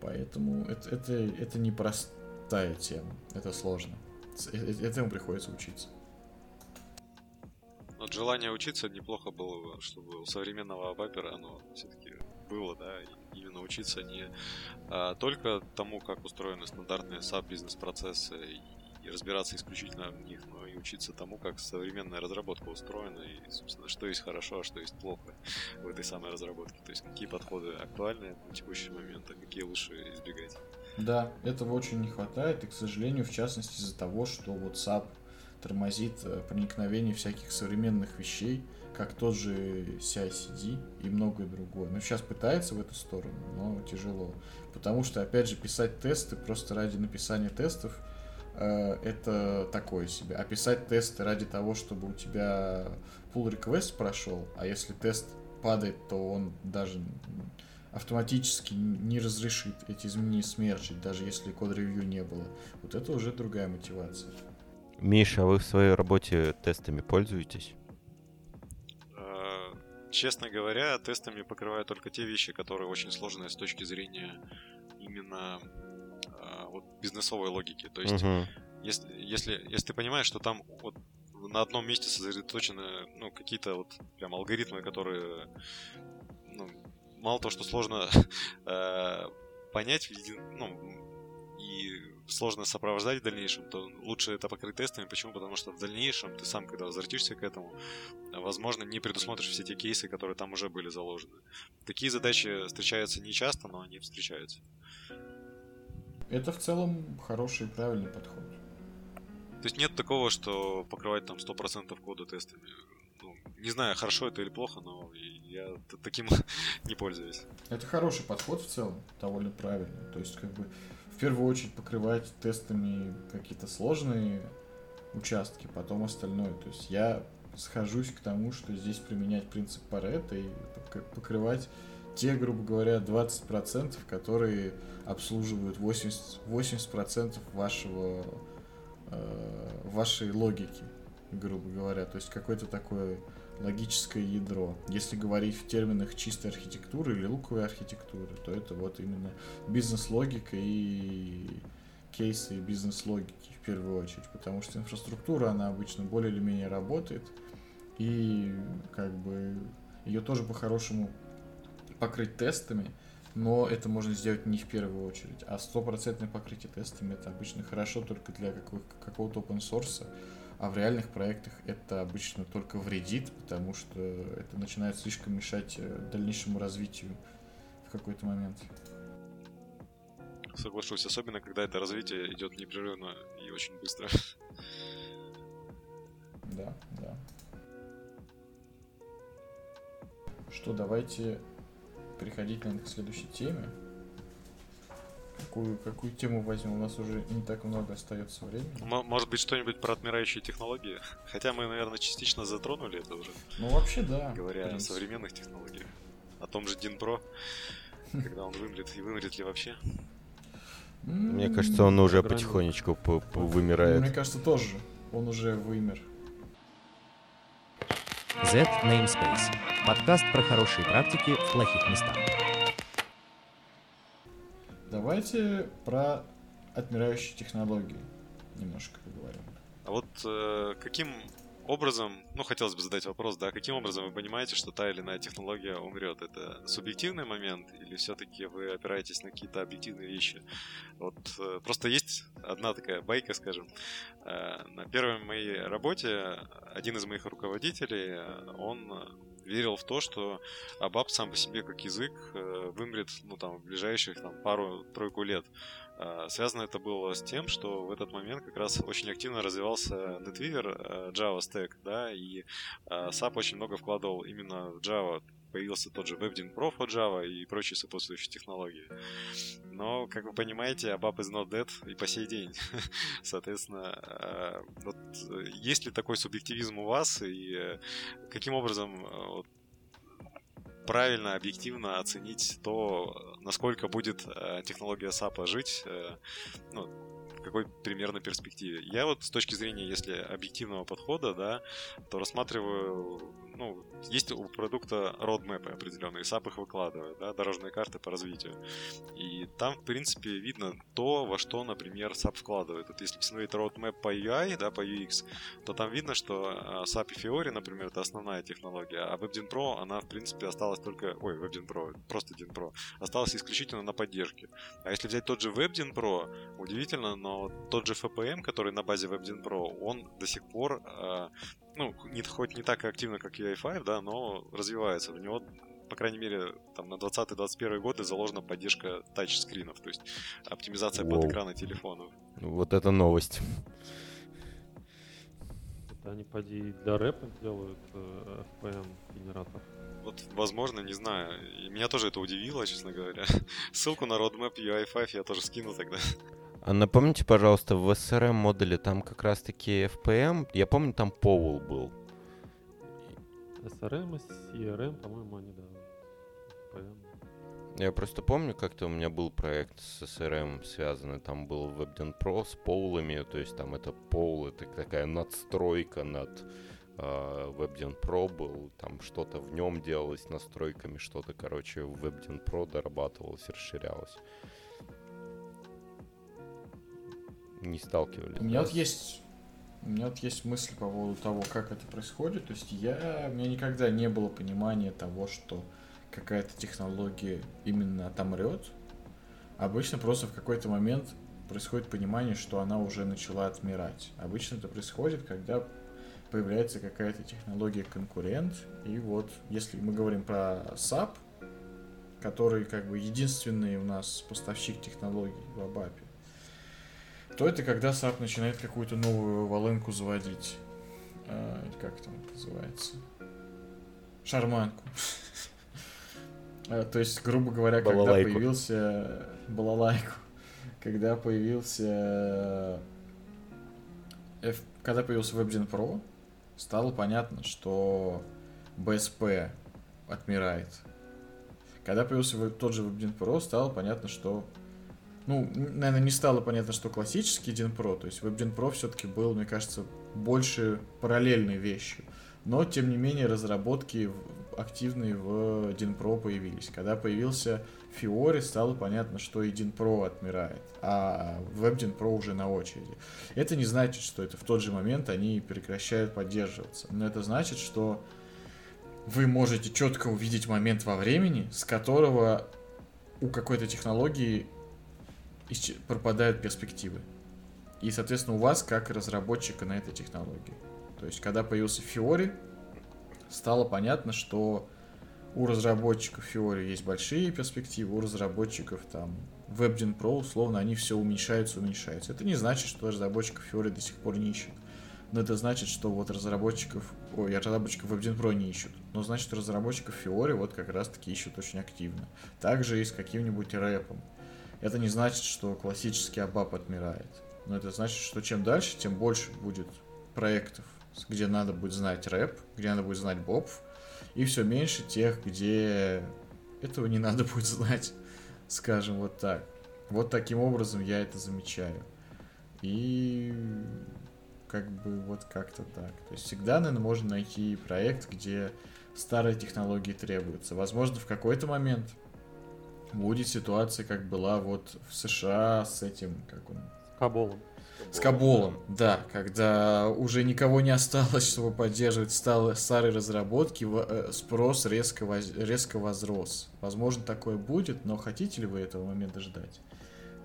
Поэтому это, это, это непростая тема, это сложно. Э, э, этому приходится учиться. Вот желание учиться неплохо было бы, чтобы у современного абапера оно все-таки было, да, именно учиться не а, только тому, как устроены стандартные SAP бизнес-процессы и, и разбираться исключительно в них, но и учиться тому, как современная разработка устроена и, собственно, что есть хорошо, а что есть плохо в этой самой разработке. То есть какие подходы актуальны на текущий момент, а какие лучше избегать. Да, этого очень не хватает, и, к сожалению, в частности, из-за того, что вот SAP тормозит э, проникновение всяких современных вещей, как тот же CI-CD и многое другое. Но сейчас пытается в эту сторону, но тяжело. Потому что, опять же, писать тесты просто ради написания тестов э, это такое себе. А писать тесты ради того, чтобы у тебя pull request прошел, а если тест падает, то он даже автоматически не разрешит эти изменения смерчить, даже если код-ревью не было. Вот это уже другая мотивация. Миша, а вы в своей работе тестами пользуетесь? Честно говоря, тестами покрываю только те вещи, которые очень сложные с точки зрения именно э, вот бизнесовой логики. То есть, uh-huh. если, если, если ты понимаешь, что там вот на одном месте сосредоточены ну, какие-то вот прям алгоритмы, которые ну, мало того, что сложно э, понять, ну, и сложно сопровождать в дальнейшем, то лучше это покрыть тестами. Почему? Потому что в дальнейшем ты сам, когда возвратишься к этому, возможно, не предусмотришь все те кейсы, которые там уже были заложены. Такие задачи встречаются не часто, но они встречаются. Это в целом хороший и правильный подход. То есть нет такого, что покрывать там 100% кода тестами. ну, не знаю, хорошо это или плохо, но я таким не пользуюсь. Это хороший подход в целом, довольно правильный. То есть, как бы, в первую очередь покрывать тестами какие-то сложные участки, потом остальное. То есть я схожусь к тому, что здесь применять принцип Паретта и покрывать те, грубо говоря, 20%, которые обслуживают 80%, 80% вашего, э, вашей логики, грубо говоря. То есть какое-то такое логическое ядро. Если говорить в терминах чистой архитектуры или луковой архитектуры, то это вот именно бизнес-логика и кейсы бизнес-логики в первую очередь, потому что инфраструктура, она обычно более или менее работает, и как бы ее тоже по-хорошему покрыть тестами, но это можно сделать не в первую очередь, а стопроцентное покрытие тестами это обычно хорошо только для какого-то open source, а в реальных проектах это обычно только вредит, потому что это начинает слишком мешать э, дальнейшему развитию в какой-то момент. Соглашусь, особенно когда это развитие идет непрерывно и очень быстро. Да, да. Что, давайте переходить, наверное, к следующей теме. Какую, какую тему возьмем? У нас уже не так много остается времени. Может быть, что-нибудь про отмирающие технологии? Хотя мы, наверное, частично затронули это уже. Ну, вообще, да. Говоря о современных технологиях. О том же Дин Про, когда он вымрет и вымрет ли вообще. Мне кажется, он уже потихонечку вымирает. Мне кажется, тоже. Он уже вымер. Z Namespace. Подкаст про хорошие практики в плохих местах. Давайте про отмирающие технологии немножко поговорим. А вот э, каким образом, ну, хотелось бы задать вопрос, да, каким образом вы понимаете, что та или иная технология умрет? Это субъективный момент или все-таки вы опираетесь на какие-то объективные вещи? Вот э, просто есть одна такая байка, скажем. Э, на первой моей работе один из моих руководителей, он верил в то, что Абаб сам по себе как язык э, вымрет, ну, там, в ближайших, там, пару-тройку лет. А, связано это было с тем, что в этот момент как раз очень активно развивался NetWeaver э, Java Stack, да, и SAP очень много вкладывал именно в Java. Появился тот же WebDyn Pro for Java и прочие сопутствующие технологии. Но, как вы понимаете, ABAP is not dead и по сей день. Соответственно, а, вот, есть ли такой субъективизм у вас и э, каким образом э, вот, правильно, объективно оценить то, насколько будет э, технология SAP жить, э, ну, какой примерно перспективе. Я вот с точки зрения, если объективного подхода, да, то рассматриваю ну, есть у продукта roadmap определенные, SAP их выкладывает, да, дорожные карты по развитию. И там, в принципе, видно то, во что, например, SAP вкладывает. Вот если посмотреть roadmap по UI, да, по UX, то там видно, что а, SAP и Fiori, например, это основная технология, а WebDyn Pro, она, в принципе, осталась только... Ой, WebDyn Pro, просто Dyn Pro. Осталась исключительно на поддержке. А если взять тот же WebDyn Pro, удивительно, но тот же FPM, который на базе WebDyn Pro, он до сих пор а, ну, не, хоть не так активно, как UI5, да, но развивается. У него, по крайней мере, там на 20-21 годы заложена поддержка тачскринов, то есть оптимизация Воу. под экраны телефонов. Вот это новость. Это они, поди, для рэпа делают э, FPM-генератор. Вот, возможно, не знаю. И меня тоже это удивило, честно говоря. Ссылку на roadmap UI5 я тоже скину тогда. А напомните, пожалуйста, в SRM модуле там как раз-таки FPM, я помню, там Powell был. SRM и CRM, по-моему, они, да, FPM. Я просто помню, как-то у меня был проект с SRM связанный, там был WebDen Pro с поулами, то есть там это пол, это такая надстройка над Uh, WebDen Pro был, там что-то в нем делалось настройками, что-то, короче, в WebDen Pro дорабатывалось, расширялось. Не сталкивались. У меня вот есть у меня вот есть мысль по поводу того, как это происходит. То есть я, у меня никогда не было понимания того, что какая-то технология именно отомрет. Обычно просто в какой-то момент происходит понимание, что она уже начала отмирать. Обычно это происходит, когда появляется какая-то технология конкурент. И вот, если мы говорим про SAP, который как бы единственный у нас поставщик технологий в Абапе, то это когда SAP начинает какую-то новую волынку заводить. А, как там это называется? шарманку. То есть, грубо говоря, когда появился балалайку, когда появился когда появился WebGen Pro, стало понятно, что BSP отмирает. Когда появился тот же WebGen Pro, стало понятно, что ну, наверное, не стало понятно, что классический Pro, то есть WebGen Pro все-таки был, мне кажется, больше параллельной вещью. Но, тем не менее, разработки активные в Pro появились. Когда появился Fiori, стало понятно, что и DIN Pro отмирает, а WebDIN Pro уже на очереди. Это не значит, что это в тот же момент они прекращают поддерживаться. Но это значит, что вы можете четко увидеть момент во времени, с которого у какой-то технологии пропадают перспективы. И, соответственно, у вас как разработчика на этой технологии. То есть, когда появился Fiori, стало понятно, что у разработчиков Fiori есть большие перспективы, у разработчиков там WebGen Pro, условно, они все уменьшаются, уменьшаются. Это не значит, что разработчиков Fiori до сих пор не ищут. Но это значит, что вот разработчиков, ой, разработчиков WebGen Pro не ищут. Но значит, разработчиков Fiori вот как раз таки ищут очень активно. Также и с каким-нибудь рэпом. Это не значит, что классический ABAP отмирает. Но это значит, что чем дальше, тем больше будет проектов, где надо будет знать рэп, где надо будет знать боб, и все меньше тех, где этого не надо будет знать, скажем вот так. Вот таким образом я это замечаю. И как бы вот как-то так. То есть всегда, наверное, можно найти проект, где старые технологии требуются. Возможно, в какой-то момент будет ситуация, как была вот в США с этим, как он... С Каболом. С Каболом, да, когда уже никого не осталось, чтобы поддерживать старые разработки, э, спрос резко, воз, резко возрос. Возможно, такое будет, но хотите ли вы этого момента ждать?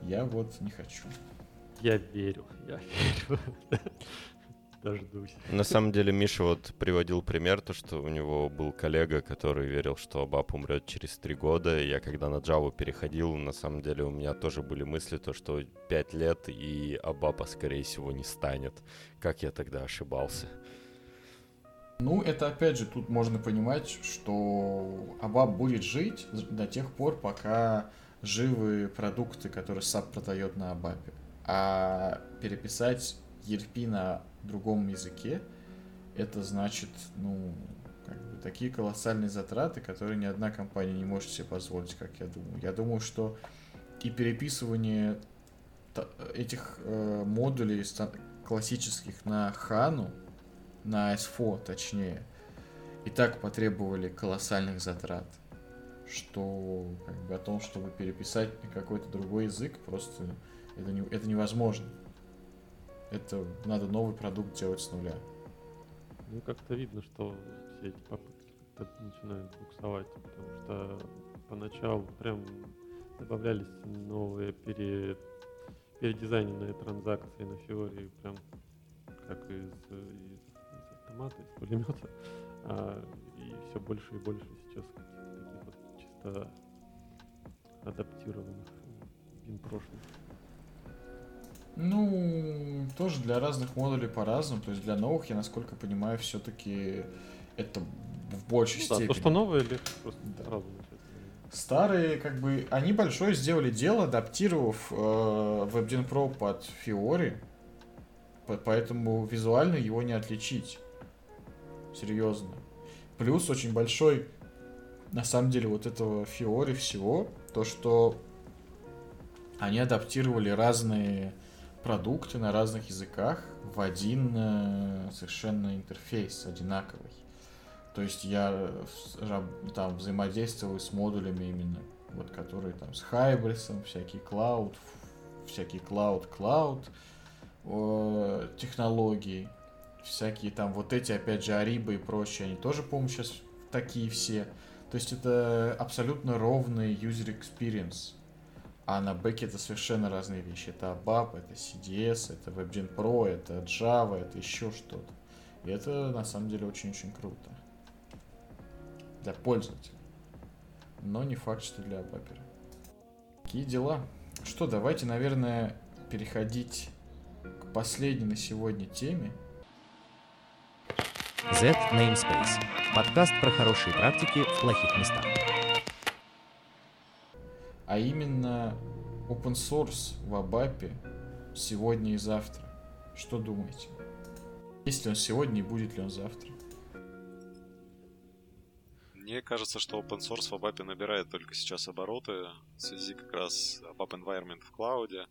Я вот не хочу. Я верю, я верю дождусь. На самом деле Миша вот приводил пример, то, что у него был коллега, который верил, что Абап умрет через три года. Я когда на Java переходил, на самом деле у меня тоже были мысли, то, что пять лет и Абапа, скорее всего, не станет. Как я тогда ошибался? Ну, это опять же, тут можно понимать, что Абап будет жить до тех пор, пока живы продукты, которые SAP продает на Абапе. А переписать ERP на другом языке, это значит, ну, как бы такие колоссальные затраты, которые ни одна компания не может себе позволить, как я думаю. Я думаю, что и переписывание этих э, модулей классических на Хану, на S4 точнее, и так потребовали колоссальных затрат, что как бы о том, чтобы переписать на какой-то другой язык, просто это, не, это невозможно. Это надо новый продукт делать с нуля. Ну, как-то видно, что все эти попытки начинают буксовать, потому что поначалу прям добавлялись новые пере... передизайненные транзакции на Фиоре, прям как из, из, из автомата, из пулемета. А, и все больше и больше сейчас таких вот чисто адаптированных прошлых. Ну, тоже для разных модулей по-разному. То есть для новых, я насколько понимаю, все-таки это в большей ну, степени. Да, то, что новые легче просто да. сразу Старые, как бы, они большое сделали дело, адаптировав э, WebGen Pro под Fiori, поэтому визуально его не отличить. Серьезно. Плюс очень большой, на самом деле, вот этого Fiori всего, то, что они адаптировали разные продукты на разных языках в один э, совершенно интерфейс одинаковый. То есть я там взаимодействую с модулями именно, вот которые там с Hybris, всякий клауд, всякие клауд, клауд технологии, всякие там вот эти, опять же, Ариба и прочие, они тоже, по-моему, сейчас такие все. То есть это абсолютно ровный user experience. А на бэке это совершенно разные вещи. Это ABAP, это CDS, это WebGen Pro, это Java, это еще что-то. И это на самом деле очень-очень круто. Для пользователя. Но не факт, что для абапера. Какие дела? Что, давайте, наверное, переходить к последней на сегодня теме. Z Namespace. Подкаст про хорошие практики в плохих местах. А именно open source в Абапе сегодня и завтра. Что думаете? Есть ли он сегодня и будет ли он завтра? Мне кажется, что open source в ABAP набирает только сейчас обороты в связи как раз ABAP environment в клауде.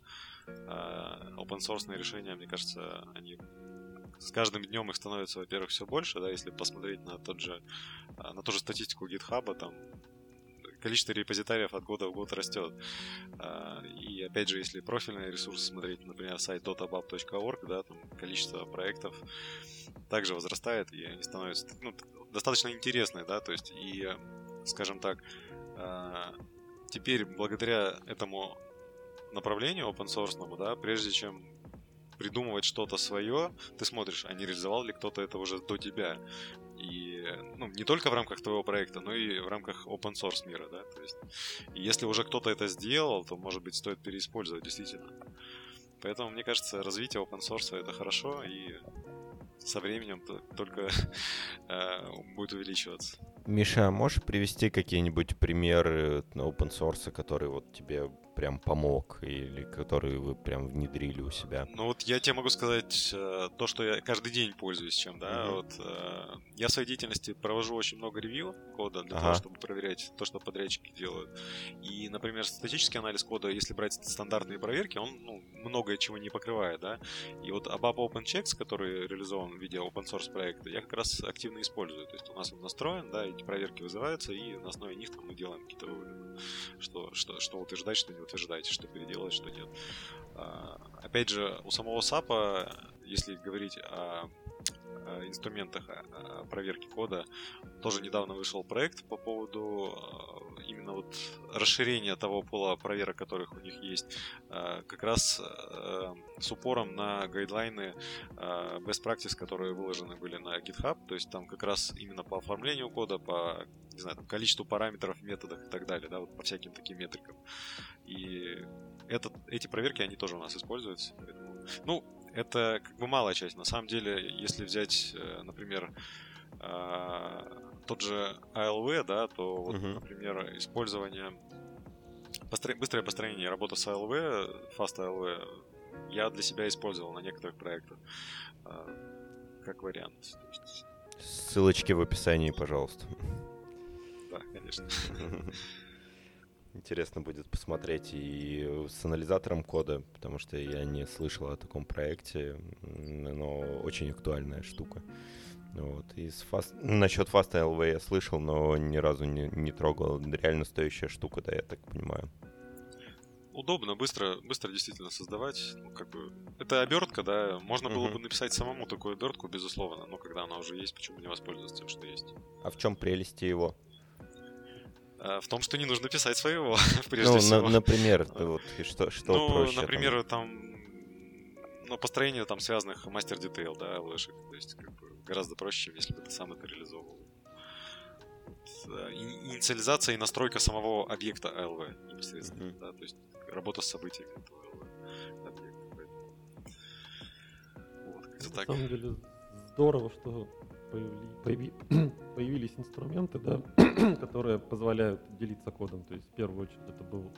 А, open source решения, мне кажется, они с каждым днем их становится, во-первых, все больше, да, если посмотреть на тот же, а, на ту же статистику GitHub, там количество репозитариев от года в год растет. А, и опять же, если профильные ресурсы смотреть, например, сайт dotabab.org, да, там количество проектов также возрастает, и они становятся ну, достаточно интересные, да, то есть, и, скажем так, а, теперь благодаря этому направлению open source, да, прежде чем придумывать что-то свое, ты смотришь, а не реализовал ли кто-то это уже до тебя. И ну, не только в рамках твоего проекта, но и в рамках open source мира, да. То есть, если уже кто-то это сделал, то, может быть, стоит переиспользовать действительно. Поэтому, мне кажется, развитие open source это хорошо, и со временем только э, будет увеличиваться. Миша, а можешь привести какие-нибудь примеры open source, которые вот тебе прям помог или который вы прям внедрили у себя? Ну вот я тебе могу сказать э, то, что я каждый день пользуюсь чем, да. Mm-hmm. Вот э, я в своей деятельности провожу очень много ревью кода для ага. того, чтобы проверять то, что подрядчики делают. И, например, статический анализ кода, если брать стандартные проверки, он ну, многое чего не покрывает, да. И вот ABAP OpenChecks, который реализован в виде open source проекта, я как раз активно использую. То есть у нас он настроен, да, эти проверки вызываются, и на основе них мы делаем какие-то выводы, что, что, что утверждать, что не утверждать, что переделать, что нет. А, опять же, у самого SAP, если говорить о инструментах проверки кода. Тоже недавно вышел проект по поводу а, именно вот расширения того пола проверок, которых у них есть, а, как раз с упором на гайдлайны best practice, которые выложены были на GitHub. То есть там как раз именно по оформлению кода, по не знаю, там, количеству параметров, методах и так далее, да, вот по всяким таким метрикам. И этот, эти проверки, они тоже у нас используются. Поэтому, ну, это как бы малая часть. На самом деле, если взять, э, например, э, тот же ALV, да, то, вот, uh-huh. например, использование постро... быстрое построение и работа с ALV, Fast ALV, я для себя использовал на некоторых проектах э, как вариант. Есть... Ссылочки в описании, пожалуйста. Да, конечно. Интересно будет посмотреть и с анализатором кода, потому что я не слышал о таком проекте, но очень актуальная штука. Вот. И с fast... насчет Fast LV я слышал, но ни разу не, не трогал. Реально стоящая штука, да, я так понимаю. Удобно, быстро, быстро действительно создавать. Ну, как бы, это обертка, да. Можно было бы написать самому такую обертку, безусловно, но когда она уже есть, почему не воспользоваться тем, что есть. А в чем прелести его? Э, в том, что не нужно писать своего, прежде ну, всего. На, например, вот, что, что ну, проще? например, там, ну, построение там связанных мастер-детейл, да, лэшек. То есть, как бы, гораздо проще, если бы ты сам это реализовывал. И, инициализация и настройка самого объекта LV непосредственно, mm-hmm. да, то есть работа с событиями этого LV объекта. Вот, как-то так. На самом деле здорово, что появи, появились инструменты, да, которые позволяют делиться кодом. То есть в первую очередь это был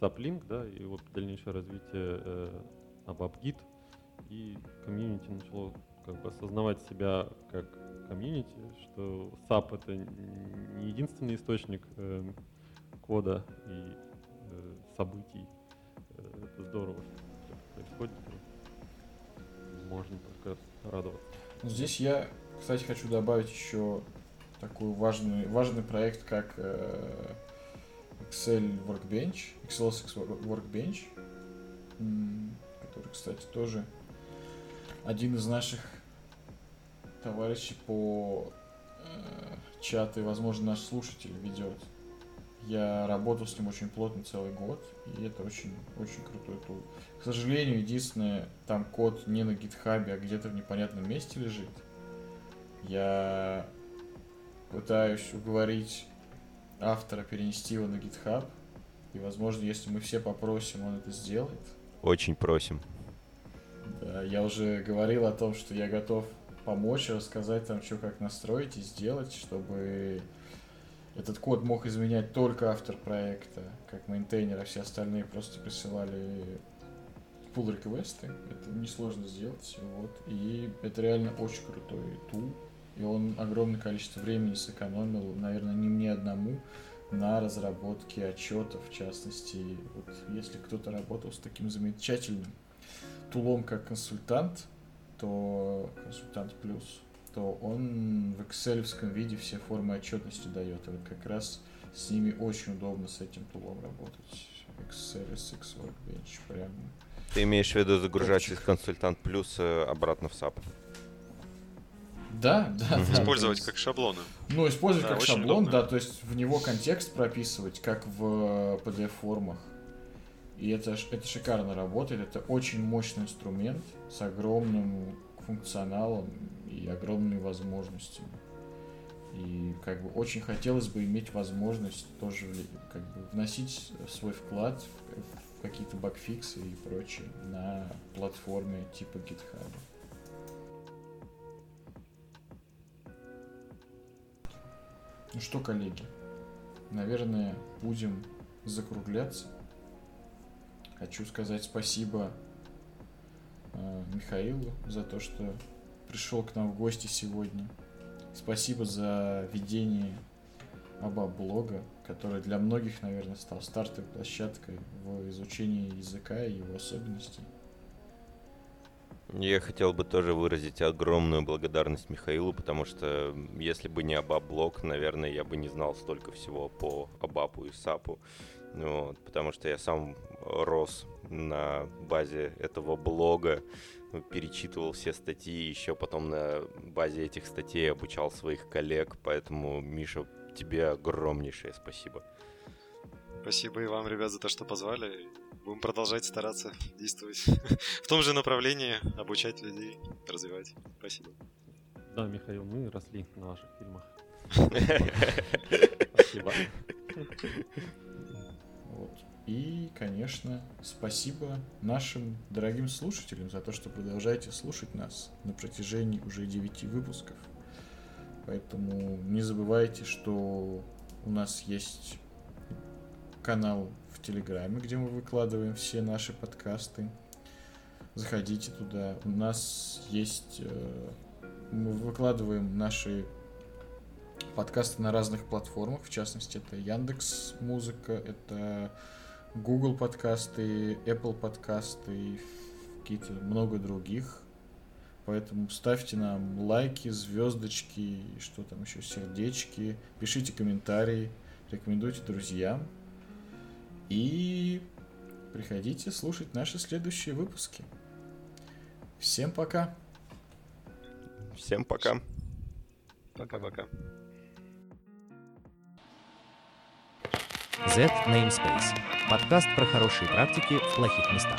SAP да, и вот дальнейшее развитие э, и комьюнити начало как бы осознавать себя как комьюнити, что SAP это не единственный источник э, кода и э, событий. Э, это здорово, что происходит. Можно только радоваться. Здесь я кстати, хочу добавить еще такой важный, важный проект, как э, Excel Workbench, Excel Workbench, который, кстати, тоже один из наших товарищей по э, чату и, возможно, наш слушатель ведет. Я работал с ним очень плотно целый год, и это очень, очень крутой тул. К сожалению, единственное, там код не на гитхабе, а где-то в непонятном месте лежит. Я пытаюсь уговорить автора перенести его на GitHub. И, возможно, если мы все попросим, он это сделает. Очень просим. Да, я уже говорил о том, что я готов помочь, рассказать там, что как настроить и сделать, чтобы этот код мог изменять только автор проекта, как maintainer, а все остальные просто присылали pull request ы. Это несложно сделать. Вот. И это реально очень крутой tool. И он огромное количество времени сэкономил, наверное, не мне одному, на разработке отчетов, в частности. Вот если кто-то работал с таким замечательным тулом, как консультант, то консультант плюс, то он в excel виде все формы отчетности дает. И вот как раз с ними очень удобно с этим тулом работать. Excel, X Workbench, прям. Ты имеешь в виду загружать из консультант плюс э, обратно в SAP? Да, да. Использовать да, как шаблоны. Ну, использовать да, как шаблон, удобно. да, то есть в него контекст прописывать, как в PDF-формах. И это, это шикарно работает, это очень мощный инструмент с огромным функционалом и огромными возможностями. И как бы очень хотелось бы иметь возможность тоже как бы вносить свой вклад в, в какие-то багфиксы и прочее на платформе типа GitHub. Ну что, коллеги, наверное, будем закругляться. Хочу сказать спасибо э, Михаилу за то, что пришел к нам в гости сегодня. Спасибо за ведение оба блога, который для многих, наверное, стал стартовой площадкой в изучении языка и его особенностей. Я хотел бы тоже выразить огромную благодарность Михаилу, потому что если бы не Абап-блог, наверное, я бы не знал столько всего по Абапу и Сапу. Вот, потому что я сам рос на базе этого блога, перечитывал все статьи, еще потом на базе этих статей обучал своих коллег, поэтому, Миша, тебе огромнейшее спасибо. Спасибо и вам, ребят, за то, что позвали. Будем продолжать стараться действовать в том же направлении, обучать людей, развивать. Спасибо. Да, Михаил, мы росли на ваших фильмах. Спасибо. Вот. И, конечно, спасибо нашим дорогим слушателям за то, что продолжаете слушать нас на протяжении уже 9 выпусков. Поэтому не забывайте, что у нас есть канал в Телеграме, где мы выкладываем все наши подкасты. Заходите туда. У нас есть... Э, мы выкладываем наши подкасты на разных платформах. В частности, это Яндекс Музыка, это Google подкасты, Apple подкасты, какие-то много других. Поэтому ставьте нам лайки, звездочки, что там еще, сердечки, пишите комментарии, рекомендуйте друзьям. И приходите слушать наши следующие выпуски. Всем пока. Всем пока. Пока-пока. Z Namespace. Подкаст про хорошие практики в плохих местах.